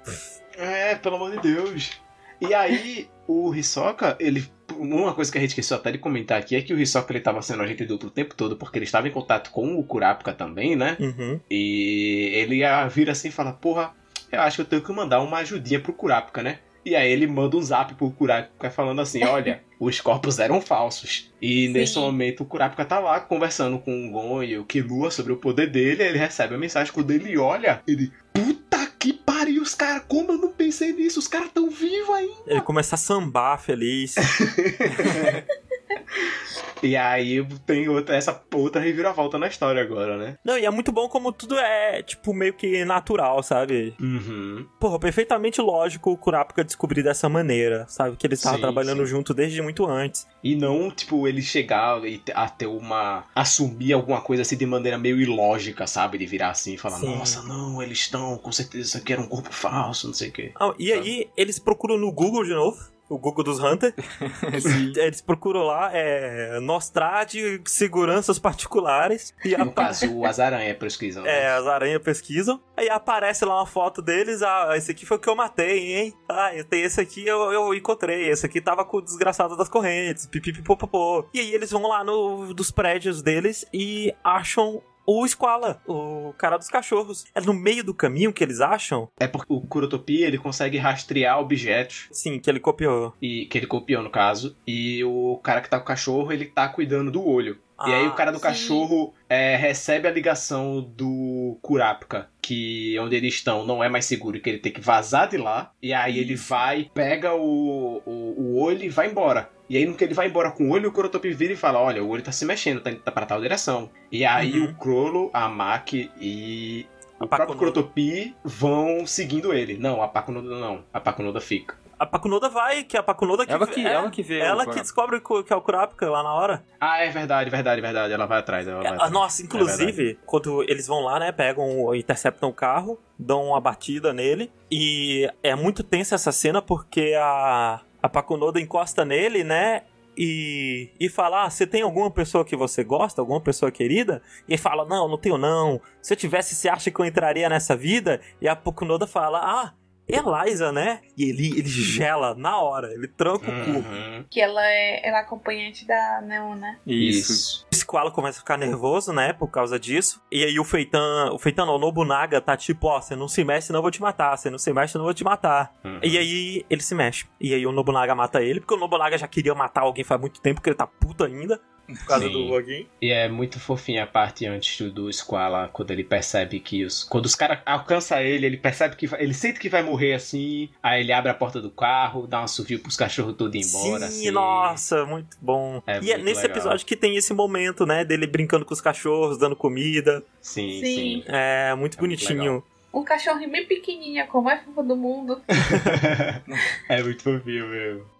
É, pelo amor de Deus. E aí, o Hisoka, ele. Uma coisa que a gente esqueceu até de comentar aqui é que o Hisoka ele tava sendo agente duplo o tempo todo porque ele estava em contato com o Kurapika também, né? Uhum. E ele ia vir assim e falar, porra, eu acho que eu tenho que mandar uma ajudinha pro Kurapika, né? E aí ele manda um zap pro Kurapika falando assim, olha, os corpos eram falsos. E Sim. nesse momento o Kurapika tá lá conversando com o Gon e o Killua sobre o poder dele, ele recebe a mensagem, quando ele olha, ele, puta que pariu, os caras, como eu não pensei nisso, os caras tão vivos ainda. Ele começa a sambar feliz. E aí tem outra, essa outra reviravolta na história agora, né? Não, e é muito bom como tudo é, tipo, meio que natural, sabe? Uhum. Porra, perfeitamente lógico o Kurapika descobrir dessa maneira, sabe? Que eles estavam trabalhando sim. junto desde muito antes. E não, tipo, ele chegar e a ter uma. assumir alguma coisa assim de maneira meio ilógica, sabe? De virar assim e falar, Sim. nossa, não, eles estão, com certeza isso aqui era um corpo falso, não sei o quê. Ah, e aí, eles procuram no Google de novo. O Google dos Hunter. Eles procuram lá, é. Nostrade seguranças particulares. E No caso, as aranhas pesquisam. né? É, as aranhas pesquisam. Aí aparece lá uma foto deles. Ah, esse aqui foi o que eu matei, hein? Ah, esse aqui, eu, eu encontrei. Esse aqui tava com o desgraçado das correntes. Pipipipopopô. E aí eles vão lá no, dos prédios deles e acham o Squala, o cara dos cachorros. É no meio do caminho que eles acham, É porque o Kurotopia ele consegue rastrear objetos sim, que ele copiou. e que ele copiou no caso. E o cara que tá com o cachorro, ele tá cuidando do olho. e aí Ah, o cara do sim. cachorro é, recebe a ligação do Kurapika, que onde eles estão não é mais seguro, que ele tem que vazar de lá. E aí ele vai, pega o, o, o olho e vai embora. E aí no que ele vai embora com o olho, o Kurotopi vira e fala, olha, o olho tá se mexendo, tá, tá pra tal direção. E aí Uhum. o Crollo, a Maki e o A próprio. Kurotopi vão seguindo ele. Não, a Pakunoda não. A Pakunoda fica. A Pakunoda vai, que é a Pakunoda que... Ela que, é, ela que vê. ela que descobre que é o Kurapika lá na hora. Ah, é verdade, verdade, verdade. Ela vai atrás. Ela vai Ah, atrás. Nossa, É inclusive, quando eles vão lá, né, pegam, interceptam o carro, dão uma batida nele, e é muito tensa essa cena porque a, a Pakunoda encosta nele, né, e, e fala, ah, você tem alguma pessoa que você gosta, alguma pessoa querida? E ele fala, não, não tenho não, se eu tivesse, você acha que eu entraria nessa vida? E a Pakunoda fala, ah, Eliza, né? E ele, ele gela na hora, ele tranca o cu. Uhum. Que ela é, ela é acompanhante da Neon, né? Isso. Isso. O Squalo começa a ficar nervoso, né, por causa disso. E aí o Feitan, o Feitan não, o Nobunaga tá tipo, ó, você não se mexe, senão eu vou te matar. Você não se mexe, senão eu vou te matar. Uhum. E aí ele se mexe. E aí o Nobunaga mata ele, porque o Nobunaga já queria matar alguém faz muito tempo, porque ele tá puto ainda. Por causa Sim. do Login. E é muito fofinha a parte antes do, do Squala, quando ele percebe que os. Quando os caras alcançam ele, ele percebe que. vai- Ele sente que vai morrer assim. Aí ele abre a porta do carro, dá um assovio pros cachorros todos embora. Sim, assim. nossa, muito bom. É e é muito nesse legal. episódio que tem esse momento, né, dele brincando com os cachorros, dando comida. Sim, Sim. sim. É muito É muito bonitinho. Um cachorrinho bem pequenininho, como é fofa do mundo. é muito fofinho mesmo.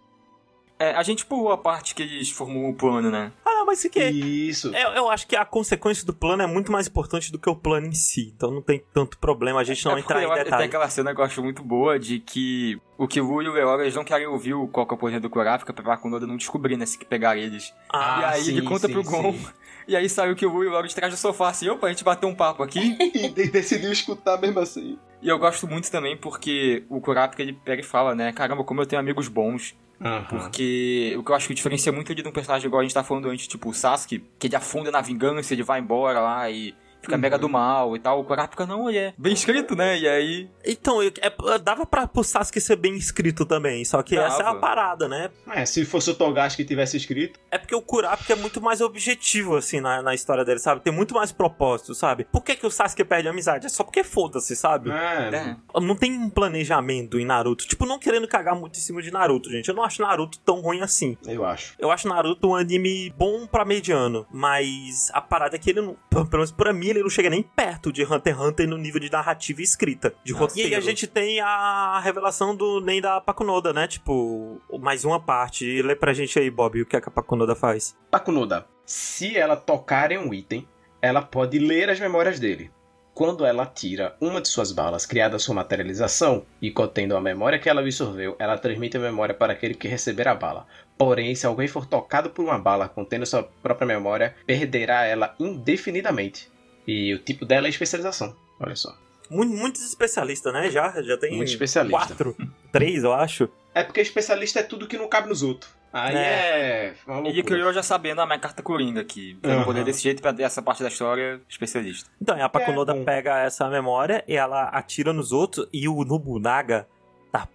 É, a gente pulou a parte que eles formou o plano, né? ah, não, mas isso que Isso. Eu, eu acho que a consequência do plano é muito mais importante do que o plano em si. Então não tem tanto problema a gente não é porque entrar em Tem detalhes. aquela cena que eu acho muito boa de que o Kiwu e o Leora eles não querem ouvir o qual que é o poder do Kurapika pra Pakunoda não descobrir, né? Se que pegar eles. Ah, e aí sim, ele conta sim, pro Gon. sim. E aí sai o Kiwu e o Leora de trás do sofá assim, opa, a gente bateu um papo aqui. E de- decidiu escutar mesmo assim. e eu gosto muito também porque o Kurapika ele pega e fala, né? Caramba, como eu tenho amigos bons. Aham. Porque o que eu acho que diferencia muito de um personagem igual a gente tá falando antes, tipo o Sasuke, que ele afunda na vingança, ele vai embora lá e fica Uhum. mega do mal e tal. O Kurapika não, ele é bem escrito, né? E aí. Então, eu- é- dava pra pro Sasuke ser bem escrito também, só que essa é a Dava. parada, né? É, se fosse o Togashi que tivesse escrito. É porque o Kurapika é muito mais objetivo, assim, na, na história dele, sabe? Tem muito mais propósito, sabe? Por que, que o Sasuke perde a amizade? É só porque foda-se, sabe? É. É. Não tem um planejamento em Naruto. Tipo, não querendo cagar muito em cima de Naruto, gente. Eu não acho Naruto tão ruim assim. Eu acho. Eu acho Naruto um anime bom pra mediano, mas a parada é que ele não, pelo menos pra mim, ele não chega nem perto de Hunter x Hunter no nível de narrativa e escrita, de Ah, roteiro. E aí a gente tem a revelação do nem da Pakunoda, né? Tipo, mais uma parte. Lê pra gente aí, Bob, o que, é que a Pakunoda faz. Pakunoda, se ela tocar em um item, ela pode ler as memórias dele. Quando ela tira uma de suas balas criada sua materialização e contendo a memória que ela absorveu, ela transmite a memória para aquele que receber a bala. Porém, se alguém for tocado por uma bala contendo sua própria memória, perderá ela indefinidamente. E o tipo dela é especialização. Olha só. Mu- Muitos especialistas, né? Já, já tem Muito especialista. quatro, três, eu acho. É porque especialista é tudo que não cabe nos outros. Aí É. é. E criou já sabendo a minha carta coringa aqui. Pra não poder desse jeito, pra essa parte da história, especialista. Então, e a Pakunoda É, pega essa memória e ela atira nos outros e o Nobunaga tá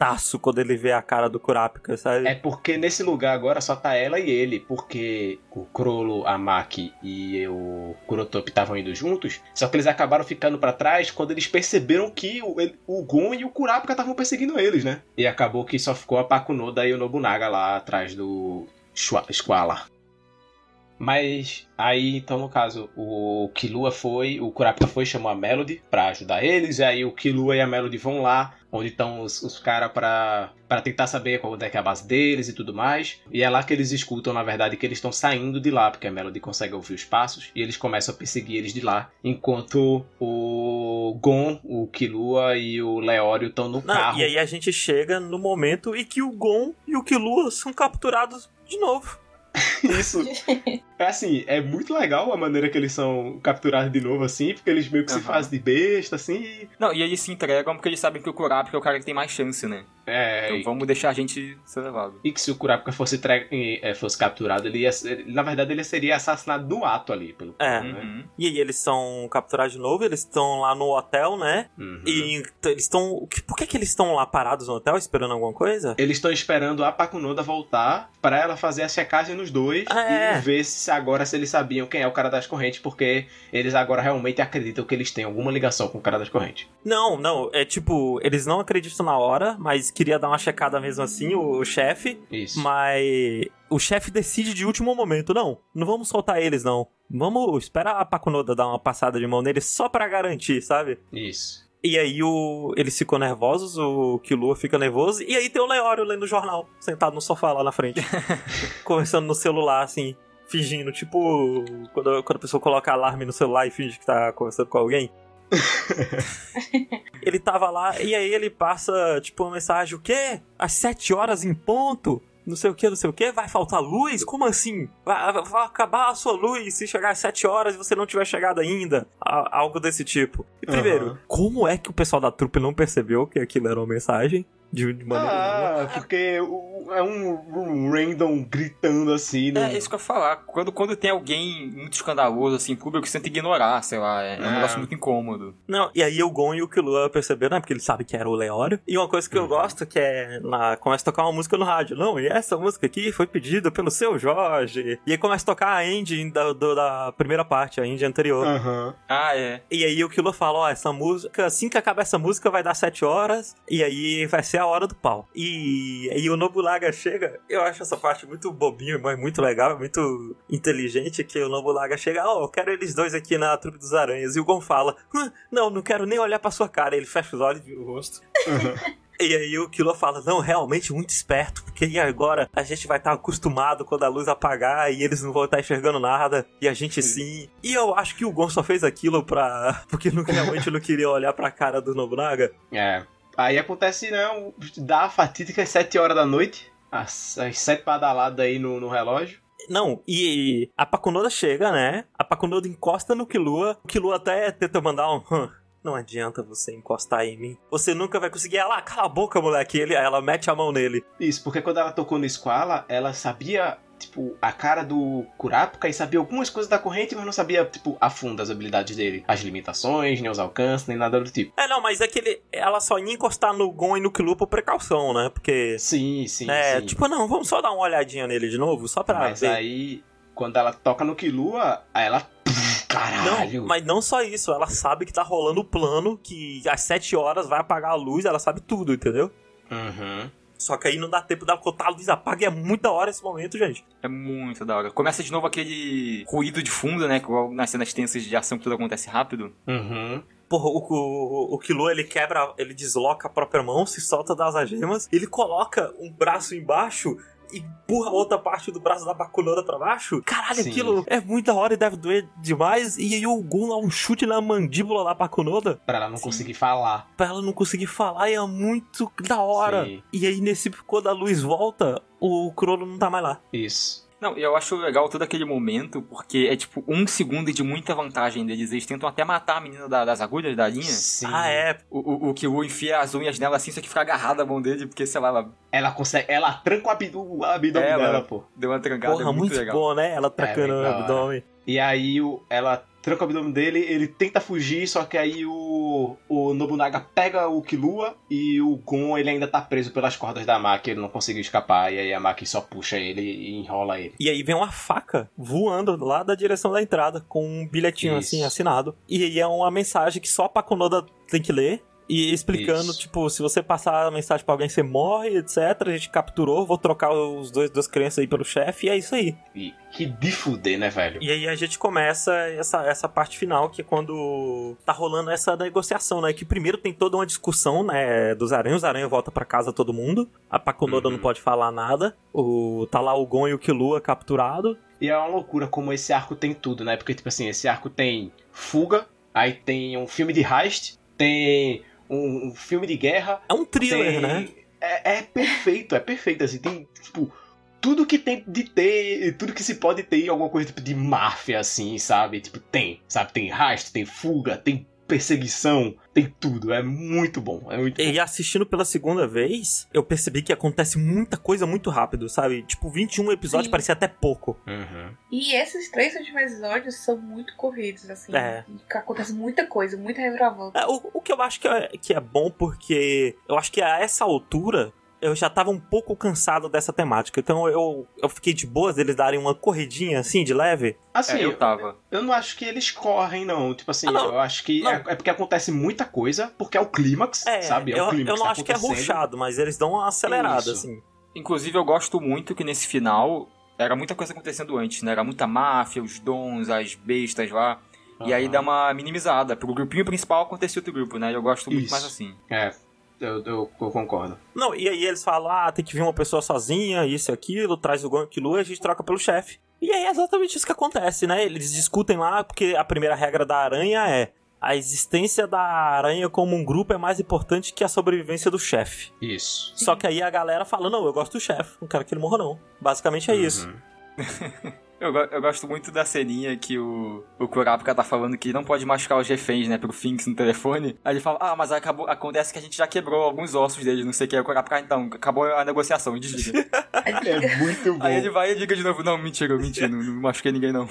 putaço quando ele vê a cara do Kurapika, sabe? É porque nesse lugar agora só tá ela e ele, porque o Crollo, a Maki e o Kurotopi estavam indo juntos, só que eles acabaram ficando pra trás quando eles perceberam que o, o Gon e o Kurapika estavam perseguindo eles, né? E acabou que só ficou a Pakunoda e o Nobunaga lá atrás do Squala. Mas aí, então, no caso, o Killua foi, o Kurapika foi, chamou a Melody pra ajudar eles, e aí o Killua e a Melody vão lá, onde estão os, os caras pra, pra tentar saber qual é, que é a base deles e tudo mais. E é lá que eles escutam, na verdade, que eles estão saindo de lá, porque a Melody consegue ouvir os passos, e eles começam a perseguir eles de lá, enquanto o Gon, o Killua e o Leório estão no Não, carro. e aí a gente chega no momento em que o Gon e o Killua são capturados de novo. Isso. É assim, é muito legal a maneira que eles são capturados de novo, assim, porque eles meio que se Aham. fazem de besta, assim, e... Não, e eles se entregam porque eles sabem que o Kurapika é o cara que tem mais chance, né? É, Então e- vamos deixar a gente ser levado. E que se o Kurapika fosse, tre- eh, fosse capturado, ele ia ser- na verdade ele seria assassinado no ato ali, pelo É. né? Uhum. E aí eles são capturados de novo, eles estão lá no hotel, né? Uhum. E eles estão. Por que, que eles estão lá parados no hotel esperando alguma coisa? Eles estão esperando a Pakunoda voltar pra ela fazer a checagem nos dois É. e ver se agora se eles sabiam quem é o cara das correntes, porque eles agora realmente acreditam que eles têm alguma ligação com o cara das correntes. Não, não, é tipo, eles não acreditam na hora, mas queria dar uma checada mesmo assim, o, o chefe. Isso. Mas o chefe decide de último momento, não, não vamos soltar eles não. Vamos esperar a Pakunoda dar uma passada de mão neles só pra garantir, sabe? Isso. E aí o, eles ficam nervosos, o Killua fica nervoso, e aí tem o Leório lendo o jornal, sentado no sofá lá na frente, conversando no celular, assim, fingindo, tipo quando, quando a pessoa coloca alarme no celular e finge que tá conversando com alguém. ele tava lá, e aí ele passa, tipo, uma mensagem, o quê? Às sete horas em ponto? Não sei o que, não sei o que, vai faltar luz? Como assim? Vai, vai acabar a sua luz se chegar às 7 horas e você não tiver chegado ainda? Algo desse tipo. E primeiro, Aham. como é que o pessoal da trupe não percebeu que aquilo era uma mensagem? De, de maneira nenhuma? Ah, porque o- é um, um random gritando assim. No... É, isso que eu ia falar. Quando, quando tem alguém muito escandaloso, assim, público, você tenta ignorar, sei lá. É, é um É. negócio muito incômodo. Não, e aí o Gon e o Killua perceberam, né? Porque ele sabe que era o Leório. E uma coisa que eu gosto que é. Na, começa a tocar uma música no rádio. Não, e essa música aqui foi pedida pelo seu Jorge. E aí começa a tocar a ending da, do- da primeira parte, a ending anterior. Aham. Ah, é. E aí o Killua fala, ó, essa música, assim que acabar essa música vai dar 7 horas, e aí vai ser a hora do pau. E aí o Nobunaga chega, eu acho essa parte muito bobinho, mas muito legal, muito inteligente, que o Nobunaga chega, ó, eu quero eles dois aqui na trupe dos aranhas. E o Gon fala, "Hã, não, não quero nem olhar pra sua cara. Ele fecha os olhos e vira o rosto. E aí o Killua fala, não, realmente muito esperto, porque e agora a gente vai estar acostumado quando a luz apagar e eles não vão estar enxergando nada, e a gente sim. E eu acho que o Gon só fez aquilo pra... porque realmente não queria olhar pra cara do Nobunaga. É. Aí acontece, né? Dá a fatídica às 7 horas da noite. As, as 7 badaladas aí no, no relógio. Não, e a Pakunoda chega, né? A Pakunoda encosta no Killua, o Killua até tenta mandar um... "Hã, Não adianta você encostar em mim. Você nunca vai conseguir. Ela, cala a boca, moleque. Ele, ela mete a mão nele. Isso, porque quando ela tocou no Squala, ela sabia, tipo, a cara do Kurapika e sabia algumas coisas da corrente, mas não sabia, tipo, a fundo as habilidades dele. As limitações, nem os alcances, nem nada do tipo. É, não, mas é que ele, ela só ia encostar no Gon e no Killua por precaução, né? Porque... Sim, sim, é, sim. tipo, não, vamos só dar uma olhadinha nele de novo, só pra mas ver. aí, quando ela toca no Killua, aí ela... Caralho! Não, mas não só isso, ela sabe que tá rolando o plano, que às 7 horas vai apagar a luz, ela sabe tudo, entendeu? Uhum. Só que aí não dá tempo dela botar a luz apaga e é muito da hora esse momento, gente. É muito da hora. Começa de novo aquele ruído de fundo, né? Igual nas cenas tensas de ação que tudo acontece rápido. Uhum. Porra, o, o, o Killua, ele quebra, ele desloca a própria mão, se solta das algemas, ele coloca um braço embaixo e empurra a outra parte do braço da Bakunoda pra baixo. Caralho, Sim. aquilo é muito da hora e deve doer demais. E aí o Gon dá um chute na mandíbula da Bakunoda Pra ela não Sim. conseguir falar. pra ela não conseguir falar e é muito da hora. Sim. E aí, nesse, quando a luz volta, o Crono não tá mais lá. Isso. Não, eu acho legal todo aquele momento, porque é tipo um segundo de muita vantagem deles. Eles tentam até matar a menina da- das agulhas da linha. Sim. Ah, é. O, o, o Killua enfia as unhas nela assim, só que fica agarrada a mão dele, porque, sei lá, ela Ela consegue. Ela tranca o abdô- o abdômen É, dela, mano. pô. deu uma trancada. Porra, é muito, muito legal. bom, né? Ela tracando muito o da hora. abdômen. E aí o, ela tranca o abdômen dele, ele tenta fugir, só que aí o, o Nobunaga pega o Killua e o Gon ele ainda tá preso pelas cordas da Maki, ele não conseguiu escapar, e aí a Maki só puxa ele e enrola ele. E aí vem uma faca voando lá da direção da entrada, com um bilhetinho Isso. assim assinado. E aí é uma mensagem que só a Pakunoda tem que ler. E explicando, Isso. tipo, se você passar a mensagem pra alguém, você morre, etc. A gente capturou, vou trocar os dois duas crianças aí pelo chefe, e é isso aí. E que de fuder, né, velho? E aí a gente começa essa, essa parte final, que é quando tá rolando essa negociação, né? Que primeiro tem toda uma discussão, né, dos aranhas. Os aranhas voltam pra casa todo mundo. A Pakunoda Uhum. não pode falar nada. O, tá lá o Gon e o Killua capturado. E é uma loucura como esse arco tem tudo, né? Porque, tipo assim, esse arco tem fuga, aí tem um filme de heist, tem um, filme de guerra, É um thriller, tem... né? É, é perfeito, é perfeito, assim, tem, tipo, tudo que tem de ter, tudo que se pode ter em alguma coisa, tipo, de máfia, assim, sabe? Tipo, tem, sabe? Tem heist, tem fuga, tem perseguição, tem tudo, é muito bom, é muito bom. E assistindo pela segunda vez, eu percebi que acontece muita coisa muito rápido, sabe? Tipo, 21 episódios Sim. parecia até pouco. Uhum. E esses três últimos episódios são muito corridos, assim. É. Acontece muita coisa, muita reviravolta. É, o, o que eu acho que é, que é bom, porque eu acho que a essa altura eu já tava um pouco cansado dessa temática. Então eu, eu fiquei de boas eles darem uma corridinha assim, de leve. Assim, É, eu tava. Eu não acho que eles correm, não. Tipo assim, Ah, não. eu acho que é, é porque acontece muita coisa, porque é o clímax, É, sabe? É eu, o clímax eu não tá acho que é rushado, mas eles dão uma acelerada, Isso. assim. Inclusive, eu gosto muito que nesse final era muita coisa acontecendo antes, né? Era muita máfia, os dons, as bestas lá. E aí dá uma minimizada. Pro grupinho principal acontecia outro grupo, né? Eu gosto muito Isso. mais assim. É, eu, eu, eu concordo. Não, e aí eles falam, ah, tem que vir uma pessoa sozinha, isso e aquilo, traz o Gon e e a gente troca pelo chefe. E aí é exatamente isso que acontece, né? Eles discutem lá, porque a primeira regra da aranha é a existência da aranha como um grupo é mais importante que a sobrevivência do chefe. Isso. Só que aí a galera fala, não, eu gosto do chefe, não quero que ele morra não. Basicamente é isso. Eu, eu gosto muito da ceninha que o, o Kurapika tá falando que não pode machucar os reféns, né, pro Finks no telefone. Aí ele fala, ah, mas acabou, acontece que a gente já quebrou alguns ossos deles, não sei o que. Aí o Kurapika, ah, então, acabou a negociação, desliga. É muito bom. Aí ele vai e liga de novo, não, mentira, eu menti, não, não machuquei ninguém não.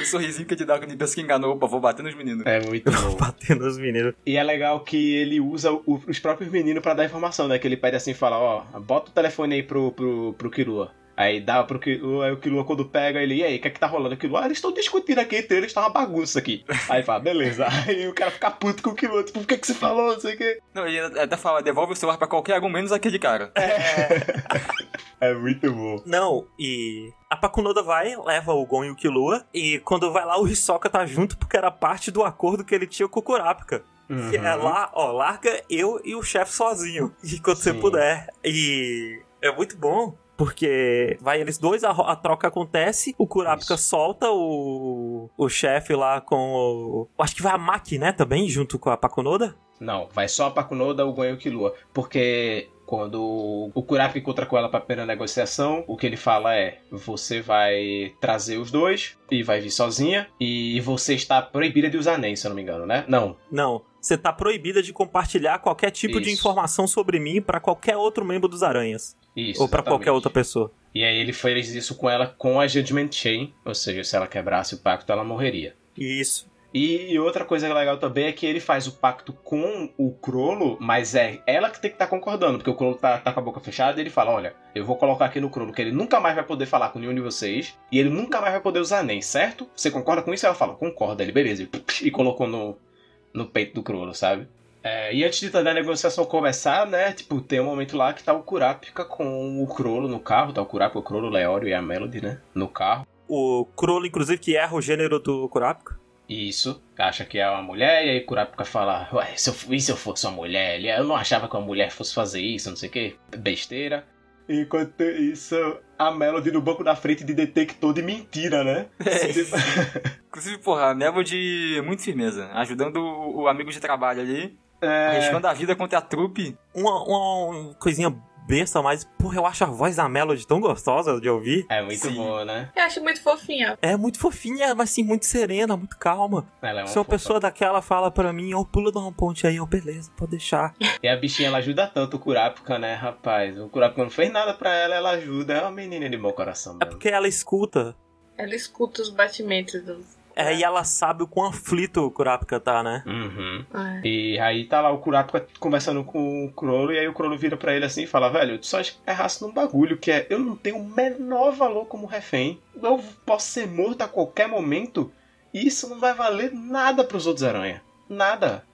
o sorrisinho que ele dá quando ele pensa que enganou, opa, vou bater nos meninos. É muito bom. Batendo os meninos. E é legal que ele usa o- os próprios meninos pra dar informação, né? Que ele pede assim, fala, ó, bota o telefone aí pro, pro, pro Kirua. Aí dá pro Kirua, aí o Kirua quando pega ele, e aí, o que é que tá rolando? O Kirua, ah, eles estão discutindo aqui entre eles, tá uma bagunça aqui. Aí fala, beleza. Aí o cara fica puto com o Kirua, tipo, o que é que você falou, não sei o quê. Não, ele até fala, devolve o celular pra qualquer um, menos aquele cara. É muito bom. Não, e a Pakunoda vai, leva o Gon e o Killua, e quando vai lá o Hisoka tá junto porque era parte do acordo que ele tinha com o Kurapika. Que é Uhum. lá, ó, larga eu e o chefe sozinho, enquanto você Sim. puder. E é muito bom, porque vai eles dois, a, a troca acontece, o Kurapika Isso. solta o, o chefe lá com o... Acho que vai a Maki, né, também, junto com a Pakunoda. Não, vai só a Pakunoda, o Gon e o Killua. Porque quando o Kurapika encontra com ela pra primeira negociação, o que ele fala é: você vai trazer os dois e vai vir sozinha, e você está proibida de usar anéis, se eu não me engano, né? Não. Não, você tá proibida de compartilhar qualquer tipo de Isso. informação sobre mim pra qualquer outro membro dos Aranhas. Isso. ou pra exatamente. qualquer outra pessoa. E aí ele fez isso com ela com a Judgment Chain, ou seja, se ela quebrasse o pacto, ela morreria. Isso. E outra coisa legal também é que ele faz o pacto com o Crollo, mas é ela que tem que estar concordando, porque o Crollo tá, tá com a boca fechada e ele fala: Olha, eu vou colocar aqui no Crollo que ele nunca mais vai poder falar com nenhum de vocês e ele nunca mais vai poder usar nem, certo? Você concorda com isso? Ela fala: Concorda, ele, beleza. E, e colocou no, no peito do Crollo, sabe? É, e antes de toda a negociação começar, né? Tipo, tem um momento lá que tá o Kurapika com o Crollo no carro, tá o Kurapika, o Crollo, o Leório e a Melody, né? No carro. O Crollo, inclusive, que erra o gênero do Kurapika. Isso, acha que é uma mulher, e aí Kurapika fala, ué, se eu, e se eu fosse uma mulher? Ele, eu não achava que uma mulher fosse fazer isso, não sei o que, besteira. Enquanto isso, a Melody no banco da frente de detector de mentira, né? Inclusive, porra, a Melody muito firmeza, ajudando o amigo de trabalho ali, É, arriscando a vida contra a trupe. Uma, uma coisinha besta, mas, porra, eu acho a voz da Melody tão gostosa de ouvir. É muito Sim. boa, né? Eu acho muito fofinha. É muito fofinha, mas sim, muito serena, muito calma. Ela é uma Se uma fofa. pessoa daquela fala pra mim, ó, pula de uma ponte aí, ó, beleza, pode deixar. E a bichinha, ela ajuda tanto o Kurapika, né, rapaz? O Kurapika não fez nada pra ela, ela ajuda. É uma menina de bom coração É mesmo. porque ela escuta. Ela escuta os batimentos dos. É, e ela sabe o quão aflito o Kurapika tá, né? Uhum. É. E aí tá lá o Kurapika conversando com o Crollo, e aí o Crollo vira pra ele assim e fala, velho, tu só errasse num bagulho, que é, eu não tenho o menor valor como refém, eu posso ser morto a qualquer momento, e isso não vai valer nada pros outros aranha. Nada.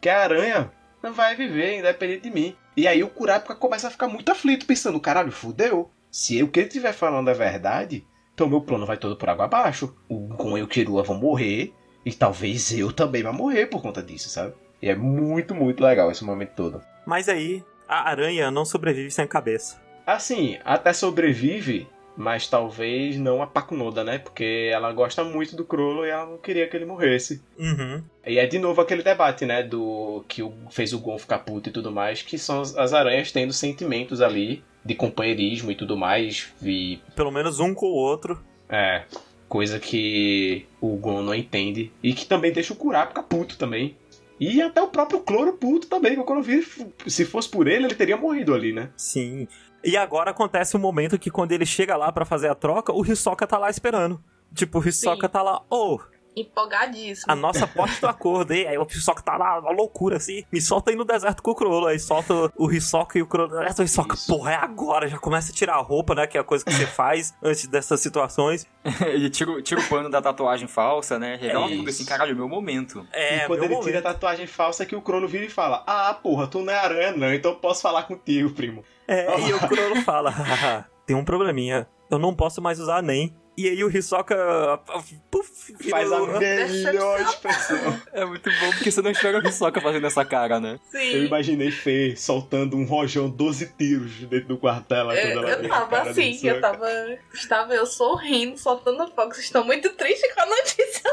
Que a aranha não vai viver independente de mim. E aí o Kurapika começa a ficar muito aflito, pensando, caralho, fudeu. Se o que ele estiver falando é verdade, então meu plano vai todo por água abaixo. O Gon e o Kirua vão morrer, e talvez eu também vá morrer por conta disso, sabe? E é muito, muito legal esse momento todo. Mas aí, a aranha não sobrevive sem cabeça. Assim, até sobrevive, mas talvez não a Pakunoda, né? Porque ela gosta muito do Crollo e ela não queria que ele morresse. Uhum. E é de novo aquele debate, né? Do que fez o Gon ficar puto e tudo mais, que são as aranhas tendo sentimentos ali de companheirismo e tudo mais. E Pelo menos um com o outro. é. Coisa que o Gon não entende. E que também deixa o Kurapika puto também. E até o próprio Cloro puto também. que Quando eu vi, se fosse por ele, ele teria morrido ali, né? Sim. E agora acontece um momento que quando ele chega lá pra fazer a troca, o Hisoka tá lá esperando. Tipo, o Hisoka Sim. tá lá, ô, Empolgadíssimo. a nossa pote do acordo, e aí o Hisoka tá lá, uma loucura assim, me solta aí no deserto com o Crollo, aí solta o Hisoka e o Crollo, aí o Hisoka, Isso. porra, é agora, já começa a tirar a roupa, né, que é a coisa que você faz antes dessas situações. Ele tira, o- tira o pano da tatuagem falsa, né? Revela É tudo assim, caralho, meu momento. É, e quando meu ele tira a momento. tatuagem falsa que o Crono vira e fala: Ah, porra, tu não é aranha, não, então eu posso falar contigo, primo. É, e o Crollo fala, "Haha, tem um probleminha, eu não posso mais usar nem. E aí o Hisoka, puf, vira Faz a melhor expressão. É muito bom, porque você não espera o Hisoka fazendo essa cara, né? Eu Sim. imaginei Fê soltando um rojão 12 tiros dentro do quartel. lá, quando Eu, ela eu tava assim, eu tava. Estava eu sorrindo, soltando fogo. Vocês estão muito tristes com a notícia.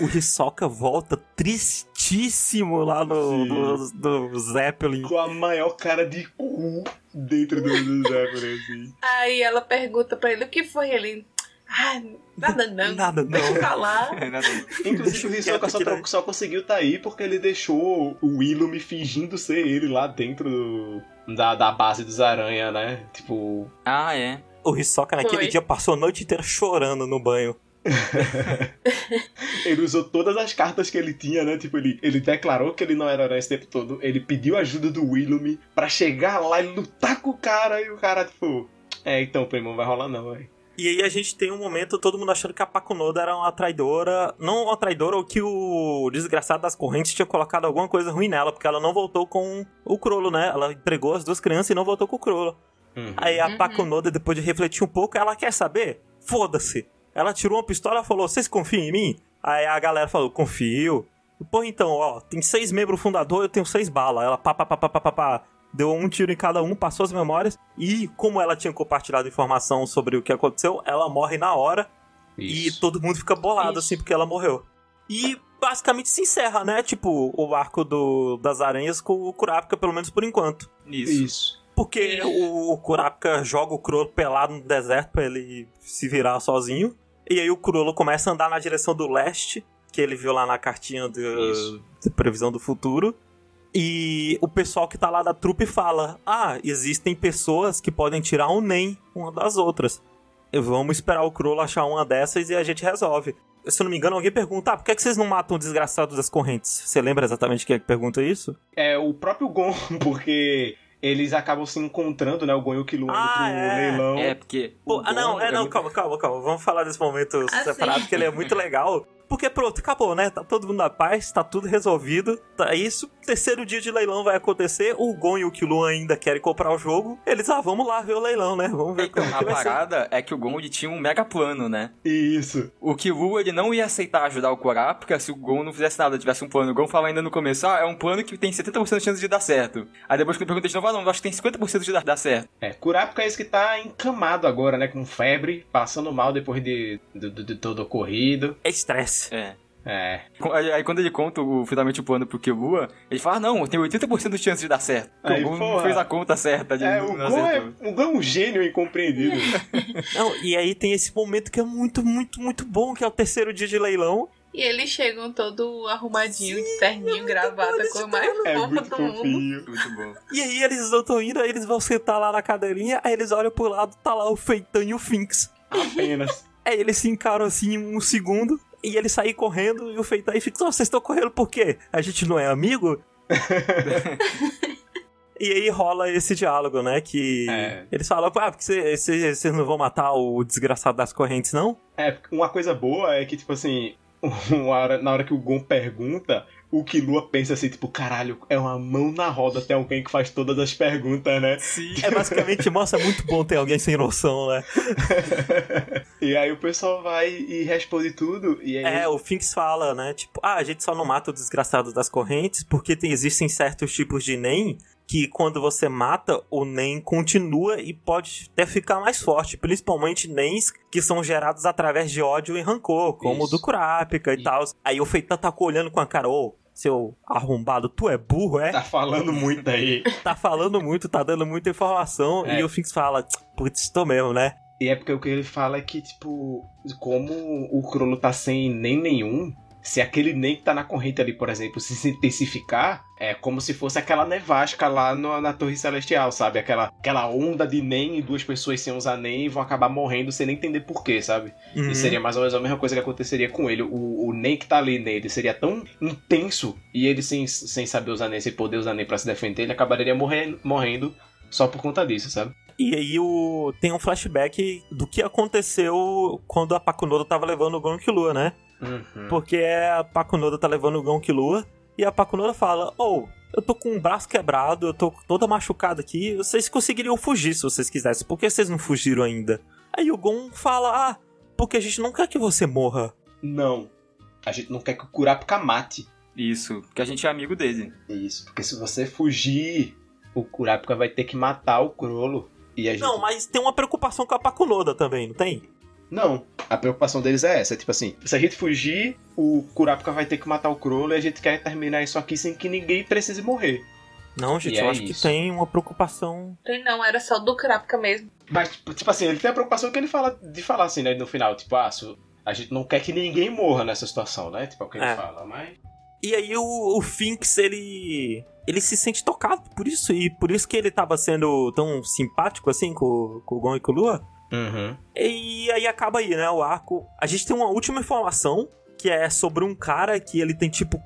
O Hisoka volta tristíssimo lá no, no, no Zeppelin. Com a maior cara de cu dentro do, do Zeppelin, assim. Aí ela pergunta pra ele o que foi ele. Ah, nada não. Nada não. Deixa pra lá. É nada. Inclusive, o Hisoka só, só conseguiu tá aí porque ele deixou o Willum fingindo ser ele lá dentro do- da, da base dos aranha, né? Tipo, Ah, é. O Hisoka naquele Foi. dia passou a noite inteira chorando no banho. ele usou todas as cartas que ele tinha, né? Tipo, ele, ele declarou que ele não era aranha esse tempo todo. Ele pediu ajuda do Willum pra chegar lá e lutar com o cara. E o cara, tipo, é, então, primo, não vai rolar não, velho. E aí a gente tem um momento todo mundo achando que a Pakunoda era uma traidora. Não uma traidora, ou que o desgraçado das correntes tinha colocado alguma coisa ruim nela, porque ela não voltou com o Crollo, né? Ela entregou as duas crianças e não voltou com o Crollo. Uhum. Aí a Uhum. Pakunoda, depois de refletir um pouco, ela quer saber? Foda-se. Ela tirou uma pistola e falou: Vocês confiam em mim? Aí a galera falou: Confio. Pô, então, ó, tem seis membros fundadores, eu tenho seis balas. Ela pá, pá, pá, pá, pá, pá, pá. Deu um tiro em cada um, passou as memórias. E como ela tinha compartilhado informação sobre o que aconteceu, ela morre na hora. E Isso. todo mundo fica bolado, Isso. assim, porque ela morreu. E basicamente se encerra, né? Tipo, o arco do, das aranhas com o Kurapika, pelo menos por enquanto. Isso. Isso. Porque o, o Kurapika joga o Crollo pelado no deserto pra ele se virar sozinho. E aí o Crollo começa a andar na direção do leste, que ele viu lá na cartinha de, de previsão do futuro. E o pessoal que tá lá da trupe fala: Ah, existem pessoas que podem tirar um NEM uma das outras. Vamos esperar o Crollo achar uma dessas e a gente resolve. Se eu não me engano, alguém pergunta: ah, por que, é que vocês não matam o desgraçado das correntes? Você lembra exatamente quem é que pergunta isso? É o próprio Gon, porque eles acabam se encontrando, né? O Gon e o Killua indo Ah, pro é. leilão. É, porque. Pô, ah, não, é, é não, muito- calma, calma, calma. Vamos falar desse momento Ah, separado, sim. que ele é muito legal. Porque pronto, acabou, né? Tá todo mundo na paz, tá tudo resolvido. Tá isso. Terceiro dia de leilão vai acontecer. O Gon e o Killua ainda querem comprar o jogo. Eles, ah, vamos lá ver o leilão, né? Vamos ver Então, como a que vai ser. parada é que o Gon ele tinha um mega plano, né? Isso. O Killua, ele não ia aceitar ajudar o Kurapika se o Gon não fizesse nada, tivesse um plano. O Gon fala ainda no começo, ah, é um plano que tem 70% de chance de dar certo. Aí depois que ele pergunta de novo, ah, não, eu acho que tem 50% de dar, dar certo. É, Kurapika é esse que tá encamado agora, né? Com febre, passando mal depois de, de, de- de todo ocorrido. É estresse. É. É. Aí, aí quando ele conta o, finalmente o plano pro Killua, ele fala, não, tem 80% de chance de dar certo. Aí, o Gon fez a conta certa de É, não o Gon é, acertou. o Gon é um gênio incompreendido. Não, e aí tem esse momento que é muito, muito, muito bom, que é o terceiro dia de leilão. E eles chegam todo arrumadinho, de terninho, gravata, a cor mais É fofa do mundo. fofinho. Muito bom. E aí eles estão indo, aí eles vão sentar lá na cadeirinha, aí eles olham pro lado, tá lá o Feitão e o Finks. Apenas. Aí eles se encaram assim um segundo, e ele saem correndo, e o Finks, oh, vocês estão correndo por quê? A gente não é amigo? E aí rola esse diálogo, né? Que É. eles falam, ah, porque vocês não vão matar o desgraçado das correntes, não? É, uma coisa boa é que, tipo assim, hora- na hora que o Gon pergunta, o Killua pensa assim, tipo, caralho, é uma mão na roda ter alguém que faz todas as perguntas, né? Sim. É basicamente, nossa, é muito bom ter alguém sem noção, né? e aí o pessoal vai e responde tudo, e aí... É, o Finks fala, né? Tipo, ah, a gente só não mata o desgraçado das correntes porque tem- existem certos tipos de NEM que quando você mata, o NEM continua e pode até ficar mais forte. Principalmente NEMs que são gerados através de ódio e rancor, como o Isso. do Kurapika e Isso. tal. Aí o Feitan tá olhando com a cara, ô, seu arrombado, tu é burro, é? Tá falando muito aí. Tá falando muito, tá dando muita informação. É. E o Finks fala, putz, tô mesmo, né? E é porque o que ele fala é que, tipo, como o Crollo tá sem nem nenhum, se aquele nem que tá na corrente ali, por exemplo, se intensificar, é como se fosse aquela nevasca lá no- na Torre Celestial, sabe? Aquela, aquela onda de nem e duas pessoas sem usar nem vão acabar morrendo sem nem entender porquê, sabe? Uhum. E seria mais ou menos a mesma coisa que aconteceria com ele. O, o nem que tá ali nele seria tão intenso e ele sem, sem saber usar nem, sem poder usar nem pra se defender, ele acabaria morrendo, morrendo só por conta disso, sabe? E aí o... tem um flashback do que aconteceu quando a Pakunoda tava levando o Gon Killua, né? Uhum. Porque a Pakunoda tá levando o Gon Killua e a Pakunoda fala, oh, eu tô com o braço quebrado, eu tô toda machucada aqui, vocês conseguiriam fugir se vocês quisessem, por que vocês não fugiram ainda? Aí o Gon fala, ah, porque a gente não quer que você morra. Não. A gente não quer que o Kurapika mate. Isso, porque a gente é amigo dele. Isso, porque se você fugir, o Kurapika vai ter que matar o Crollo. E a gente... Não, mas tem uma preocupação com a Pakunoda também, não tem? Não, a preocupação deles é essa. É tipo assim, se a gente fugir, o Kurapika vai ter que matar o Crollo e a gente quer terminar isso aqui sem que ninguém precise morrer. Não, gente, E eu é acho que isso. tem uma preocupação. Tem não, era só do Kurapika mesmo. Mas, tipo, assim, ele tem a preocupação que ele fala de falar assim, né, no final, tipo, ah, a gente não quer que ninguém morra nessa situação, né? Tipo, é o que ele É. fala, mas... E aí o, o Finks, ele. Ele se sente tocado por isso, e por isso que ele tava sendo tão simpático assim com, com o Gon e com o Lua. Uhum. E aí acaba aí, né? O arco. A gente tem uma última informação que é sobre um cara que ele tem tipo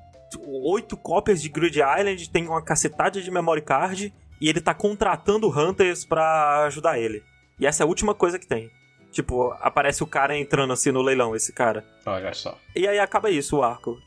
oito cópias de Grid Island, tem uma cacetada de memory card e ele tá contratando Hunters pra ajudar ele. E essa é a última coisa que tem. Tipo, aparece o cara entrando assim no leilão, esse cara. Olha só. E aí acaba isso, o arco.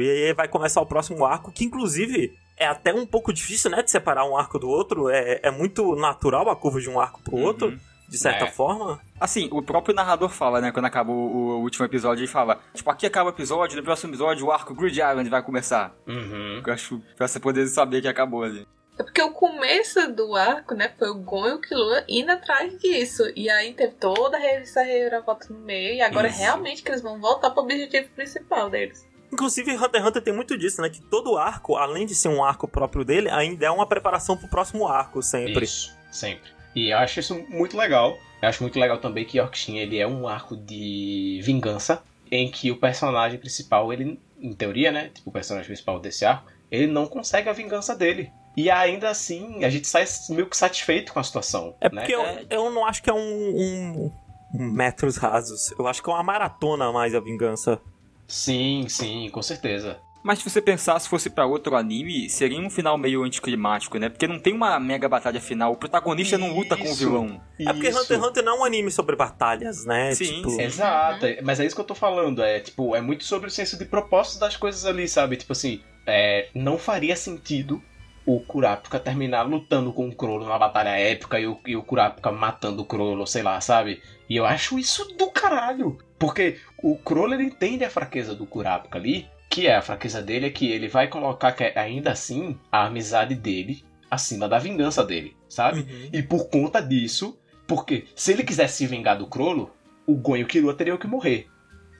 E aí vai começar o próximo arco, que inclusive é até um pouco difícil, né, de separar um arco do outro. É, é muito natural a curva de um arco pro Uhum. outro, de certa É. forma. Assim, o próprio narrador fala, né? Quando acaba o, o último episódio, ele fala: Tipo, aqui acaba o episódio, no próximo episódio o arco Grid Island vai começar. Uhum. Eu acho pra você poder saber que acabou ali. É porque o começo do arco, né, foi o Gon e o Killua indo atrás disso. E aí teve toda essa reviravolta no meio. E agora Isso. realmente que eles vão voltar pro objetivo principal deles. Inclusive, Hunter x Hunter tem muito disso, né? Que todo arco, além de ser um arco próprio dele, ainda é uma preparação pro próximo arco, sempre. Isso, sempre. E eu acho isso muito legal. Eu acho muito legal também que Yorkshin, ele é um arco de vingança, em que o personagem principal, ele, em teoria, né? Tipo, o personagem principal desse arco, ele não consegue a vingança dele. E ainda assim, a gente sai meio que satisfeito com a situação. É né? porque eu, eu não acho que é um, um- um metros rasos. Eu acho que é uma maratona a mais a vingança. Sim, sim, com certeza. Mas se você pensar, se fosse pra outro anime, seria um final meio anticlimático, né? Porque não tem uma mega batalha final. O protagonista não luta com o Isso. vilão. É porque Isso. Hunter x Hunter não é um anime sobre batalhas, né? Sim, tipo, sim. Exato, mas é isso que eu tô falando. É tipo, é muito sobre o senso de propósito das coisas ali, sabe? Tipo assim, é, não faria sentido o Kurapika terminar lutando com o Crollo numa batalha épica e o, e o Kurapika matando o Crollo, sei lá, sabe? E eu acho isso do caralho. Porque o Crollo ele entende a fraqueza do Kurapika ali, que é a fraqueza dele é que ele vai colocar que é, ainda assim a amizade dele acima da vingança dele, sabe? Uhum. E por conta disso, porque se ele quisesse se vingar do Crollo, o Gon e o Killua teriam que morrer.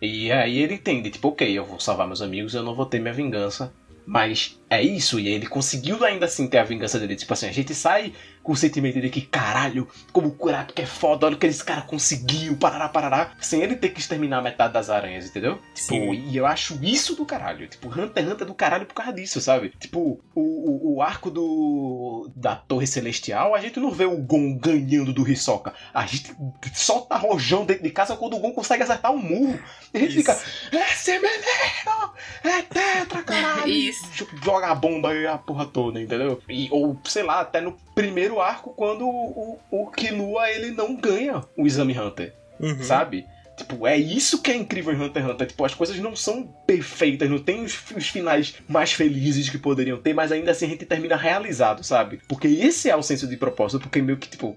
E aí ele entende, tipo, ok, eu vou salvar meus amigos, eu não vou ter minha vingança. Mas é isso, e ele conseguiu ainda assim ter a vingança dele. Tipo assim, a gente sai com o sentimento de que, caralho, como o Kurapika é foda, olha o que esse cara conseguiu, parará, parará, sem ele ter que exterminar metade das aranhas, entendeu? Tipo, Sim. e eu acho isso do caralho. Tipo, Hunter x Hunter é do caralho por causa disso, sabe? Tipo, o, o, o arco do da Torre Celestial, a gente não vê o Gon ganhando do Hisoka. A gente solta rojão dentro de casa quando o Gon consegue acertar um murro. E a gente Isso. fica, esse menino é tetra, caralho. Isso. Joga a bomba e a porra toda, entendeu? E, ou, sei lá, até no primeiro arco, quando o, o, o Killua, ele não ganha o Exame Hunter, Uhum. sabe? Tipo, é isso que é incrível em Hunter x Hunter. Tipo, as coisas não são perfeitas, não tem os, os finais mais felizes que poderiam ter, mas ainda assim a gente termina realizado, sabe? Porque esse é o senso de propósito, porque meio que, tipo,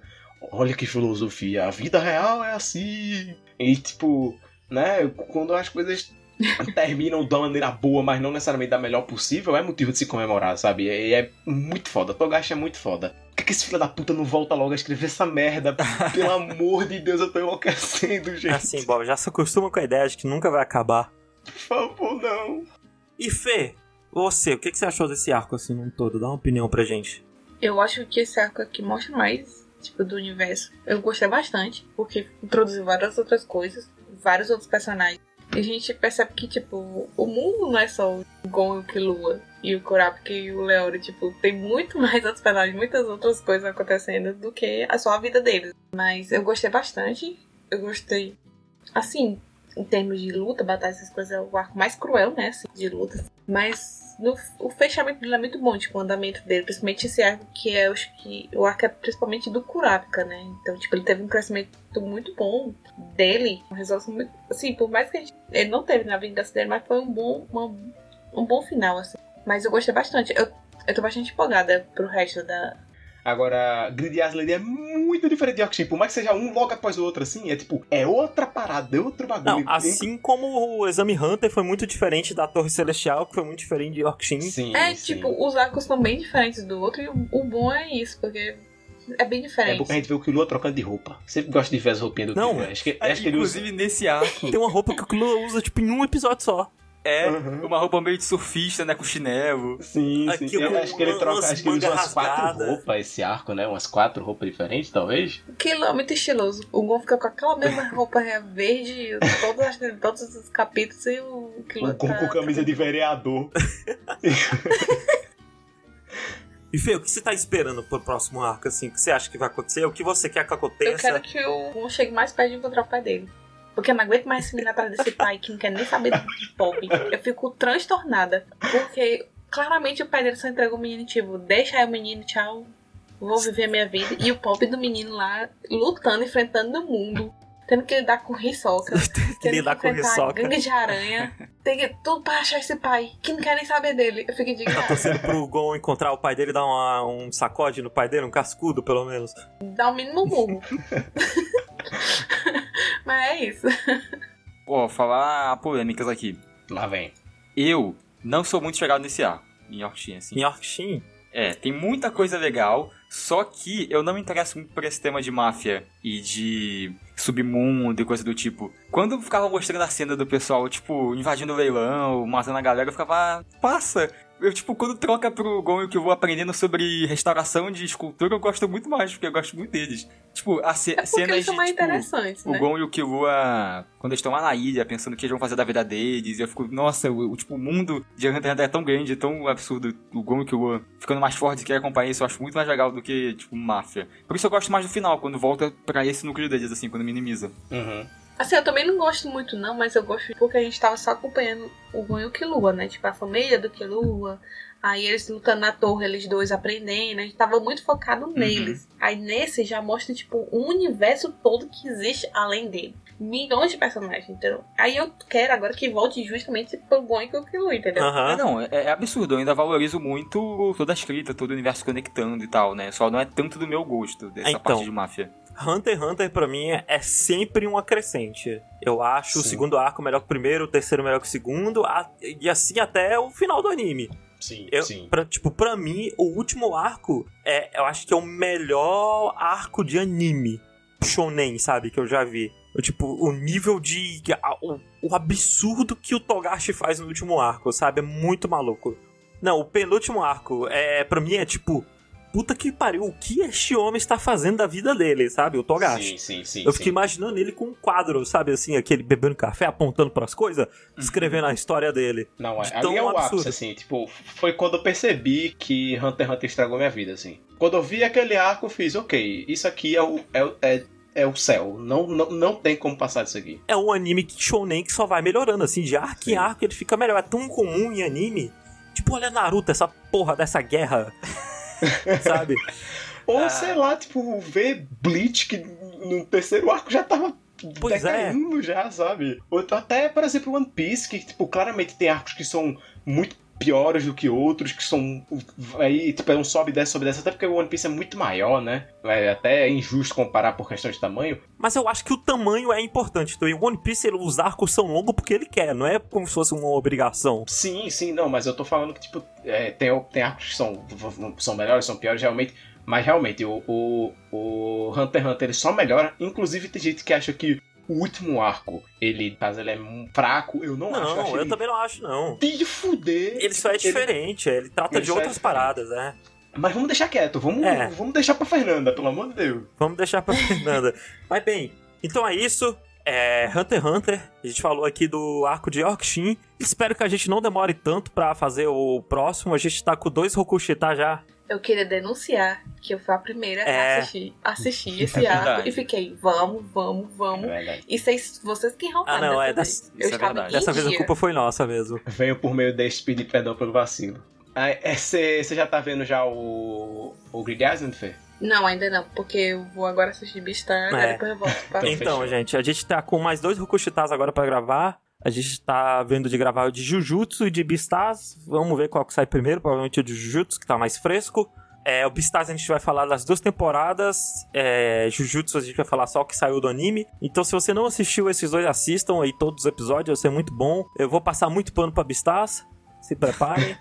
olha que filosofia, a vida real é assim. E, tipo, né, quando as coisas terminam da maneira boa, mas não necessariamente da melhor possível, é motivo de se comemorar, sabe? E é muito foda. Togashi é muito foda. Por que, que esse filho da puta não volta logo a escrever essa merda? Pelo amor de Deus, eu tô enlouquecendo, gente. Assim, Bob, já se acostuma com a ideia de que nunca vai acabar. Por favor, não. E Fê, você, o que, que você achou desse arco assim num todo? Dá uma opinião pra gente. Eu acho que esse arco aqui mostra mais, tipo, do universo. Eu gostei bastante, porque introduziu várias outras coisas, vários outros personagens. A gente percebe que, tipo, o mundo não é só o Gon e o Killua e o Kurapika e o Leori. Tipo, tem muito mais outros personagens, muitas outras coisas acontecendo do que a só a vida deles. Mas eu gostei bastante. Eu gostei, assim, em termos de luta, batalha, essas coisas, é o arco mais cruel, né, assim, de luta. Mas no, o fechamento dele é muito bom, tipo, o andamento dele, principalmente esse arco que é, eu acho que o arco é principalmente do Kurapika, né? Então, tipo, ele teve um crescimento muito bom dele, uma resolução muito, assim, por mais que gente, ele não teve na vingança dele, mas foi um bom, uma- um bom final, assim. Mas eu gostei bastante. Eu, eu tô bastante empolgada pro resto da. Agora, Grid Aslan é muito diferente de Yorkshire. Por mais que seja um logo após o outro, assim, é tipo, é outra parada, é outro bagulho. Não, assim como o Exame Hunter foi muito diferente da Torre Celestial, que foi muito diferente de Yorkshin. Sim, É, sim. tipo, os arcos são bem diferentes do outro e o, bom é isso, porque é bem É diferente. bom que a gente vê o Killua trocando de roupa. Sempre gosto de ver as roupinhas do Não, Killua. Acho que, acho que ele usa... Inclusive nesse arco, Tem uma roupa que o Killua usa, tipo, em um episódio só. É Uhum. uma roupa meio de surfista, né, com chinelo. Sim, sim. Aqui Eu com acho que ele troca, umas acho que ele usa umas quatro rasgada. roupas esse arco, né? Umas quatro roupas diferentes, talvez. Aquilo é muito estiloso. O Gon fica com aquela mesma roupa verde, todos, todos os capítulos e o Killua O Gon tá- com camisa de vereador. E Fê, o que você tá esperando pro próximo arco, assim? O que você acha que vai acontecer? O que você quer que Eu aconteça? quero que o Gon chegue mais perto de encontrar o pai dele. Porque eu não aguento mais esse menino atrás desse pai que não quer nem saber de Pop. Eu fico transtornada. Porque claramente o pai dele só entregou o menino, tipo, deixa aí o menino, tchau. Vou viver a minha vida. E o Pop do menino lá lutando, enfrentando o mundo. Tendo que lidar com Hisoka. Tendo lidar com Hisoka. gangue de aranha. Tem que tudo pra achar esse pai. Que não quer nem saber dele. Eu fico Tá indignada. torcendo pro Gon encontrar o pai dele e dar uma- um sacode no pai dele, um cascudo, pelo menos. Dá o mínimo murro. Mas é isso. Ó, falar polêmicas aqui. Lá vem. Eu não sou muito chegado nesse arco, em Yorkshire, assim. Em Yorkshin, É, tem muita coisa legal, só que eu não me interesso muito por esse tema de máfia e de submundo e coisa do tipo. Quando ficava mostrando a cena do pessoal, tipo, invadindo o leilão, matando a galera, eu ficava, ah, passa! Eu, tipo, quando troca pro Gon e que eu vou aprendendo sobre restauração de escultura, eu gosto muito mais, porque eu gosto muito deles. Tipo, a ce É cenas eles são de, mais tipo, interessantes, o né? Gon e o Killua, quando eles estão lá na ilha, pensando o que eles vão fazer da vida deles, eu fico, nossa, o, o- tipo, o mundo de Hunter x Hunter é tão grande, é tão absurdo, o Gon e o Killua ficando mais fortes que acompanhar isso, eu acho muito mais legal do que, tipo, máfia. Por isso eu gosto mais do final, quando volta pra esse núcleo deles, assim, quando minimiza. Uhum. Assim, eu também não gosto muito, não, mas eu gosto porque a gente tava só acompanhando o Gon e o Killua, né? Tipo, a família do Killua. Aí eles lutando na torre, eles dois aprendendo. A gente tava muito focado neles. Aí nesse já mostra, tipo, um universo todo que existe além dele. Milhões de personagens, entendeu? Aí eu quero agora que volte justamente pro Gon e o Killua, entendeu? É, aham. não, é, é absurdo, eu ainda valorizo muito toda a escrita, todo o universo conectando e tal, né? Só não é tanto do meu gosto, dessa Então. parte de máfia. Hunter x Hunter pra mim é sempre um acrescente. Eu acho o Sim. segundo arco melhor que o primeiro, o terceiro melhor que o segundo, e assim até o final do anime. Sim, Eu, sim. pra, tipo, pra mim, o último arco é, eu acho que é o melhor arco de anime shonen, sabe, que eu já vi. Tipo, o nível de. a- O, o absurdo que o Togashi faz no último arco, sabe? É muito maluco. Não, o penúltimo arco, é, pra mim é tipo. Puta que pariu, o que este homem está fazendo da vida dele, sabe? O Togashi. Sim, sim, sim. Eu sim. fiquei imaginando ele com um quadro, sabe? Assim, aquele bebendo café, apontando pras coisas, escrevendo a história dele. Não, de ali é o absurdo. ápice, assim, tipo, foi quando eu percebi que Hunter x Hunter estragou minha vida, assim. Quando eu vi aquele arco, eu fiz, ok, isso aqui é o, é, é, é o céu, não, não, não tem como passar disso aqui. É um anime que shonen que só vai melhorando, assim, de arco Sim. em arco ele fica melhor. É tão comum em anime. Tipo, olha Naruto, essa porra dessa guerra. sabe? Ou, Ah. sei lá, tipo, ver Bleach, que no terceiro arco já tava Pois é. decaindo já, sabe? Ou então até, por exemplo, One Piece, que, tipo, claramente tem arcos que são muito piores do que outros, que são. Aí, tipo, é um sobe e desce, sobe e desce, até porque o One Piece é muito maior, né? É até injusto comparar por questão de tamanho. Mas eu acho que o tamanho é importante. Então, em One Piece, ele- os arcos são longos porque ele quer, não é como se fosse uma obrigação. Sim, sim, não, mas eu tô falando que, tipo, é, tem, tem arcos que são, são melhores, são piores, realmente. Mas realmente, o, o, o Hunter x Hunter ele só melhora. Inclusive, tem gente que acha que o último arco, ele, caso ele é fraco, eu não, acho. Não, acho eu ele também não acho, não. de fuder. Ele só é diferente, ele trata ele de é outras diferente. paradas, né? Mas vamos deixar quieto, vamos, É. vamos deixar pra Fernanda, pelo amor de Deus. Vamos deixar pra Fernanda. Mas bem, então é isso. É Hunter x Hunter. A gente falou aqui do arco de Yorkshin. Espero que a gente não demore tanto pra fazer o próximo. A gente tá com dois Rokushita já. Eu queria denunciar que eu fui a primeira É. a assistir, assistir esse É arco verdade. e fiquei, vamos, vamos, É vamos. verdade. E vocês, vocês que roubaram Ah, não, dessa é, vez. dessa- Eu isso é verdade. Dessa vez a culpa foi nossa mesmo. Venho por meio deste pedir perdão pelo vacilo. Você já tá vendo já o, o Grid Island, Fê? Não, ainda não, porque eu vou agora assistir Beastar, É. aí depois eu volto pra... Então, Então, fechou. gente, a gente tá com mais dois Rokushitas agora pra gravar. A gente tá vendo de gravar o de Jujutsu e de Beastars. Vamos ver qual que sai primeiro. Provavelmente o de Jujutsu, que tá mais fresco. É, o Beastars a gente vai falar das duas temporadas. É, Jujutsu a gente vai falar só o que saiu do anime. Então, se você não assistiu esses dois, assistam aí todos os episódios. Vai ser muito bom. Eu vou passar muito pano pra Beastars. Se preparem.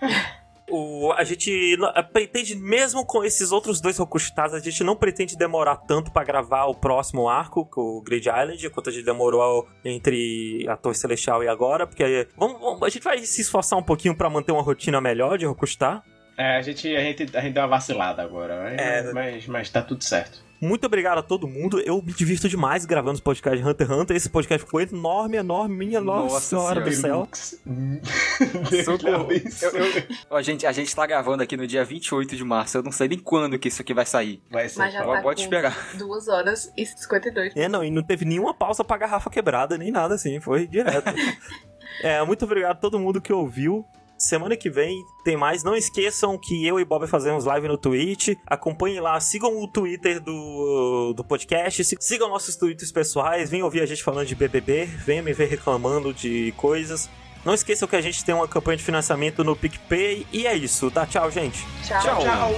O, a gente não- pretende, mesmo com esses outros dois Rokushitas, a gente não pretende demorar tanto pra gravar o próximo arco, o Grid Island, quanto a gente demorou entre a Torre Celestial e agora, porque vamos, vamos- a gente vai se esforçar um pouquinho pra manter uma rotina melhor de Rokushita. É, a gente, a gente, a gente deu uma vacilada agora, mas, É. mas, mas tá tudo certo. Muito obrigado a todo mundo. Eu me divirto demais gravando os podcasts de Hunter x Hunter. Esse podcast ficou enorme, enorme, minha nossa, Nossa senhora do céu. Ó, gente, a gente tá gravando aqui no dia 28 de março. Eu não sei nem quando que isso aqui vai sair. Vai ser Mas já tá Pode com esperar. 2 horas e 52. É, não, e não teve nenhuma pausa pra garrafa quebrada, nem nada assim, foi direto. é, muito obrigado a todo mundo que ouviu. Semana que vem tem mais. Não esqueçam que eu e Bob fazemos live no Twitch. Acompanhem lá, sigam o Twitter do, do podcast, si- sigam nossos Twitters pessoais, venham ouvir a gente falando de BBB, venham me ver reclamando de coisas. Não esqueçam que a gente tem uma campanha de financiamento no PicPay. E é isso. Dá tchau, gente. Tchau. Tchau, tchau.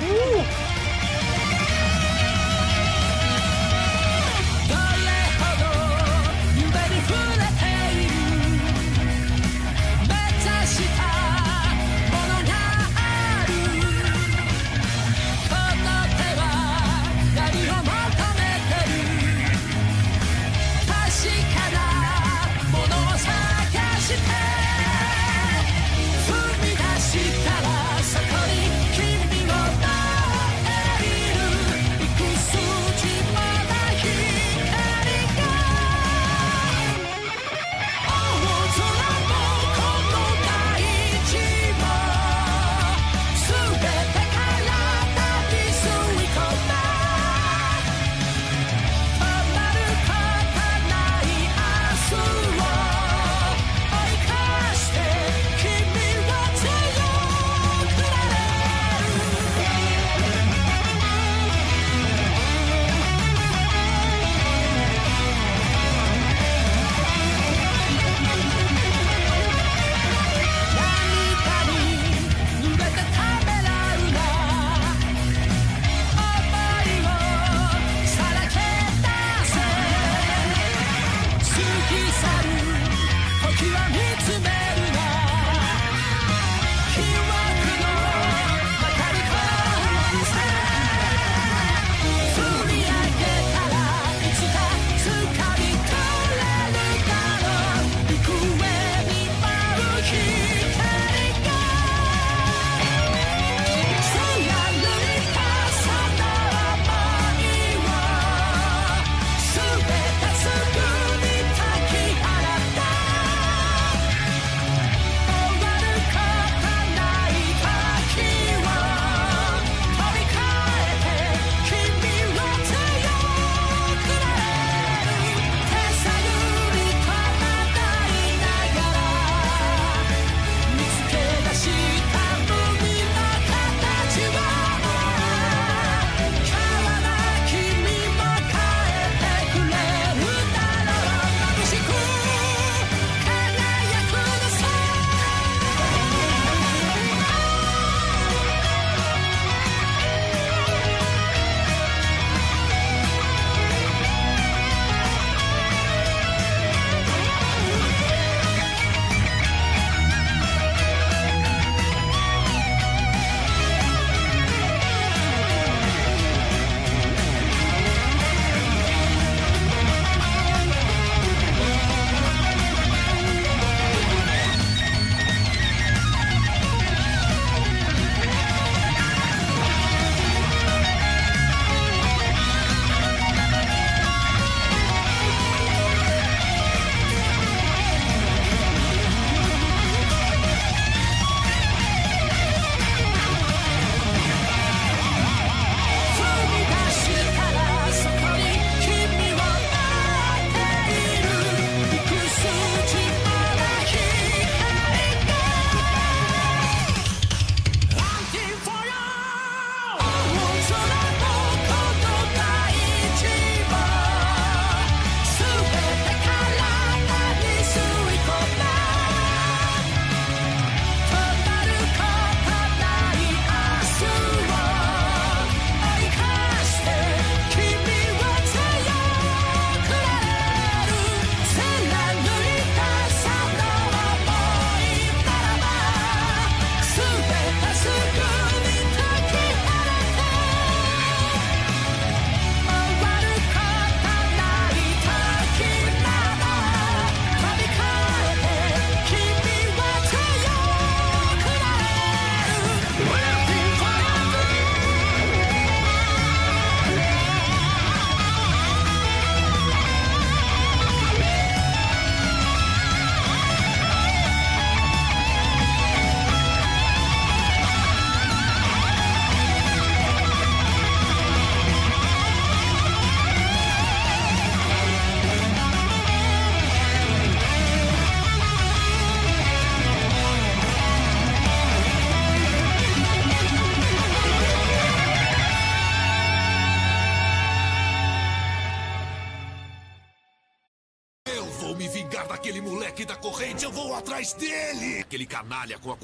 ど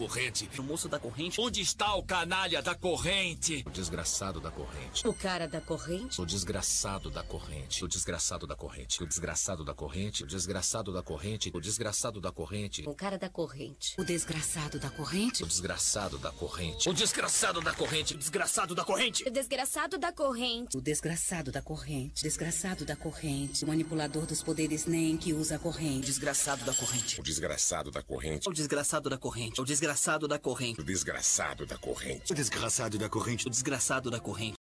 corrente. O moço da corrente? Onde está o canalha da corrente? O desgraçado da corrente. O cara da corrente? O desgraçado da corrente. O desgraçado da corrente. O desgraçado da corrente. O desgraçado da corrente. O desgraçado da corrente. O cara da corrente. O desgraçado da corrente? O desgraçado da corrente. O desgraçado da corrente. O desgraçado da corrente. O desgraçado da corrente. O desgraçado da corrente. Desgraçado da corrente. O manipulador dos poderes NEM que usa a corrente. Desgraçado da corrente. O desgraçado da corrente. O desgraçado da corrente. O desgraçado da corrente. O desgraçado da corrente. O desgraçado da corrente. O desgraçado da corrente.